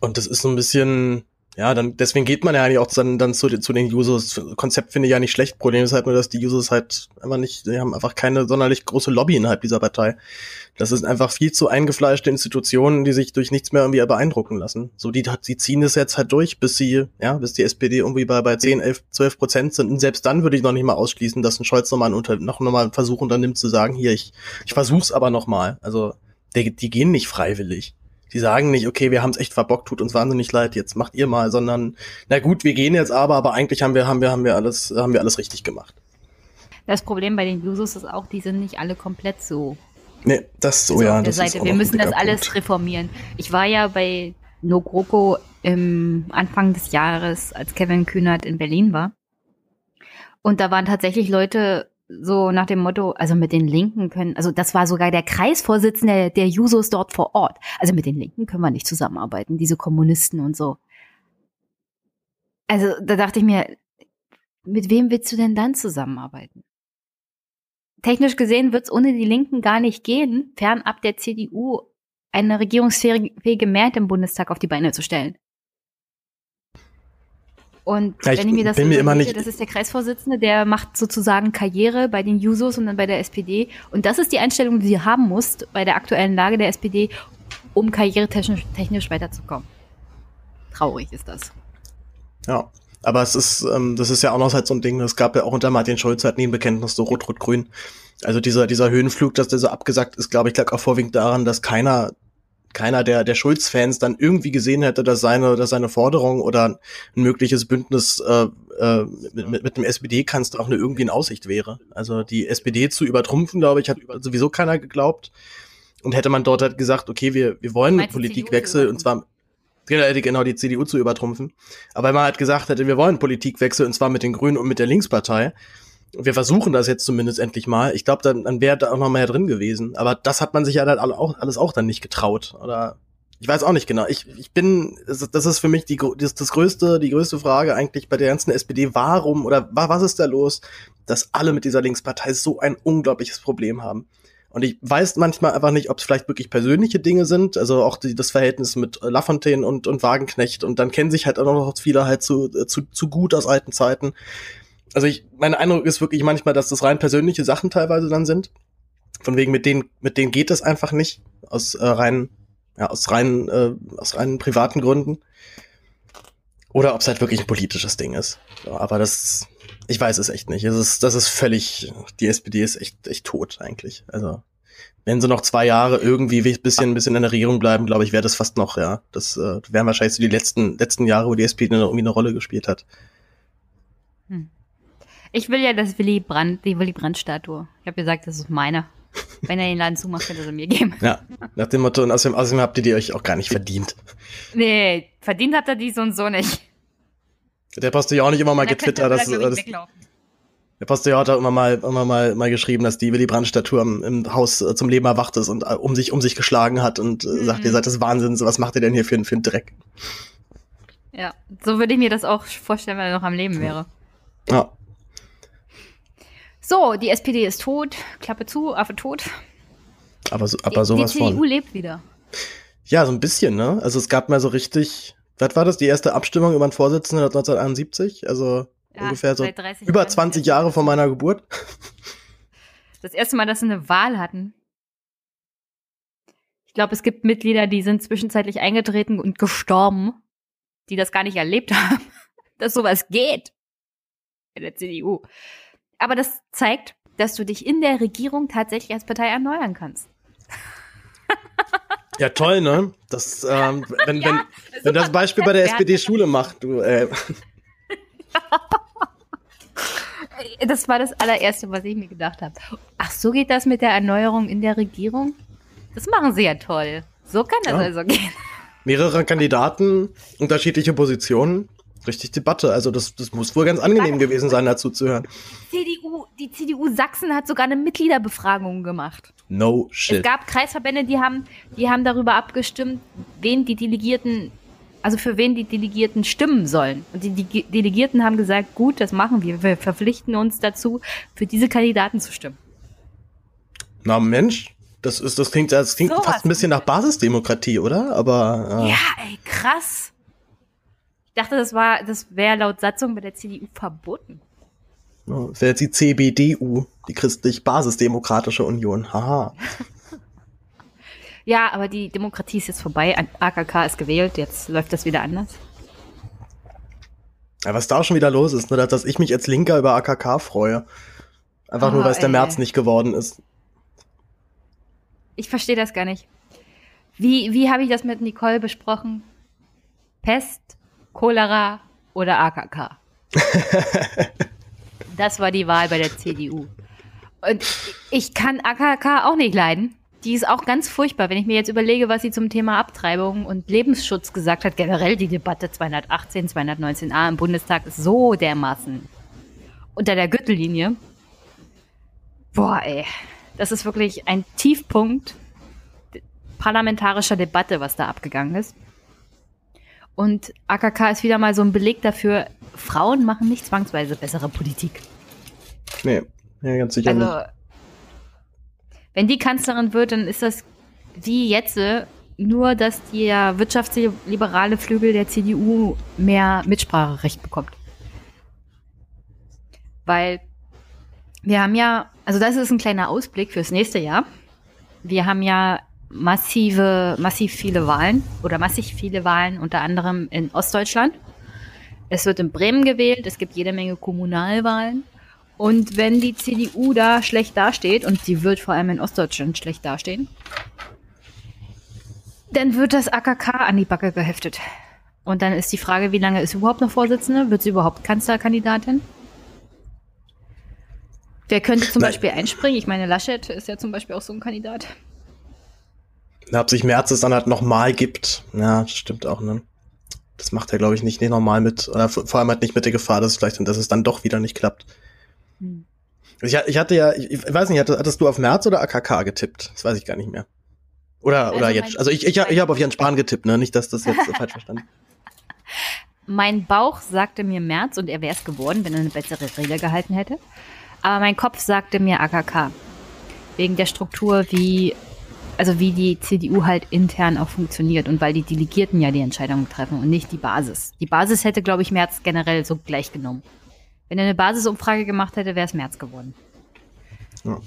[SPEAKER 6] Und das ist so ein bisschen, ja, dann deswegen geht man ja eigentlich auch dann, dann zu, zu den Users. Konzept finde ich ja nicht schlecht. Problem ist halt nur, dass die Users halt einfach nicht, die haben einfach keine sonderlich große Lobby innerhalb dieser Partei. Das ist einfach viel zu eingefleischte Institutionen, die sich durch nichts mehr irgendwie beeindrucken lassen. So, die, die ziehen das jetzt halt durch, bis sie, ja, bis die SPD irgendwie bei, bei 10, 11, 12 Prozent sind. Und selbst dann würde ich noch nicht mal ausschließen, dass ein Scholz nochmal unter, noch, noch mal Versuch unternimmt zu sagen, hier, ich, ich versuch's aber nochmal. Also, die, die gehen nicht freiwillig. Die sagen nicht, okay, wir haben es echt verbockt, tut uns wahnsinnig leid, jetzt macht ihr mal, sondern na gut, wir gehen jetzt aber, aber eigentlich haben wir haben wir haben wir alles haben wir alles richtig gemacht.
[SPEAKER 1] Das Problem bei den Jusos ist auch, die sind nicht alle komplett so.
[SPEAKER 6] Nee, das so
[SPEAKER 1] so
[SPEAKER 6] ja,
[SPEAKER 1] auf der
[SPEAKER 6] das ist
[SPEAKER 1] Seite.
[SPEAKER 6] auch
[SPEAKER 1] Wir müssen das alles
[SPEAKER 6] Punkt.
[SPEAKER 1] reformieren. Ich war ja bei No GroKo im Anfang des Jahres, als Kevin Kühnert in Berlin war. Und da waren tatsächlich Leute so nach dem Motto, also mit den Linken können, also das war sogar der Kreisvorsitzende der Jusos dort vor Ort. Also mit den Linken können wir nicht zusammenarbeiten, diese Kommunisten und so. Also da dachte ich mir, mit wem willst du denn dann zusammenarbeiten? Technisch gesehen wird es ohne die Linken gar nicht gehen, fernab der CDU eine regierungsfähige Mehrheit im Bundestag auf die Beine zu stellen. Und
[SPEAKER 6] Ja, ich
[SPEAKER 1] wenn ich mir das
[SPEAKER 6] bin mir immer nicht-
[SPEAKER 1] das ist der Kreisvorsitzende, der macht sozusagen Karriere bei den Jusos und dann bei der SPD. Und das ist die Einstellung, die du haben musst bei der aktuellen Lage der SPD, um karrieretechnisch technisch weiterzukommen. Traurig ist das.
[SPEAKER 6] Ja. Aber es ist, ähm, das ist ja auch noch halt so ein Ding, es gab ja auch unter Martin Schulz halt nie ein Bekenntnis so Rot-Rot-Grün. Also dieser, dieser Höhenflug, dass der so abgesagt ist, glaube ich, lag auch vorwiegend daran, dass keiner, keiner der, der Schulz-Fans dann irgendwie gesehen hätte, dass seine, dass seine Forderung oder ein mögliches Bündnis äh, äh, mit, mit, mit dem SPD-Kanzler auch eine irgendwie in Aussicht wäre. Also die SPD zu übertrumpfen, glaube ich, hat sowieso keiner geglaubt. Und hätte man dort halt gesagt, okay, wir, wir wollen einen Politikwechsel und zwar Genau, die- genau, die CDU zu übertrumpfen. Aber wenn man halt gesagt hätte, wir wollen Politikwechsel und zwar mit den Grünen und mit der Linkspartei. Wir versuchen das jetzt zumindest endlich mal. Ich glaube, dann, dann wäre da auch noch mehr drin gewesen. Aber das hat man sich ja dann auch, alles auch dann nicht getraut. Oder ich weiß auch nicht genau. Ich, ich bin, das ist- für mich die, das, das größte, die größte Frage eigentlich bei der ganzen SPD. Warum oder wa, was ist da los, dass alle mit dieser Linkspartei so ein unglaubliches Problem haben? Und ich weiß manchmal einfach nicht, ob es vielleicht wirklich persönliche Dinge sind, also auch die, das Verhältnis mit Lafontaine und, und Wagenknecht und dann kennen sich halt auch noch viele halt zu, äh, zu, zu gut aus alten Zeiten. Also ich, mein Eindruck ist wirklich manchmal, dass das rein persönliche Sachen teilweise dann sind. Von wegen, mit denen, mit denen geht das einfach nicht. Aus äh, rein, ja, aus rein, äh, aus reinen privaten Gründen. Oder ob es halt wirklich ein politisches Ding ist. Ja, aber das, ich weiß es echt nicht. Es ist, das ist völlig, die SPD ist echt, echt tot eigentlich. Also, wenn sie noch zwei Jahre irgendwie ein bisschen, ein bisschen in der Regierung bleiben, glaube ich, wäre das fast noch, ja. Das äh, wären wahrscheinlich so die letzten, letzten Jahre, wo die SPD irgendwie eine Rolle gespielt hat.
[SPEAKER 1] Ich will ja das Willy Brandt, die Willy Brandt-Statue. Ich habe gesagt, das ist meine. Wenn er den Laden zumacht, kann er sie mir geben.
[SPEAKER 6] Ja, nach dem Motto, und außerdem, außerdem habt ihr die euch auch gar nicht verdient.
[SPEAKER 1] Nee, verdient hat er die so und so nicht.
[SPEAKER 6] Der Postillon auch nicht immer mal
[SPEAKER 1] könnte er
[SPEAKER 6] getwittert, dass, dass
[SPEAKER 1] weglaufen.
[SPEAKER 6] der Postillon hat auch immer mal, immer mal, mal geschrieben, dass die Willy Brandt-Statue im, im Haus äh, zum Leben erwacht ist und äh, um sich, um sich geschlagen hat und äh, sagt,
[SPEAKER 1] Mhm.
[SPEAKER 6] ihr seid des Wahnsinns, was macht ihr denn hier für, einen- für einen Dreck?
[SPEAKER 1] Ja, so würde ich mir das auch vorstellen, wenn er noch am Leben wäre.
[SPEAKER 6] Ja.
[SPEAKER 1] So, die SPD ist tot, Klappe zu, Affe tot.
[SPEAKER 6] Aber, so, aber
[SPEAKER 1] die,
[SPEAKER 6] sowas
[SPEAKER 1] die CDU
[SPEAKER 6] von.
[SPEAKER 1] lebt wieder.
[SPEAKER 6] Ja, so ein bisschen, ne? Also es gab mal so richtig, was war das, die erste Abstimmung über einen Vorsitzenden 1971? Also
[SPEAKER 1] Ja,
[SPEAKER 6] ungefähr so
[SPEAKER 1] seit 30
[SPEAKER 6] über
[SPEAKER 1] Jahren.
[SPEAKER 6] 20 Jahre vor meiner Geburt.
[SPEAKER 1] Das erste Mal, dass sie eine Wahl hatten. Ich glaube, es gibt Mitglieder, die sind zwischenzeitlich eingetreten und gestorben, die das gar nicht erlebt haben, dass sowas geht in der CDU. Aber das zeigt, dass du dich in der Regierung tatsächlich als Partei erneuern kannst.
[SPEAKER 6] Ja, toll, ne? Das, ähm, wenn,
[SPEAKER 1] Ja,
[SPEAKER 6] wenn, wenn das Beispiel bei der
[SPEAKER 1] Wer hat-
[SPEAKER 6] SPD Schule macht, du, äh,
[SPEAKER 1] Das war das allererste, was ich mir gedacht habe. Ach, so geht das mit der Erneuerung in der Regierung? Das machen sie ja toll. So kann das
[SPEAKER 6] Ja.
[SPEAKER 1] also gehen.
[SPEAKER 6] mehrere Kandidaten, unterschiedliche Positionen, richtig Debatte. Also das, das muss wohl ganz angenehm gewesen sein, dazu zu hören.
[SPEAKER 1] CDU, die CDU Sachsen hat sogar eine Mitgliederbefragung gemacht.
[SPEAKER 6] No
[SPEAKER 1] Es
[SPEAKER 6] shit.
[SPEAKER 1] gab Kreisverbände, die haben, die haben darüber abgestimmt, wen die Delegierten, also für wen die Delegierten stimmen sollen. Und die, die Delegierten haben gesagt, gut, das machen wir. Wir verpflichten uns dazu, für diese Kandidaten zu stimmen.
[SPEAKER 6] Na Mensch, das ist, das klingt, das klingt
[SPEAKER 1] Sowas.
[SPEAKER 6] fast ein bisschen nach Basisdemokratie, oder? Aber äh,
[SPEAKER 1] Ja, ey, krass. Ich dachte, das war, das wäre laut Satzung bei der CDU verboten.
[SPEAKER 6] ja, das wäre jetzt die CBDU, die christlich-basisdemokratische Union. Haha.
[SPEAKER 1] Ja, aber die Demokratie ist jetzt vorbei. AKK ist gewählt. Jetzt läuft das wieder anders.
[SPEAKER 6] Ja, was da schon wieder los ist, ne, dass- dass ich mich als Linker über AKK freue. Einfach nur,
[SPEAKER 1] Oh,
[SPEAKER 6] weil es der. März nicht geworden ist.
[SPEAKER 1] Ich verstehe das gar nicht. Wie, wie habe ich das mit Nicole besprochen? Pest, Cholera oder AKK? das war die Wahl bei der CDU. Und ich kann AKK auch nicht leiden. Die ist auch ganz furchtbar, wenn ich mir jetzt überlege, was sie zum Thema Abtreibung und Lebensschutz gesagt hat. Generell die Debatte 218, 219a im Bundestag ist so dermaßen unter der Gürtellinie. Boah, ey. Das ist wirklich ein Tiefpunkt parlamentarischer Debatte, was da abgegangen ist. Und AKK ist wieder mal so ein Beleg dafür, Frauen machen nicht zwangsweise bessere Politik.
[SPEAKER 6] Nee, ja, ganz sicher nicht.
[SPEAKER 1] Also, wenn die Kanzlerin wird, dann ist das wie jetzt, äh, nur dass der wirtschaftsliberale Flügel der CDU mehr Mitspracherecht bekommt. Weil wir haben ja, also das ist ein kleiner Ausblick fürs nächste Jahr. Wir haben ja massive, massiv viele Wahlen oder massig viele Wahlen, unter anderem in Ostdeutschland. Es wird in Bremen gewählt, es gibt jede Menge Kommunalwahlen. Und wenn die CDU da schlecht dasteht, und sie wird vor allem in Ostdeutschland schlecht dastehen, dann wird das AKK an die Backe geheftet. Und dann ist die Frage, wie lange ist sie überhaupt noch Vorsitzende? Wird sie überhaupt Kanzlerkandidatin? Wer könnte zum
[SPEAKER 6] Nein.
[SPEAKER 1] Beispiel einspringen? Ich meine, Laschet ist ja zum Beispiel auch so ein Kandidat.
[SPEAKER 6] Na, ob sich Merz es dann halt nochmal gibt. Ja, das stimmt auch, ne? Das macht er, glaube ich, nicht, nicht normal mit, oder vor allem halt nicht mit der Gefahr, dass es vielleicht, dass es dann doch wieder nicht klappt.
[SPEAKER 1] Hm.
[SPEAKER 6] Ich, ich hatte ja, ich, ich weiß nicht, hattest, hattest du auf Merz oder AKK getippt? Das weiß ich gar nicht mehr. Oder, oder
[SPEAKER 1] Also
[SPEAKER 6] jetzt,
[SPEAKER 1] mein-
[SPEAKER 6] also ich, ich, ich habe auf Jens Spahn getippt, ne? Nicht, dass das jetzt falsch verstanden
[SPEAKER 1] Mein Bauch sagte mir März und er wäre es geworden, wenn er eine bessere Regel gehalten hätte. Aber mein Kopf sagte mir AKK. Wegen der Struktur, wie, also wie die CDU halt intern auch funktioniert und weil die Delegierten ja die Entscheidungen treffen und nicht die Basis. Die Basis hätte, glaube ich, März generell so gleich genommen. Wenn er eine Basisumfrage gemacht hätte, wäre es März geworden.
[SPEAKER 6] Ja.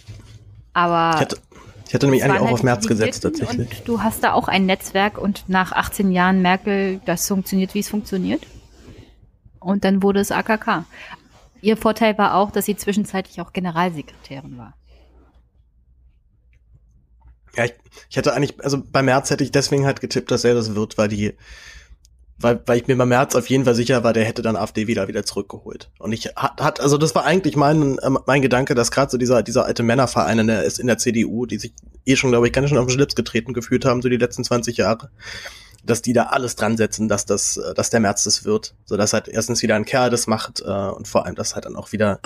[SPEAKER 1] Aber
[SPEAKER 6] Ich hätte, ich hätte nämlich eigentlich auch
[SPEAKER 1] halt
[SPEAKER 6] auf Merz gesetzt, tatsächlich.
[SPEAKER 1] Und du hast da auch ein Netzwerk und nach 18 Jahren Merkel, das funktioniert, wie es funktioniert. Und dann wurde es AKK. Ihr Vorteil war auch, dass sie zwischenzeitlich auch Generalsekretärin war.
[SPEAKER 6] Ja, ich, ich hätte eigentlich, also bei Merz hätte ich deswegen halt getippt, dass er das wird, weil die, weil, weil ich mir bei Merz auf jeden Fall sicher war, der hätte dann AfD wieder wieder zurückgeholt. Und ich hat, hat also das war eigentlich mein, ähm, mein Gedanke, dass gerade so dieser, dieser alte Männerverein in der, ist in der CDU, die sich eh schon, glaube ich, ganz schön auf den Schlips getreten gefühlt haben, so die letzten 20 Jahre, dass die da alles dran setzen, dass das, äh, dass der Merz das wird. So dass halt erstens wieder ein Kerl das macht, äh, und vor allem, dass halt dann auch wieder,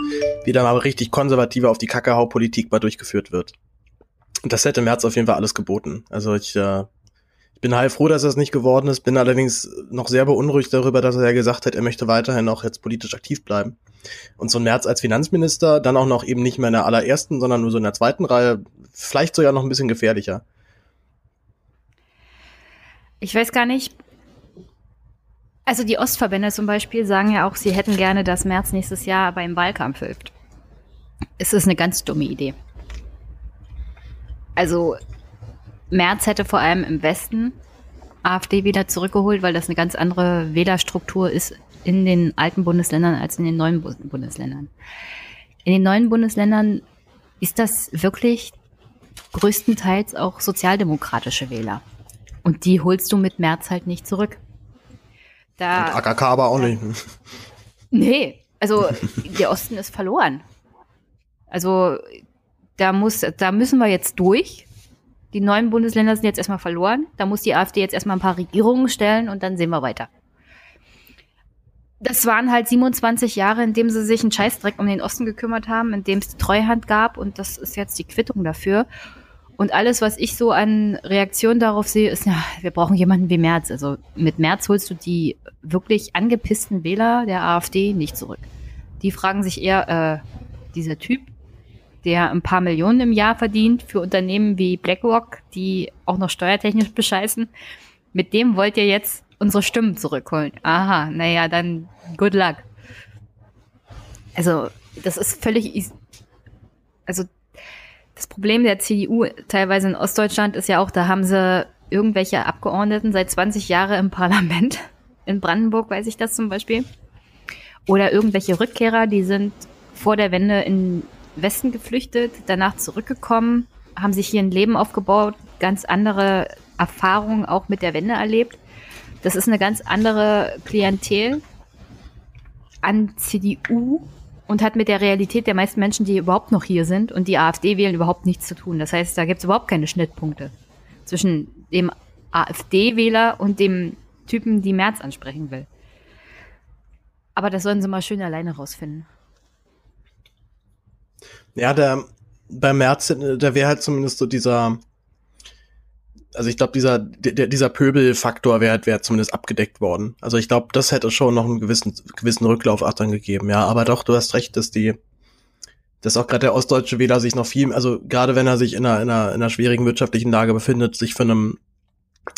[SPEAKER 6] wieder mal richtig konservative auf die Kackehau-Politik mal durchgeführt wird. Das hätte Merz auf jeden Fall alles geboten. Also ich, äh, ich bin halt froh, dass es nicht geworden ist, bin allerdings noch sehr beunruhigt darüber, dass er ja gesagt hat, er möchte weiterhin auch jetzt politisch aktiv bleiben. Und so ein März als Finanzminister, dann auch noch eben nicht mehr in der allerersten, sondern nur so in der zweiten Reihe, vielleicht sogar noch ein bisschen gefährlicher.
[SPEAKER 1] Ich weiß gar nicht. Also die Ostverbände zum Beispiel sagen ja auch, sie hätten gerne, dass März nächstes Jahr beim Wahlkampf hilft. Es ist eine ganz dumme Idee. Also Merz hätte vor allem im Westen AfD wieder zurückgeholt, weil das eine ganz andere Wählerstruktur ist in den alten Bundesländern als in den neuen Bundesländern. In den neuen Bundesländern ist das wirklich größtenteils auch sozialdemokratische Wähler. Und die holst du mit Merz halt nicht zurück.
[SPEAKER 6] Da, Und AKK aber auch nicht.
[SPEAKER 1] Nee, also der Osten ist verloren. Also da muss, da müssen wir jetzt durch. Die neuen Bundesländer sind jetzt erstmal verloren. Da muss die AfD jetzt erstmal ein paar Regierungen stellen und dann sehen wir weiter. Das waren halt 27 Jahre, in dem sie sich einen Scheißdreck um den Osten gekümmert haben, in dem es die Treuhand gab und das ist jetzt die Quittung dafür. Und alles, was ich so an Reaktionen darauf sehe, ist, ja, wir brauchen jemanden wie Merz. Also mit Merz holst du die wirklich angepissten Wähler der AfD nicht zurück. Die fragen sich eher, äh, dieser Typ, der ein paar Millionen im Jahr verdient für Unternehmen wie BlackRock, die auch noch steuertechnisch bescheißen. Mit dem wollt ihr jetzt unsere Stimmen zurückholen. Aha, naja, dann good luck. Also, das ist völlig, also, das Problem der CDU teilweise in Ostdeutschland ist ja auch, da haben sie irgendwelche Abgeordneten seit 20 Jahren im Parlament. In Brandenburg weiß ich das zum Beispiel. Oder irgendwelche Rückkehrer, die sind vor der Wende in Westen geflüchtet, danach zurückgekommen, haben sich hier ein Leben aufgebaut, ganz andere Erfahrungen auch mit der Wende erlebt. Das ist eine ganz andere Klientel an CDU und hat mit der Realität der meisten Menschen, die überhaupt noch hier sind und die AfD wählen, überhaupt nichts zu tun. Das heißt, da gibt es überhaupt keine Schnittpunkte zwischen dem AfD-Wähler und dem Typen, die März ansprechen will. Aber das sollen sie mal schön alleine rausfinden.
[SPEAKER 6] Ja, der bei März, der wäre halt zumindest so dieser, also ich glaube, dieser, der, dieser Pöbelfaktor wäre wär zumindest abgedeckt worden. Also ich glaube, das hätte schon noch einen gewissen, gewissen Rücklauf auch dann gegeben, ja. Aber doch, du hast recht, dass die, dass auch gerade der ostdeutsche Wähler sich noch viel, also gerade wenn er sich in einer, in einer, in einer schwierigen wirtschaftlichen Lage befindet, sich von einem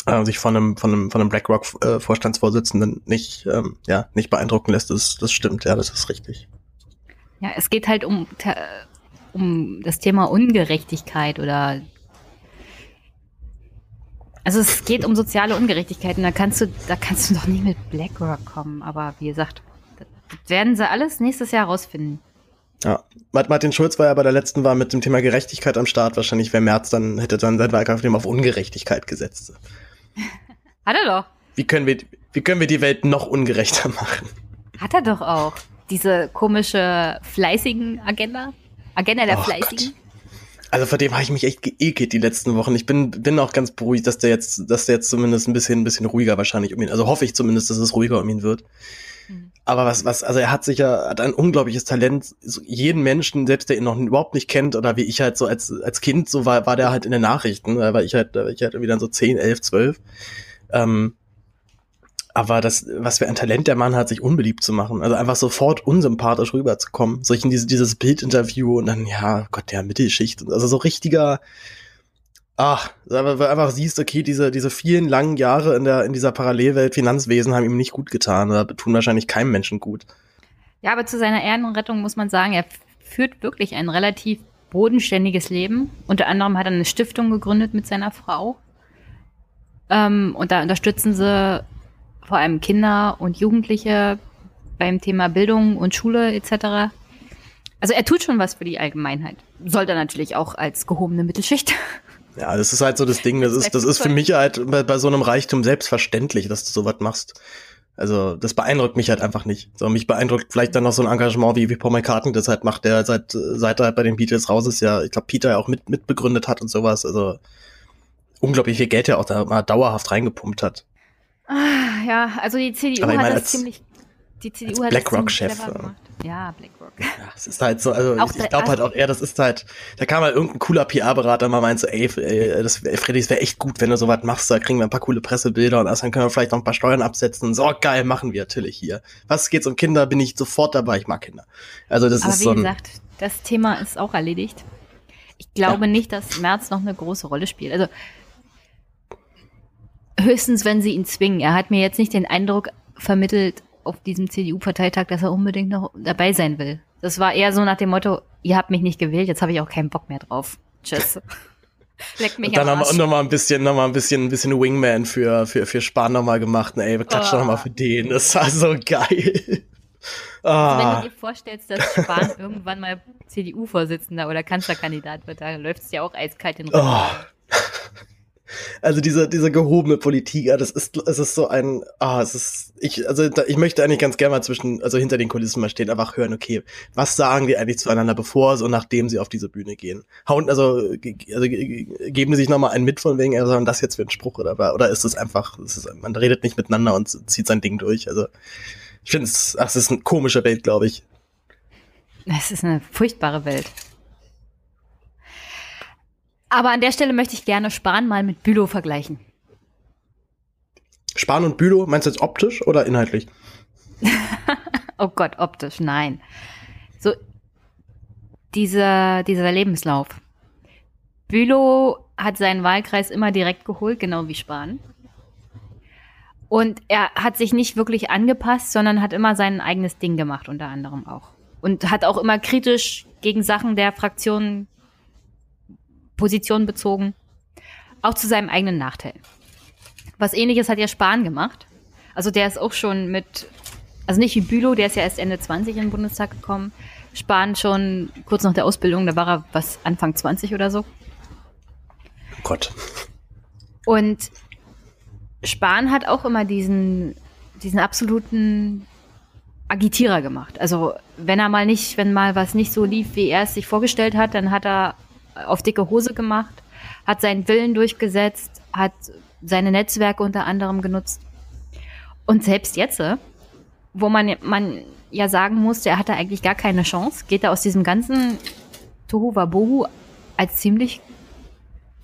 [SPEAKER 6] äh, sich von einem von einem von einem BlackRock äh, nicht ähm, ja nicht beeindrucken lässt, das das stimmt, ja, das ist richtig.
[SPEAKER 1] Ja, es geht halt um um das Thema Ungerechtigkeit oder also es geht um soziale Ungerechtigkeiten. Da kannst du, da kannst du doch nicht mit BlackRock kommen. Aber wie gesagt, das werden sie alles nächstes Jahr rausfinden.
[SPEAKER 6] Ja, Martin Schulz war ja bei der letzten Wahl mit dem Thema Gerechtigkeit am Start. Wahrscheinlich wäre März dann, hätte dann sein Wahlkampf auf Ungerechtigkeit gesetzt.
[SPEAKER 1] Hat er doch.
[SPEAKER 6] Wie können wir, wie können wir die Welt noch ungerechter machen?
[SPEAKER 1] Hat er doch auch. Diese komische, fleißigen Agenda. Agenda der oh Fleißigen. Gott.
[SPEAKER 6] Also vor dem habe ich mich echt geekelt die letzten Wochen. Ich bin, bin auch ganz beruhigt, dass der jetzt, dass der jetzt zumindest ein bisschen, ein bisschen ruhiger wahrscheinlich um ihn, also hoffe ich zumindest, dass es ruhiger um ihn wird. Mhm. Aber was, was, also er hat sicher, hat ein unglaubliches Talent, so jeden Menschen, selbst der ihn noch überhaupt nicht kennt, oder wie ich halt so als, als Kind, so war, war der halt in den Nachrichten, weil ich halt, ich halt wieder so 10, 11, 12. Ähm, aber das, was für ein Talent der Mann hat, sich unbeliebt zu machen. Also einfach sofort unsympathisch rüberzukommen. Solch in diese, dieses Bildinterview und dann, ja, Gott, der Mittelschicht. Also so richtiger, ach, weil du einfach siehst, okay, diese, diese vielen langen Jahre in der, in dieser Parallelwelt Finanzwesen haben ihm nicht gut getan oder tun wahrscheinlich keinem Menschen gut.
[SPEAKER 1] Ja, aber zu seiner Ehrenrettung muss man sagen, er führt wirklich ein relativ bodenständiges Leben. Unter anderem hat er eine Stiftung gegründet mit seiner Frau. Ähm, und da unterstützen sie vor allem Kinder und Jugendliche beim Thema Bildung und Schule etc. Also er tut schon was für die Allgemeinheit. Sollte natürlich auch als gehobene Mittelschicht.
[SPEAKER 6] Ja, das ist halt so das Ding. Das ist, das ist für mich halt bei, bei so einem Reichtum selbstverständlich, dass du sowas machst. Also das beeindruckt mich halt einfach nicht. So mich beeindruckt vielleicht dann noch so ein Engagement wie wie Paul McCartney das halt macht, der seit seit er halt bei den Beatles raus ist, ja, ich glaube Peter ja auch mit mitbegründet hat und sowas. Also unglaublich viel Geld ja auch da mal dauerhaft reingepumpt hat.
[SPEAKER 1] Ah, ja, also die CDU hat das ziemlich. Die CDU hat
[SPEAKER 6] BlackRock-Chef.
[SPEAKER 1] Ja, BlackRock.
[SPEAKER 6] Ja, es ist halt so, also
[SPEAKER 1] Auch
[SPEAKER 6] ich, glaube halt
[SPEAKER 1] also-
[SPEAKER 6] auch eher, das ist halt, da kam halt irgendein cooler PR-Berater mal meint so, ey, ey, das, Freddy, es wäre echt gut, wenn du sowas machst, da kriegen wir ein paar coole Pressebilder und dann können wir vielleicht noch ein paar Steuern absetzen. So, geil, machen wir natürlich hier. Was geht's um Kinder, bin ich sofort dabei, ich mag Kinder. Also das
[SPEAKER 1] Aber
[SPEAKER 6] ist
[SPEAKER 1] wie
[SPEAKER 6] so ein,
[SPEAKER 1] gesagt, das Thema ist auch erledigt. Ich glaube nicht, dass Merz noch eine große Rolle spielt. Also höchstens, wenn sie ihn zwingen. Er hat mir jetzt nicht den Eindruck vermittelt auf diesem CDU-Parteitag, dass er unbedingt noch dabei sein will. Das war eher so nach dem Motto, ihr habt mich nicht gewählt, jetzt habe ich auch keinen Bock mehr drauf. Tschüss. Leckt mich
[SPEAKER 6] dann haben wir
[SPEAKER 1] Arsch.
[SPEAKER 6] noch mal ein bisschen, noch mal ein bisschen, ein bisschen Wingman für, für, für Spahn noch mal gemacht. Ey, wir klatschen
[SPEAKER 1] Oh.
[SPEAKER 6] noch mal für den. Das war so geil.
[SPEAKER 1] Also wenn
[SPEAKER 6] Ah.
[SPEAKER 1] du dir vorstellst, dass Spahn irgendwann mal CDU-Vorsitzender oder Kanzlerkandidat wird, da läuft es ja auch eiskalt in den Rücken.
[SPEAKER 6] Oh. Also diese, diese gehobene Politik, ja, das ist, es ist so ein, ah, es ist, ich, also da, ich möchte eigentlich ganz gerne mal zwischen, also hinter den Kulissen mal stehen, einfach hören, okay, was sagen die eigentlich zueinander, bevor so nachdem sie auf diese Bühne gehen? Hauen, also, also ge- geben die sich nochmal einen mit von wegen, also haben das jetzt für einen Spruch oder, oder ist es einfach, es ist, man redet nicht miteinander und zieht sein Ding durch, also ich finde es, ach, es ist eine komische Welt, glaube ich.
[SPEAKER 1] Es ist eine furchtbare Welt. Aber an der Stelle möchte ich gerne Spahn mal mit Bülow vergleichen.
[SPEAKER 6] Spahn und Bülow, meinst du jetzt optisch oder inhaltlich?
[SPEAKER 1] Oh Gott, optisch, nein. So, dieser, dieser Lebenslauf. Bülow hat seinen Wahlkreis immer direkt geholt, genau wie Spahn. Und er hat sich nicht wirklich angepasst, sondern hat immer sein eigenes Ding gemacht, unter anderem auch. Und hat auch immer kritisch gegen Sachen der Fraktion Position bezogen. Auch zu seinem eigenen Nachteil. Was ähnliches hat ja Spahn gemacht. Also der ist auch schon mit, also nicht wie Bülow, der ist ja erst Ende 20 in den Bundestag gekommen. Spahn schon kurz nach der Ausbildung, da war er was Anfang 20 oder so.
[SPEAKER 6] Oh Gott.
[SPEAKER 1] Und Spahn hat auch immer diesen, diesen absoluten Agitierer gemacht. Also wenn er mal nicht, wenn mal was nicht so lief, wie er es sich vorgestellt hat, dann hat er auf dicke Hose gemacht, hat seinen Willen durchgesetzt, hat seine Netzwerke unter anderem genutzt. Und selbst jetzt, äh, wo man, man ja sagen musste, er hatte eigentlich gar keine Chance, geht er aus diesem ganzen Tohu Wabohu als ziemlich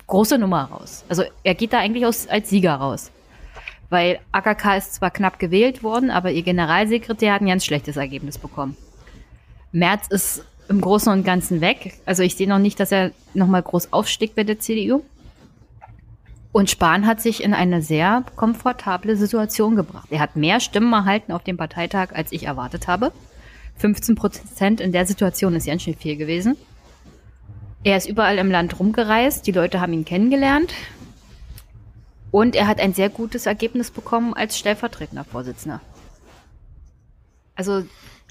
[SPEAKER 1] große Nummer raus. Also er geht da eigentlich aus, als Sieger raus. Weil AKK ist zwar knapp gewählt worden, aber ihr Generalsekretär hat ein ganz schlechtes Ergebnis bekommen. Merz ist im Großen und Ganzen weg. Also ich sehe noch nicht, dass er nochmal groß aufstieg bei der CDU. Und Spahn hat sich in eine sehr komfortable Situation gebracht. Er hat mehr Stimmen erhalten auf dem Parteitag, als ich erwartet habe. 15 Prozent in der Situation ist ganz schön viel gewesen. Er ist überall im Land rumgereist, die Leute haben ihn kennengelernt. Und er hat ein sehr gutes Ergebnis bekommen als stellvertretender Vorsitzender. Also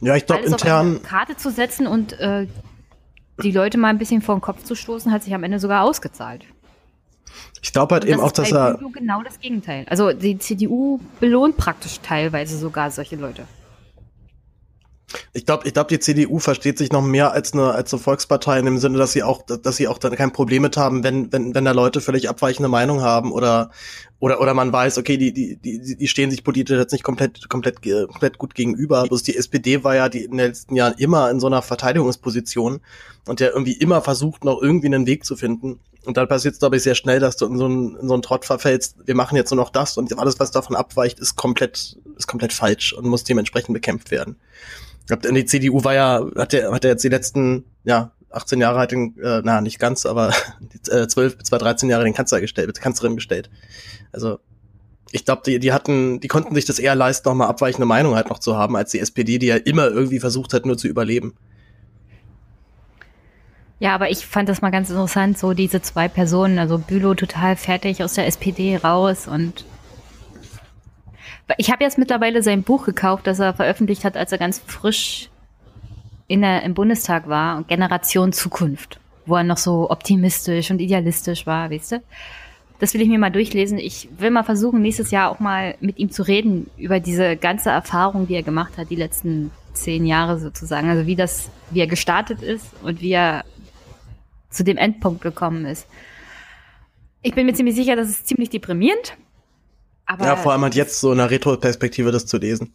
[SPEAKER 6] Ja, ich glaube
[SPEAKER 1] alles auf
[SPEAKER 6] intern,
[SPEAKER 1] eine Karte zu setzen und äh, die Leute mal ein bisschen vor den Kopf zu stoßen, hat sich am Ende sogar ausgezahlt.
[SPEAKER 6] ich glaube halt
[SPEAKER 1] Und
[SPEAKER 6] eben auch, dass er,
[SPEAKER 1] genau das Gegenteil. Also die CDU belohnt praktisch teilweise sogar solche Leute.
[SPEAKER 6] Ich glaube, ich glaube, die CDU versteht sich noch mehr als eine als eine Volkspartei in dem Sinne, dass sie auch, dass sie auch dann kein Problem mit haben, wenn wenn wenn da Leute völlig abweichende Meinung haben oder oder oder man weiß, okay, die die die die stehen sich politisch jetzt nicht komplett komplett ge- komplett gut gegenüber. Bloß die SPD war ja die in den letzten Jahren immer in so einer Verteidigungsposition und der irgendwie immer versucht, noch irgendwie einen Weg zu finden. Und dann passiert es, glaube ich, sehr schnell, dass du in so einen, in so einen Trott verfällst. Wir machen jetzt nur noch das und alles, was davon abweicht, ist komplett, ist komplett falsch und muss dementsprechend bekämpft werden. Die CDU war ja, hat ja, hat ja jetzt die letzten, ja, 18 Jahre halt den, äh, na, nicht ganz, aber äh, 12 bis 13 Jahre den Kanzler gestellt, Kanzlerin gestellt. Also, ich glaube, die, die hatten, die konnten sich das eher leisten, noch mal abweichende Meinung halt noch zu haben, als die SPD, die ja immer irgendwie versucht hat, nur zu überleben.
[SPEAKER 1] Ja, aber ich fand das mal ganz interessant, so diese zwei Personen, also Bülow total fertig aus der SPD raus und ich habe jetzt mittlerweile sein Buch gekauft, das er veröffentlicht hat, als er ganz frisch in der, im Bundestag war, Generation Zukunft, wo er noch so optimistisch und idealistisch war, weißt du? Das will ich mir mal durchlesen. Ich will mal versuchen, nächstes Jahr auch mal mit ihm zu reden über diese ganze Erfahrung, die er gemacht hat, die letzten zehn Jahre sozusagen. Also wie das, wie er gestartet ist und wie er zu dem Endpunkt gekommen ist. Ich bin mir ziemlich sicher, das ist ziemlich deprimierend. Aber
[SPEAKER 6] ja, vor allem halt jetzt so in der Retroperspektive das zu lesen.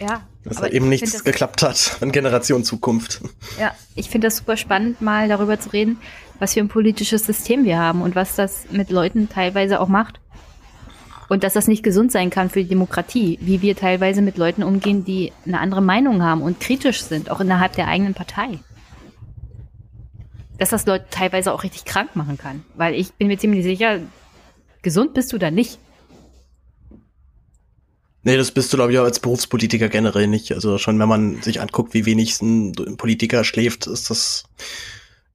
[SPEAKER 1] Ja.
[SPEAKER 6] Dass da eben
[SPEAKER 1] ich
[SPEAKER 6] nichts
[SPEAKER 1] das-
[SPEAKER 6] geklappt hat in Generation Zukunft.
[SPEAKER 1] Ja, ich finde das super spannend, mal darüber zu reden, was für ein politisches System wir haben und was das mit Leuten teilweise auch macht. Und dass das nicht gesund sein kann für die Demokratie, wie wir teilweise mit Leuten umgehen, die eine andere Meinung haben und kritisch sind, auch innerhalb der eigenen Partei. Dass das Leute teilweise auch richtig krank machen kann. Weil ich bin mir ziemlich sicher, gesund bist du da nicht.
[SPEAKER 6] Nee, das bist du, glaube ich, auch als Berufspolitiker generell nicht. Also schon, wenn man sich anguckt, wie wenig ein Politiker schläft, ist das.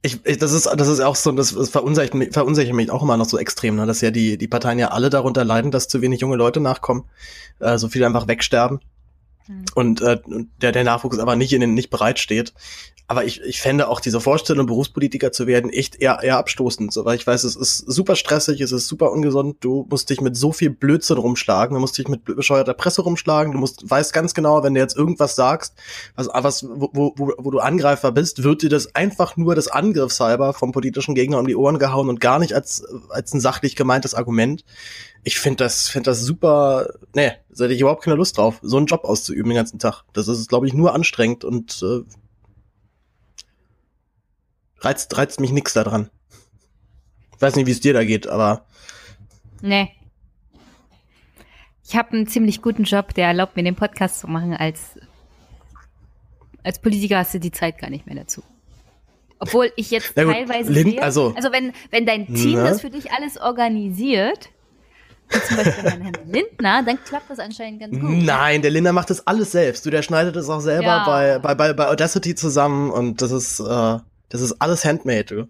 [SPEAKER 6] Ich, ich, das ist, das ist auch so, das, das verunsichert, mich, verunsichert mich auch immer noch so extrem, ne? dass ja die, die Parteien ja alle darunter leiden, dass zu wenig junge Leute nachkommen, äh, so viele einfach wegsterben
[SPEAKER 1] Hm.
[SPEAKER 6] und äh, der, der Nachwuchs aber nicht in den, nicht bereit steht. Aber ich, ich fände auch diese Vorstellung, Berufspolitiker zu werden, echt eher, eher abstoßend, so, weil ich weiß, es ist super stressig, es ist super ungesund, du musst dich mit so viel Blödsinn rumschlagen, du musst dich mit bescheuerter Presse rumschlagen, du musst, weißt ganz genau, wenn du jetzt irgendwas sagst, was, was, wo, wo, wo du Angreifer bist, wird dir das einfach nur des Angriffs halber vom politischen Gegner um die Ohren gehauen und gar nicht als, als ein sachlich gemeintes Argument. Ich finde das, finde das super, nee, da hätte ich überhaupt keine Lust drauf, so einen Job auszuüben den ganzen Tag. Das ist, glaube ich, nur anstrengend und äh, reizt, reizt mich nix daran. Ich weiß nicht, wie es dir da geht, aber
[SPEAKER 1] Nee. Ich habe einen ziemlich guten Job, der erlaubt mir den Podcast zu machen. Als, als Politiker hast du die Zeit gar nicht mehr dazu. Obwohl ich jetzt
[SPEAKER 6] gut,
[SPEAKER 1] teilweise
[SPEAKER 6] Lind-
[SPEAKER 1] sehe,
[SPEAKER 6] also-
[SPEAKER 1] also wenn, wenn dein Team
[SPEAKER 6] Na?
[SPEAKER 1] das für dich alles organisiert, wie zum Beispiel mein Herrn Lindner, dann klappt das anscheinend ganz gut.
[SPEAKER 6] nein, der Linda macht das alles selbst. Du, der schneidet es auch selber
[SPEAKER 1] Ja.
[SPEAKER 6] bei, bei, bei, bei Audacity zusammen und das ist, äh, das ist alles handmade, du.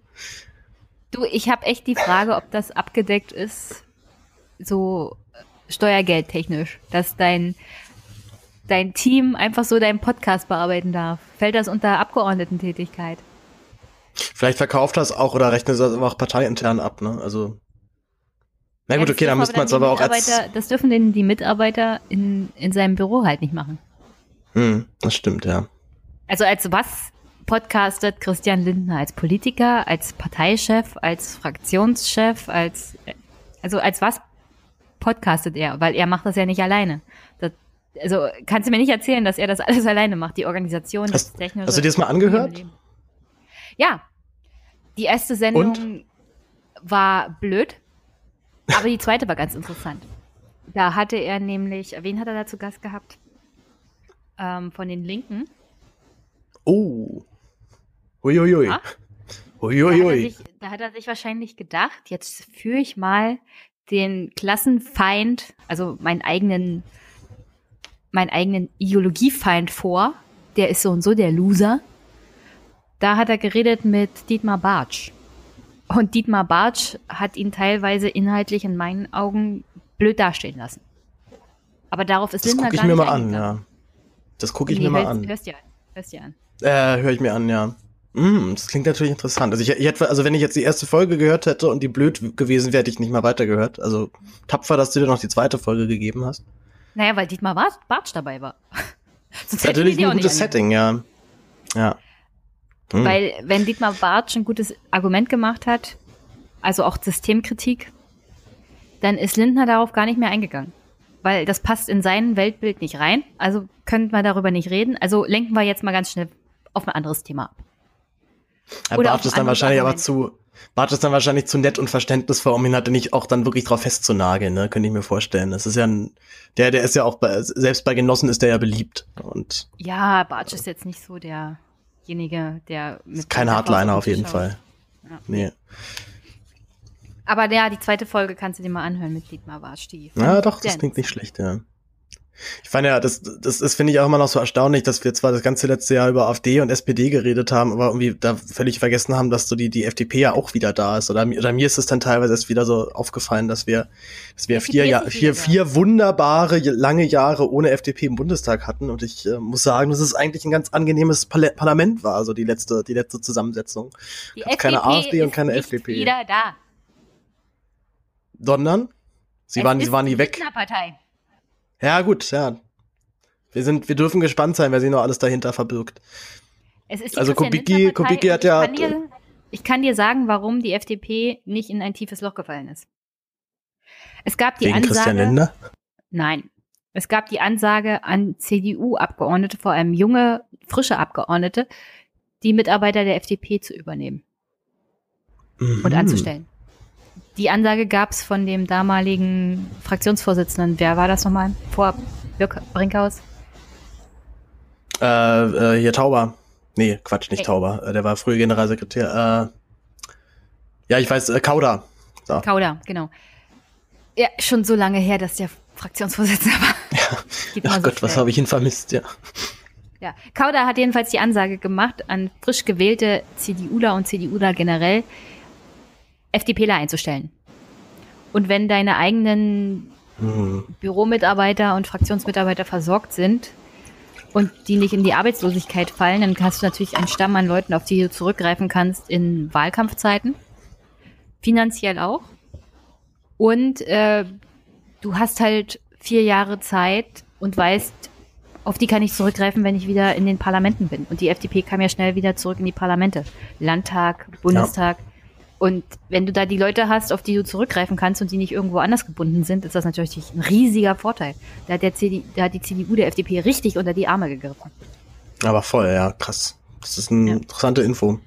[SPEAKER 1] Du, ich habe echt die Frage, ob das abgedeckt ist, so äh, steuergeldtechnisch, dass dein, dein Team einfach so deinen Podcast bearbeiten darf. Fällt das unter Abgeordnetentätigkeit?
[SPEAKER 6] Vielleicht verkauft das auch oder rechnet das einfach parteiintern ab, ne? Also. Na gut, okay, dann müsste man es aber auch als.
[SPEAKER 1] Das dürfen denn die Mitarbeiter in, in seinem Büro halt nicht machen.
[SPEAKER 6] Hm, das stimmt, ja.
[SPEAKER 1] Also als was podcastet Christian Lindner? Als Politiker, als Parteichef, als Fraktionschef, als also als was podcastet er? Weil er macht das ja nicht alleine. Das, also kannst du mir nicht erzählen, dass er das alles alleine macht, die Organisation, das
[SPEAKER 6] Hast-
[SPEAKER 1] technische.
[SPEAKER 6] hast du dir das mal angehört?
[SPEAKER 1] Ja. Die erste Sendung war blöd, aber die zweite war ganz interessant. Da hatte er nämlich, wen hat er da zu Gast gehabt? Ähm, von den Linken.
[SPEAKER 6] Oh. Uiuiui.
[SPEAKER 1] Ah? Da hat, er
[SPEAKER 6] Uiuiui.
[SPEAKER 1] sich, da hat er sich wahrscheinlich gedacht, jetzt führe ich mal den Klassenfeind, also meinen eigenen, meinen eigenen Ideologiefeind vor. Der ist so und so der Loser. Da hat er geredet mit Dietmar Bartsch. Und Dietmar Bartsch hat ihn teilweise inhaltlich in meinen Augen blöd dastehen lassen. Aber darauf ist
[SPEAKER 6] Das
[SPEAKER 1] Lindner
[SPEAKER 6] gucke ich
[SPEAKER 1] gar
[SPEAKER 6] mir
[SPEAKER 1] nicht
[SPEAKER 6] mal an, ja. Das gucke ich
[SPEAKER 1] Nee,
[SPEAKER 6] mir mal
[SPEAKER 1] hörst,
[SPEAKER 6] an.
[SPEAKER 1] Hörst dir an. Hörst dir an.
[SPEAKER 6] Äh, höre ich mir an, ja. Mm, das klingt natürlich interessant. Also ich, ich hätte, also wenn ich jetzt die erste Folge gehört hätte und die blöd gewesen wäre, hätte ich nicht mal weitergehört. Also tapfer, dass du dir noch die zweite Folge gegeben hast.
[SPEAKER 1] Naja, weil Dietmar Bar- Bartsch dabei war. Sonst
[SPEAKER 6] Natürlich ein gutes Setting, ja. Ja. Hm.
[SPEAKER 1] Weil wenn Dietmar Bartsch ein gutes Argument gemacht hat, also auch Systemkritik, dann ist Lindner darauf gar nicht mehr eingegangen. Weil das passt in sein Weltbild nicht rein. Also können wir darüber nicht reden. Also lenken wir jetzt mal ganz schnell auf ein anderes Thema ab.
[SPEAKER 6] Ja,
[SPEAKER 1] oder
[SPEAKER 6] Bart ist dann wahrscheinlich aber zu, Bart ist dann wahrscheinlich zu nett und verständnisvoll, um ihn halt nicht auch dann wirklich drauf festzunageln, ne? Könnte ich mir vorstellen. Das ist ja ein, der, der ist ja auch bei, selbst bei Genossen ist der ja beliebt. Und
[SPEAKER 1] Ja, Bartsch ist jetzt nicht so derjenige, der mit
[SPEAKER 6] ist kein Hardliner auf jeden Fall.
[SPEAKER 1] Ja.
[SPEAKER 6] Nee.
[SPEAKER 1] Aber ja, die zweite Folge kannst du dir mal anhören mit Dietmar Bartsch. Die
[SPEAKER 6] Ja, doch, das klingt nicht schlecht, ja. Ich fand ja, das, das ist, finde ich auch immer noch so erstaunlich, dass wir zwar das ganze letzte Jahr über AfD und SPD geredet haben, aber irgendwie da völlig vergessen haben, dass so die, die FDP ja auch wieder da ist. Oder, mir- oder mir ist es dann teilweise erst wieder so aufgefallen, dass wir, dass wir
[SPEAKER 1] FDP
[SPEAKER 6] vier, ja, vier, vier wunderbare, lange Jahre ohne FDP im Bundestag hatten. Und ich äh, muss sagen, dass es eigentlich ein ganz angenehmes Parla Parlament war, so die letzte, die letzte Zusammensetzung.
[SPEAKER 1] Die
[SPEAKER 6] Gab's keine AfD und keine FDP.
[SPEAKER 1] wieder da.
[SPEAKER 6] Sondern, sie
[SPEAKER 1] Es
[SPEAKER 6] waren, sie waren nie
[SPEAKER 1] die
[SPEAKER 6] weg.
[SPEAKER 1] Lindner-Partei.
[SPEAKER 6] Ja, gut, ja. Wir sind, wir dürfen gespannt sein, wer sich noch alles dahinter verbirgt.
[SPEAKER 1] Es ist
[SPEAKER 6] Also Kubicki- Kubicki
[SPEAKER 1] und
[SPEAKER 6] hat ja-
[SPEAKER 1] Ich kann, dir, ich kann dir sagen, warum die FDP nicht in ein tiefes Loch gefallen ist. Es gab die
[SPEAKER 6] Wegen
[SPEAKER 1] Ansage.
[SPEAKER 6] Christian Lindner.
[SPEAKER 1] Nein. Es gab die Ansage an CDU-Abgeordnete, vor allem junge, frische Abgeordnete, die Mitarbeiter der FDP zu übernehmen und
[SPEAKER 6] Mhm.
[SPEAKER 1] anzustellen. Die Ansage gab es von dem damaligen Fraktionsvorsitzenden. Wer war das nochmal? Vor Birk Brinkhaus?
[SPEAKER 6] Äh, äh, hier Tauber. Nee, Quatsch, nicht
[SPEAKER 1] Ey.
[SPEAKER 6] Tauber. Äh, Der war früher Generalsekretär. Äh, ja, ich weiß, äh, Kauder. So.
[SPEAKER 1] Kauder, genau. Ja, schon so lange her, dass der Fraktionsvorsitzende war. Immer
[SPEAKER 6] Ach
[SPEAKER 1] so
[SPEAKER 6] Gott, was habe ich ihn vermisst, ja.
[SPEAKER 1] Ja, Kauder hat jedenfalls die Ansage gemacht an frisch gewählte CDUler und CDUler generell, FDPler einzustellen. Und wenn deine eigenen
[SPEAKER 6] Hm.
[SPEAKER 1] Büromitarbeiter und Fraktionsmitarbeiter versorgt sind und die nicht in die Arbeitslosigkeit fallen, dann hast du natürlich einen Stamm an Leuten, auf die du zurückgreifen kannst in Wahlkampfzeiten. Finanziell auch. Und äh, du hast halt vier Jahre Zeit und weißt, auf die kann ich zurückgreifen, wenn ich wieder in den Parlamenten bin. Und die FDP kam ja schnell wieder zurück in die Parlamente. Landtag, Bundestag. Und wenn du da die Leute hast, auf die du zurückgreifen kannst und die nicht irgendwo anders gebunden sind, ist das natürlich ein riesiger Vorteil. Da hat, der CD, da hat die CDU der FDP richtig unter die Arme gegriffen.
[SPEAKER 6] Aber voll, ja, krass. Das ist eine
[SPEAKER 1] Ja.
[SPEAKER 6] interessante Info.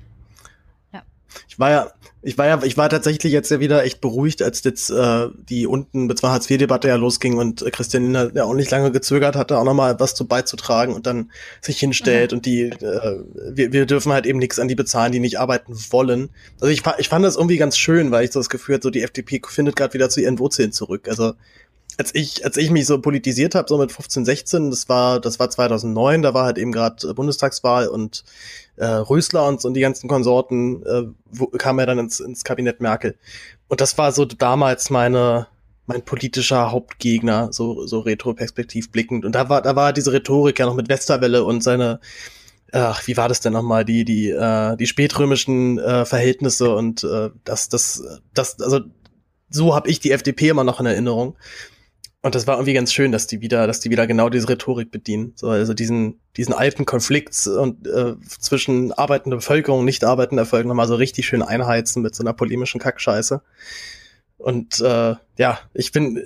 [SPEAKER 1] Ja.
[SPEAKER 6] Ich war ja, ich war ja, ich war tatsächlich jetzt ja wieder echt beruhigt, als jetzt äh, die unten beziehungsweise Hartz IV-Debatte ja losging und äh, Christian Lindner ja auch nicht lange gezögert hatte, auch nochmal was zu beizutragen und dann sich hinstellt und die, äh, wir, wir dürfen halt eben nichts an die bezahlen, die nicht arbeiten wollen. Also ich, ich fand das irgendwie ganz schön, weil ich so das Gefühl hatte, so die FDP findet gerade wieder zu ihren Wurzeln zurück. Also als ich, als ich mich so politisiert habe, so mit 15, 16, das war, das war 2009, da war halt eben gerade Bundestagswahl und äh, Rösler und, und die ganzen Konsorten äh, wo, kamen ja dann ins, ins Kabinett Merkel. Und das war so damals meine, mein politischer Hauptgegner, so, so retroperspektiv blickend. Und da war, da war diese Rhetorik ja noch mit Westerwelle und seine, ach, wie war das denn nochmal, die, die, äh, die spätrömischen äh, Verhältnisse und äh, das, das, das, also so habe ich die FDP immer noch in Erinnerung. Und das war irgendwie ganz schön, dass die wieder, dass die wieder genau diese Rhetorik bedienen. So, also diesen, diesen alten Konflikt und äh, zwischen arbeitender Bevölkerung und nicht arbeitender Bevölkerung nochmal so richtig schön einheizen mit so einer polemischen Kackscheiße. Und äh, ja, ich bin,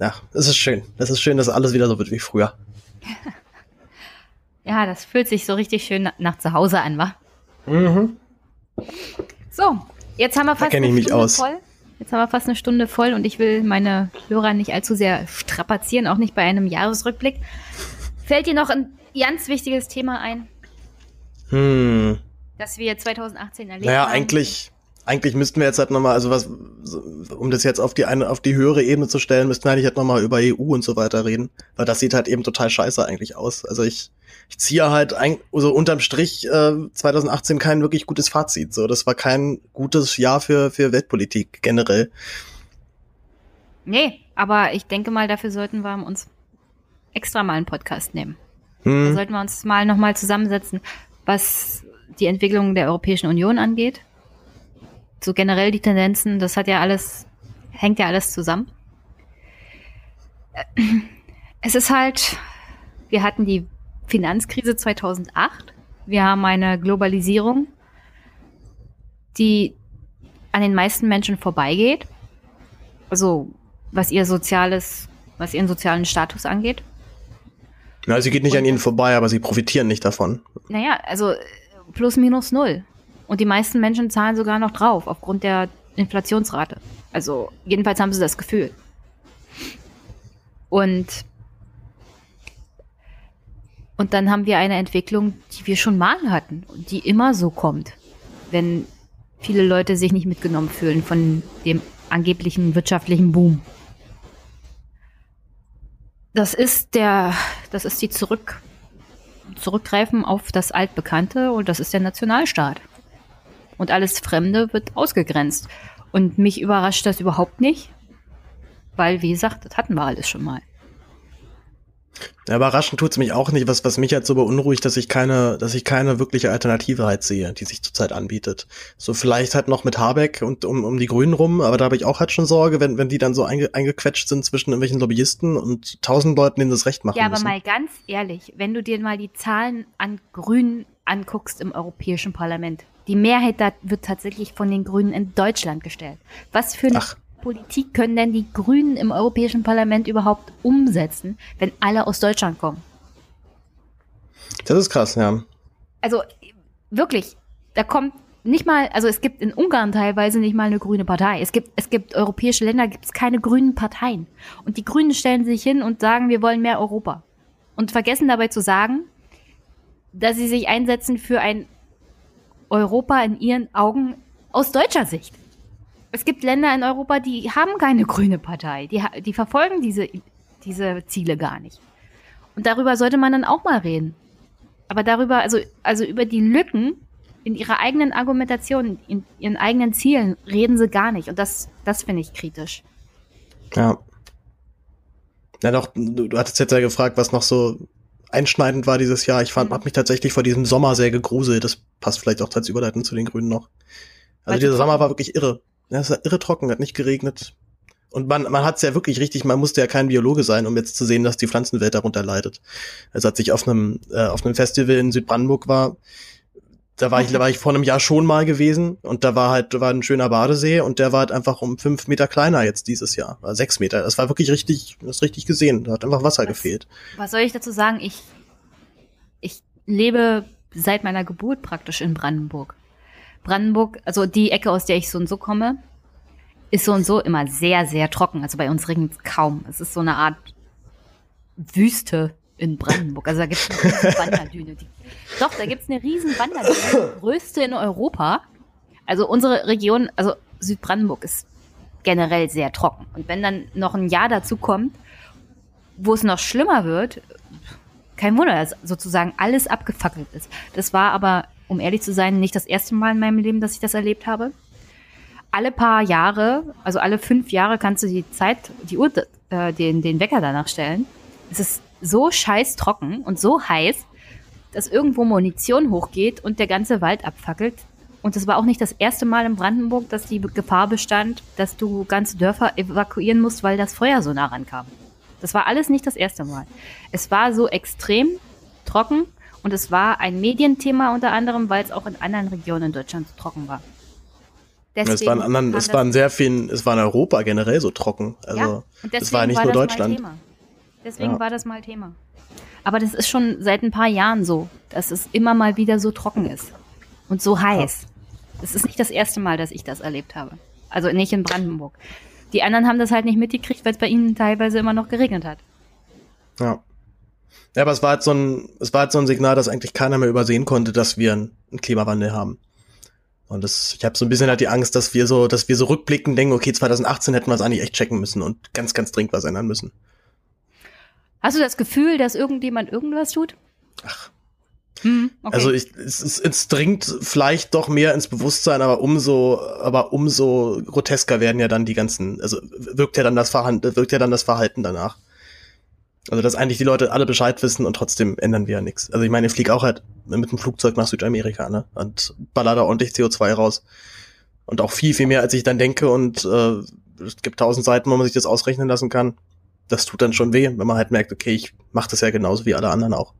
[SPEAKER 6] ja, es ist schön. Es ist schön, dass alles wieder so wird wie früher.
[SPEAKER 1] Ja, das fühlt sich so richtig schön na- nach zu Hause an, wa?
[SPEAKER 6] Mhm.
[SPEAKER 1] So, jetzt haben wir fast
[SPEAKER 6] kenn ich
[SPEAKER 1] eine
[SPEAKER 6] mich aus.
[SPEAKER 1] voll. Jetzt haben wir fast eine Stunde voll und ich will meine Hörer nicht allzu sehr strapazieren, auch nicht bei einem Jahresrückblick. Fällt dir noch ein ganz wichtiges Thema ein,
[SPEAKER 6] Hm.
[SPEAKER 1] das wir 2018 erlebt
[SPEAKER 6] Naja,
[SPEAKER 1] haben?
[SPEAKER 6] eigentlich, eigentlich müssten wir jetzt halt nochmal, also was, um das jetzt auf die eine, auf die höhere Ebene zu stellen, müssten wir eigentlich halt nochmal über EU und so weiter reden. Weil das sieht halt eben total scheiße eigentlich aus. Also ich, ich ziehe halt ein, also unterm Strich äh, 2018 kein wirklich gutes Fazit. So, das war kein gutes Jahr für, für Weltpolitik generell.
[SPEAKER 1] Nee, aber ich denke mal, dafür sollten wir uns extra mal einen Podcast nehmen. Da
[SPEAKER 6] Hm.
[SPEAKER 1] sollten wir uns mal nochmal zusammensetzen, was die Entwicklung der Europäischen Union angeht. So generell die Tendenzen, das hat ja alles, hängt ja alles zusammen. Es ist halt, wir hatten die Finanzkrise 2008. Wir haben eine Globalisierung, die an den meisten Menschen vorbeigeht. Also, was ihr soziales, was ihren sozialen Status angeht.
[SPEAKER 6] Ja, sie geht nicht an ihnen vorbei, aber sie profitieren nicht davon.
[SPEAKER 1] Naja, also äh, plus minus null. Und die meisten Menschen zahlen sogar noch drauf, aufgrund der Inflationsrate. Also jedenfalls haben sie das Gefühl. Und, und dann haben wir eine Entwicklung, die wir schon mal hatten und die immer so kommt, wenn viele Leute sich nicht mitgenommen fühlen von dem angeblichen wirtschaftlichen Boom. Das ist der, das ist die Zurück, Zurückgreifen auf das Altbekannte und das ist der Nationalstaat. Und alles Fremde wird ausgegrenzt. Und mich überrascht das überhaupt nicht, weil, wie gesagt, das hatten wir alles schon mal.
[SPEAKER 6] Ja, überraschend tut's mich auch nicht, was, was mich halt so beunruhigt, dass ich keine, dass ich keine wirkliche Alternative halt sehe, die sich zurzeit anbietet. So vielleicht halt noch mit Habeck und um, um die Grünen rum, aber da habe ich auch halt schon Sorge, wenn, wenn die dann so einge, eingequetscht sind zwischen irgendwelchen Lobbyisten und tausend Leuten, denen das Recht machen
[SPEAKER 1] Ja, aber
[SPEAKER 6] müssen.
[SPEAKER 1] mal ganz ehrlich, wenn du dir mal die Zahlen an Grünen anguckst im Europäischen Parlament, die Mehrheit da wird tatsächlich von den Grünen in Deutschland gestellt. Was für ein
[SPEAKER 6] Ach.
[SPEAKER 1] Politik können denn die Grünen im Europäischen Parlament überhaupt umsetzen, wenn alle aus Deutschland kommen?
[SPEAKER 6] Das ist krass, ja.
[SPEAKER 1] Also wirklich, da kommt nicht mal, also es gibt in Ungarn teilweise nicht mal eine grüne Partei. Es gibt, es gibt europäische Länder, gibt es keine grünen Parteien. Und die Grünen stellen sich hin und sagen, wir wollen mehr Europa. Und vergessen dabei zu sagen, dass sie sich einsetzen für ein Europa in ihren Augen aus deutscher Sicht. Es gibt Länder in Europa, die haben keine grüne Partei. Die, die verfolgen diese, diese Ziele gar nicht. Und darüber sollte man dann auch mal reden. Aber darüber, also, also über die Lücken in ihrer eigenen Argumentation, in ihren eigenen Zielen reden sie gar nicht. Und das, das finde ich kritisch.
[SPEAKER 6] Ja. Ja, doch, du, du hattest jetzt ja gefragt, was noch so einschneidend war dieses Jahr. Ich fand,
[SPEAKER 1] Mhm.
[SPEAKER 6] hab mich tatsächlich vor diesem Sommer sehr gegruselt. Das passt vielleicht auch als Überleitung zu den Grünen noch. Also dieser
[SPEAKER 1] die-
[SPEAKER 6] Sommer war wirklich irre. Ja, es war irre trocken, hat nicht geregnet. Und man, man hat es ja wirklich richtig, man musste ja kein Biologe sein, um jetzt zu sehen, dass die Pflanzenwelt darunter leidet. Also als ich auf einem, äh, auf einem Festival in Südbrandenburg war, da war ich, da war ich vor einem Jahr schon mal gewesen und da war halt, da war ein schöner Badesee und der war halt einfach um fünf Meter kleiner jetzt dieses Jahr. War sechs Meter. Das war wirklich richtig, das richtig gesehen. Da hat einfach Wasser
[SPEAKER 1] Was?
[SPEAKER 6] gefehlt.
[SPEAKER 1] Was soll ich dazu sagen? Ich, ich lebe seit meiner Geburt praktisch in Brandenburg. Brandenburg, also die Ecke, aus der ich so und so komme, ist so und so immer sehr, sehr trocken. Also bei uns regnet es kaum. Es ist so eine Art Wüste in Brandenburg. Also da gibt es eine riesen Wanderdüne. Die, doch, da gibt es eine riesen Wanderdüne, die größte in Europa. Also unsere Region, also Südbrandenburg ist generell sehr trocken. Und wenn dann noch ein Jahr dazu kommt, wo es noch schlimmer wird, kein Wunder, dass sozusagen alles abgefackelt ist. Das war aber, um ehrlich zu sein, nicht das erste Mal in meinem Leben, dass ich das erlebt habe. Alle paar Jahre, also alle fünf Jahre kannst du die Zeit, die Uhr, äh, den, den Wecker danach stellen. Es ist so scheiß trocken und so heiß, dass irgendwo Munition hochgeht und der ganze Wald abfackelt. Und es war auch nicht das erste Mal in Brandenburg, dass die Gefahr bestand, dass du ganze Dörfer evakuieren musst, weil das Feuer so nah rankam. Das war alles nicht das erste Mal. Es war so extrem trocken und es war ein Medienthema unter anderem, weil es auch in anderen Regionen in Deutschland so trocken war.
[SPEAKER 6] es war in anderen, es war in sehr vielen, es war in Europa generell so trocken. Also,
[SPEAKER 1] ja, deswegen
[SPEAKER 6] war nicht nur Deutschland.
[SPEAKER 1] Deswegen
[SPEAKER 6] Ja.
[SPEAKER 1] war das mal Thema. Aber das ist schon seit ein paar Jahren so, dass es immer mal wieder so trocken ist und so heiß. Das ist nicht das erste Mal, dass ich das erlebt habe. Also nicht in Brandenburg. Die anderen haben das halt nicht mitgekriegt, weil es bei ihnen teilweise immer noch geregnet hat.
[SPEAKER 6] Ja. Ja, aber es war halt so ein, es war halt so ein Signal, dass eigentlich keiner mehr übersehen konnte, dass wir einen, einen Klimawandel haben. Und das, ich habe so ein bisschen halt die Angst, dass wir so, dass wir so rückblickend denken, okay, 2018 hätten wir es eigentlich echt checken müssen und ganz, ganz dringend was ändern müssen.
[SPEAKER 1] Hast du das Gefühl, dass irgendjemand irgendwas tut?
[SPEAKER 6] Ach.
[SPEAKER 1] Hm, okay.
[SPEAKER 6] Also ich, es, es, es dringt vielleicht doch mehr ins Bewusstsein, aber umso, aber umso grotesker werden ja dann die ganzen, also wirkt ja dann das Verhalten, wirkt ja dann das Verhalten danach. Also dass eigentlich die Leute alle Bescheid wissen und trotzdem ändern wir ja nichts. Also ich meine, ich fliege auch halt mit dem Flugzeug nach Südamerika, ne? Und baller da ordentlich CO2 raus. Und auch viel, viel mehr, als ich dann denke. Und äh, es gibt tausend Seiten, wo man sich das ausrechnen lassen kann. Das tut dann schon weh, wenn man halt merkt, okay, ich mache das ja genauso wie alle anderen auch.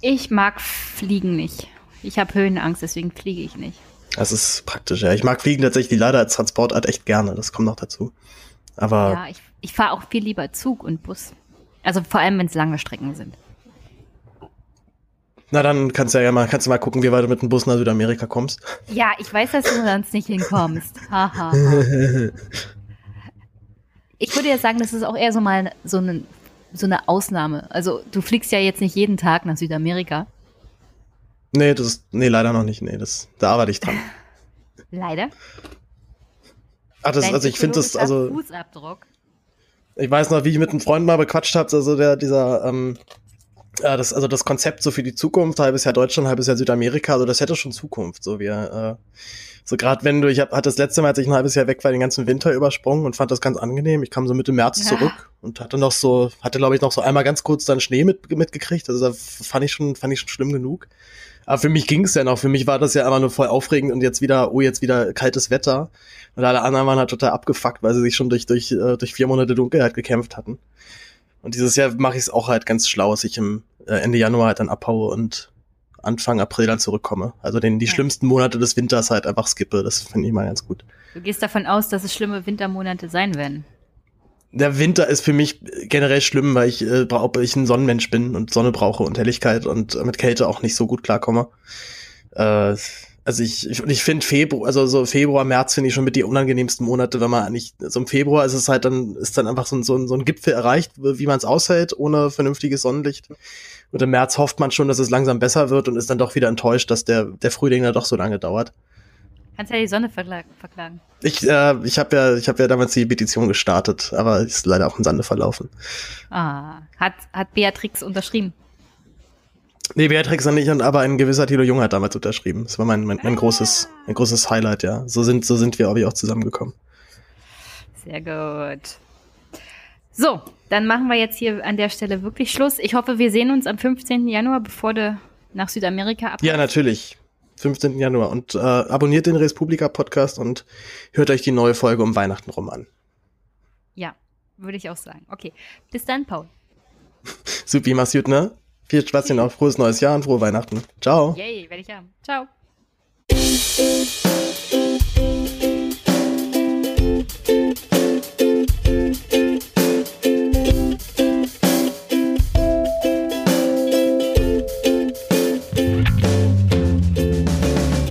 [SPEAKER 1] ich mag Fliegen nicht. Ich habe Höhenangst, deswegen fliege ich nicht.
[SPEAKER 6] Das ist praktisch, ja. Ich mag Fliegen tatsächlich leider als Transportart echt gerne. Das kommt noch dazu. Aber
[SPEAKER 1] Ja, ich, ich fahre auch viel lieber Zug und Bus. Also vor allem, wenn es lange Strecken sind.
[SPEAKER 6] na dann kannst du ja mal, kannst du mal gucken, wie weit du mit dem Bus nach Südamerika kommst.
[SPEAKER 1] Ja, ich weiß, dass du sonst nicht hinkommst. Ha, ha, ha. Ich würde ja sagen, das ist auch eher so mal so eine, so eine Ausnahme. Also du fliegst ja jetzt nicht jeden Tag nach Südamerika.
[SPEAKER 6] nee, das ist, nee, leider noch nicht. Nee, das, da arbeite ich dran.
[SPEAKER 1] Leider.
[SPEAKER 6] Ach, das,
[SPEAKER 1] Dein
[SPEAKER 6] also ich finde das, also
[SPEAKER 1] Fußabdruck.
[SPEAKER 6] ich weiß noch, wie ich mit einem Freund mal bequatscht habe, also der, dieser, ähm, ja, das, also das Konzept so für die Zukunft, halbes Jahr Deutschland, halbes Jahr Südamerika, also das hätte schon Zukunft. So wir, äh, so gerade wenn du, ich hatte das letzte Mal, als ich ein halbes Jahr weg war, den ganzen Winter übersprungen und fand das ganz angenehm. Ich kam so Mitte März
[SPEAKER 1] Ja.
[SPEAKER 6] zurück und hatte noch so, hatte glaube ich noch so einmal ganz kurz dann Schnee mit, mitgekriegt. Also da fand ich schon, fand ich schon schlimm genug. Aber für mich ging es ja noch. Für mich war das ja einfach nur voll aufregend und jetzt wieder, oh, jetzt wieder kaltes Wetter. Und alle anderen waren halt total abgefuckt, weil sie sich schon durch, durch, äh, durch vier Monate Dunkelheit gekämpft hatten. Und dieses Jahr mache ich es auch halt ganz schlau, dass ich im äh, Ende Januar halt dann abhaue und Anfang April dann zurückkomme. Also den die
[SPEAKER 1] Ja.
[SPEAKER 6] schlimmsten Monate des Winters halt einfach skippe. Das finde ich mal ganz gut.
[SPEAKER 1] Du gehst davon aus, dass es schlimme Wintermonate sein werden.
[SPEAKER 6] Der Winter ist für mich generell schlimm, weil ich, äh, bra- ich ein Sonnenmensch bin und Sonne brauche und Helligkeit und mit Kälte auch nicht so gut klarkomme. Äh, also ich, ich, ich finde Februar, also so Februar, März finde ich schon mit die unangenehmsten Monate, wenn man nicht, so im Februar ist es halt dann, ist dann einfach so ein, so ein, so ein Gipfel erreicht, wie man es aushält, ohne vernünftiges Sonnenlicht. Und im März hofft man schon, dass es langsam besser wird und ist dann doch wieder enttäuscht, dass der, der Frühling da doch so lange dauert.
[SPEAKER 1] Kannst ja die Sonne verkla- verklagen.
[SPEAKER 6] Ich, äh, ich habe ja, ich habe ja damals die Petition gestartet, aber ist leider auch im Sande verlaufen.
[SPEAKER 1] Ah, hat, hat Beatrix unterschrieben.
[SPEAKER 6] Nee, Beatrix noch nicht, und aber ein gewisser Thilo Jung hat damals unterschrieben. Das war mein, mein, mein großes, mein großes Highlight, ja. So sind, so sind wir auch, auch zusammengekommen.
[SPEAKER 1] Sehr gut. So, dann machen wir jetzt hier an der Stelle wirklich Schluss. Ich hoffe, wir sehen uns am 15. Januar, bevor du nach Südamerika ab.
[SPEAKER 6] Ja, natürlich. 15. Januar. Und äh, abonniert den Respublika Podcast und hört euch die neue Folge um Weihnachten rum an.
[SPEAKER 1] Ja, würde ich auch sagen. Okay, bis dann, Paul.
[SPEAKER 6] Supi, mach's gut, ne? Viel Spaß dir noch. Frohes neues Jahr und frohe Weihnachten. Ciao.
[SPEAKER 1] Yay, werde ich haben. Ciao.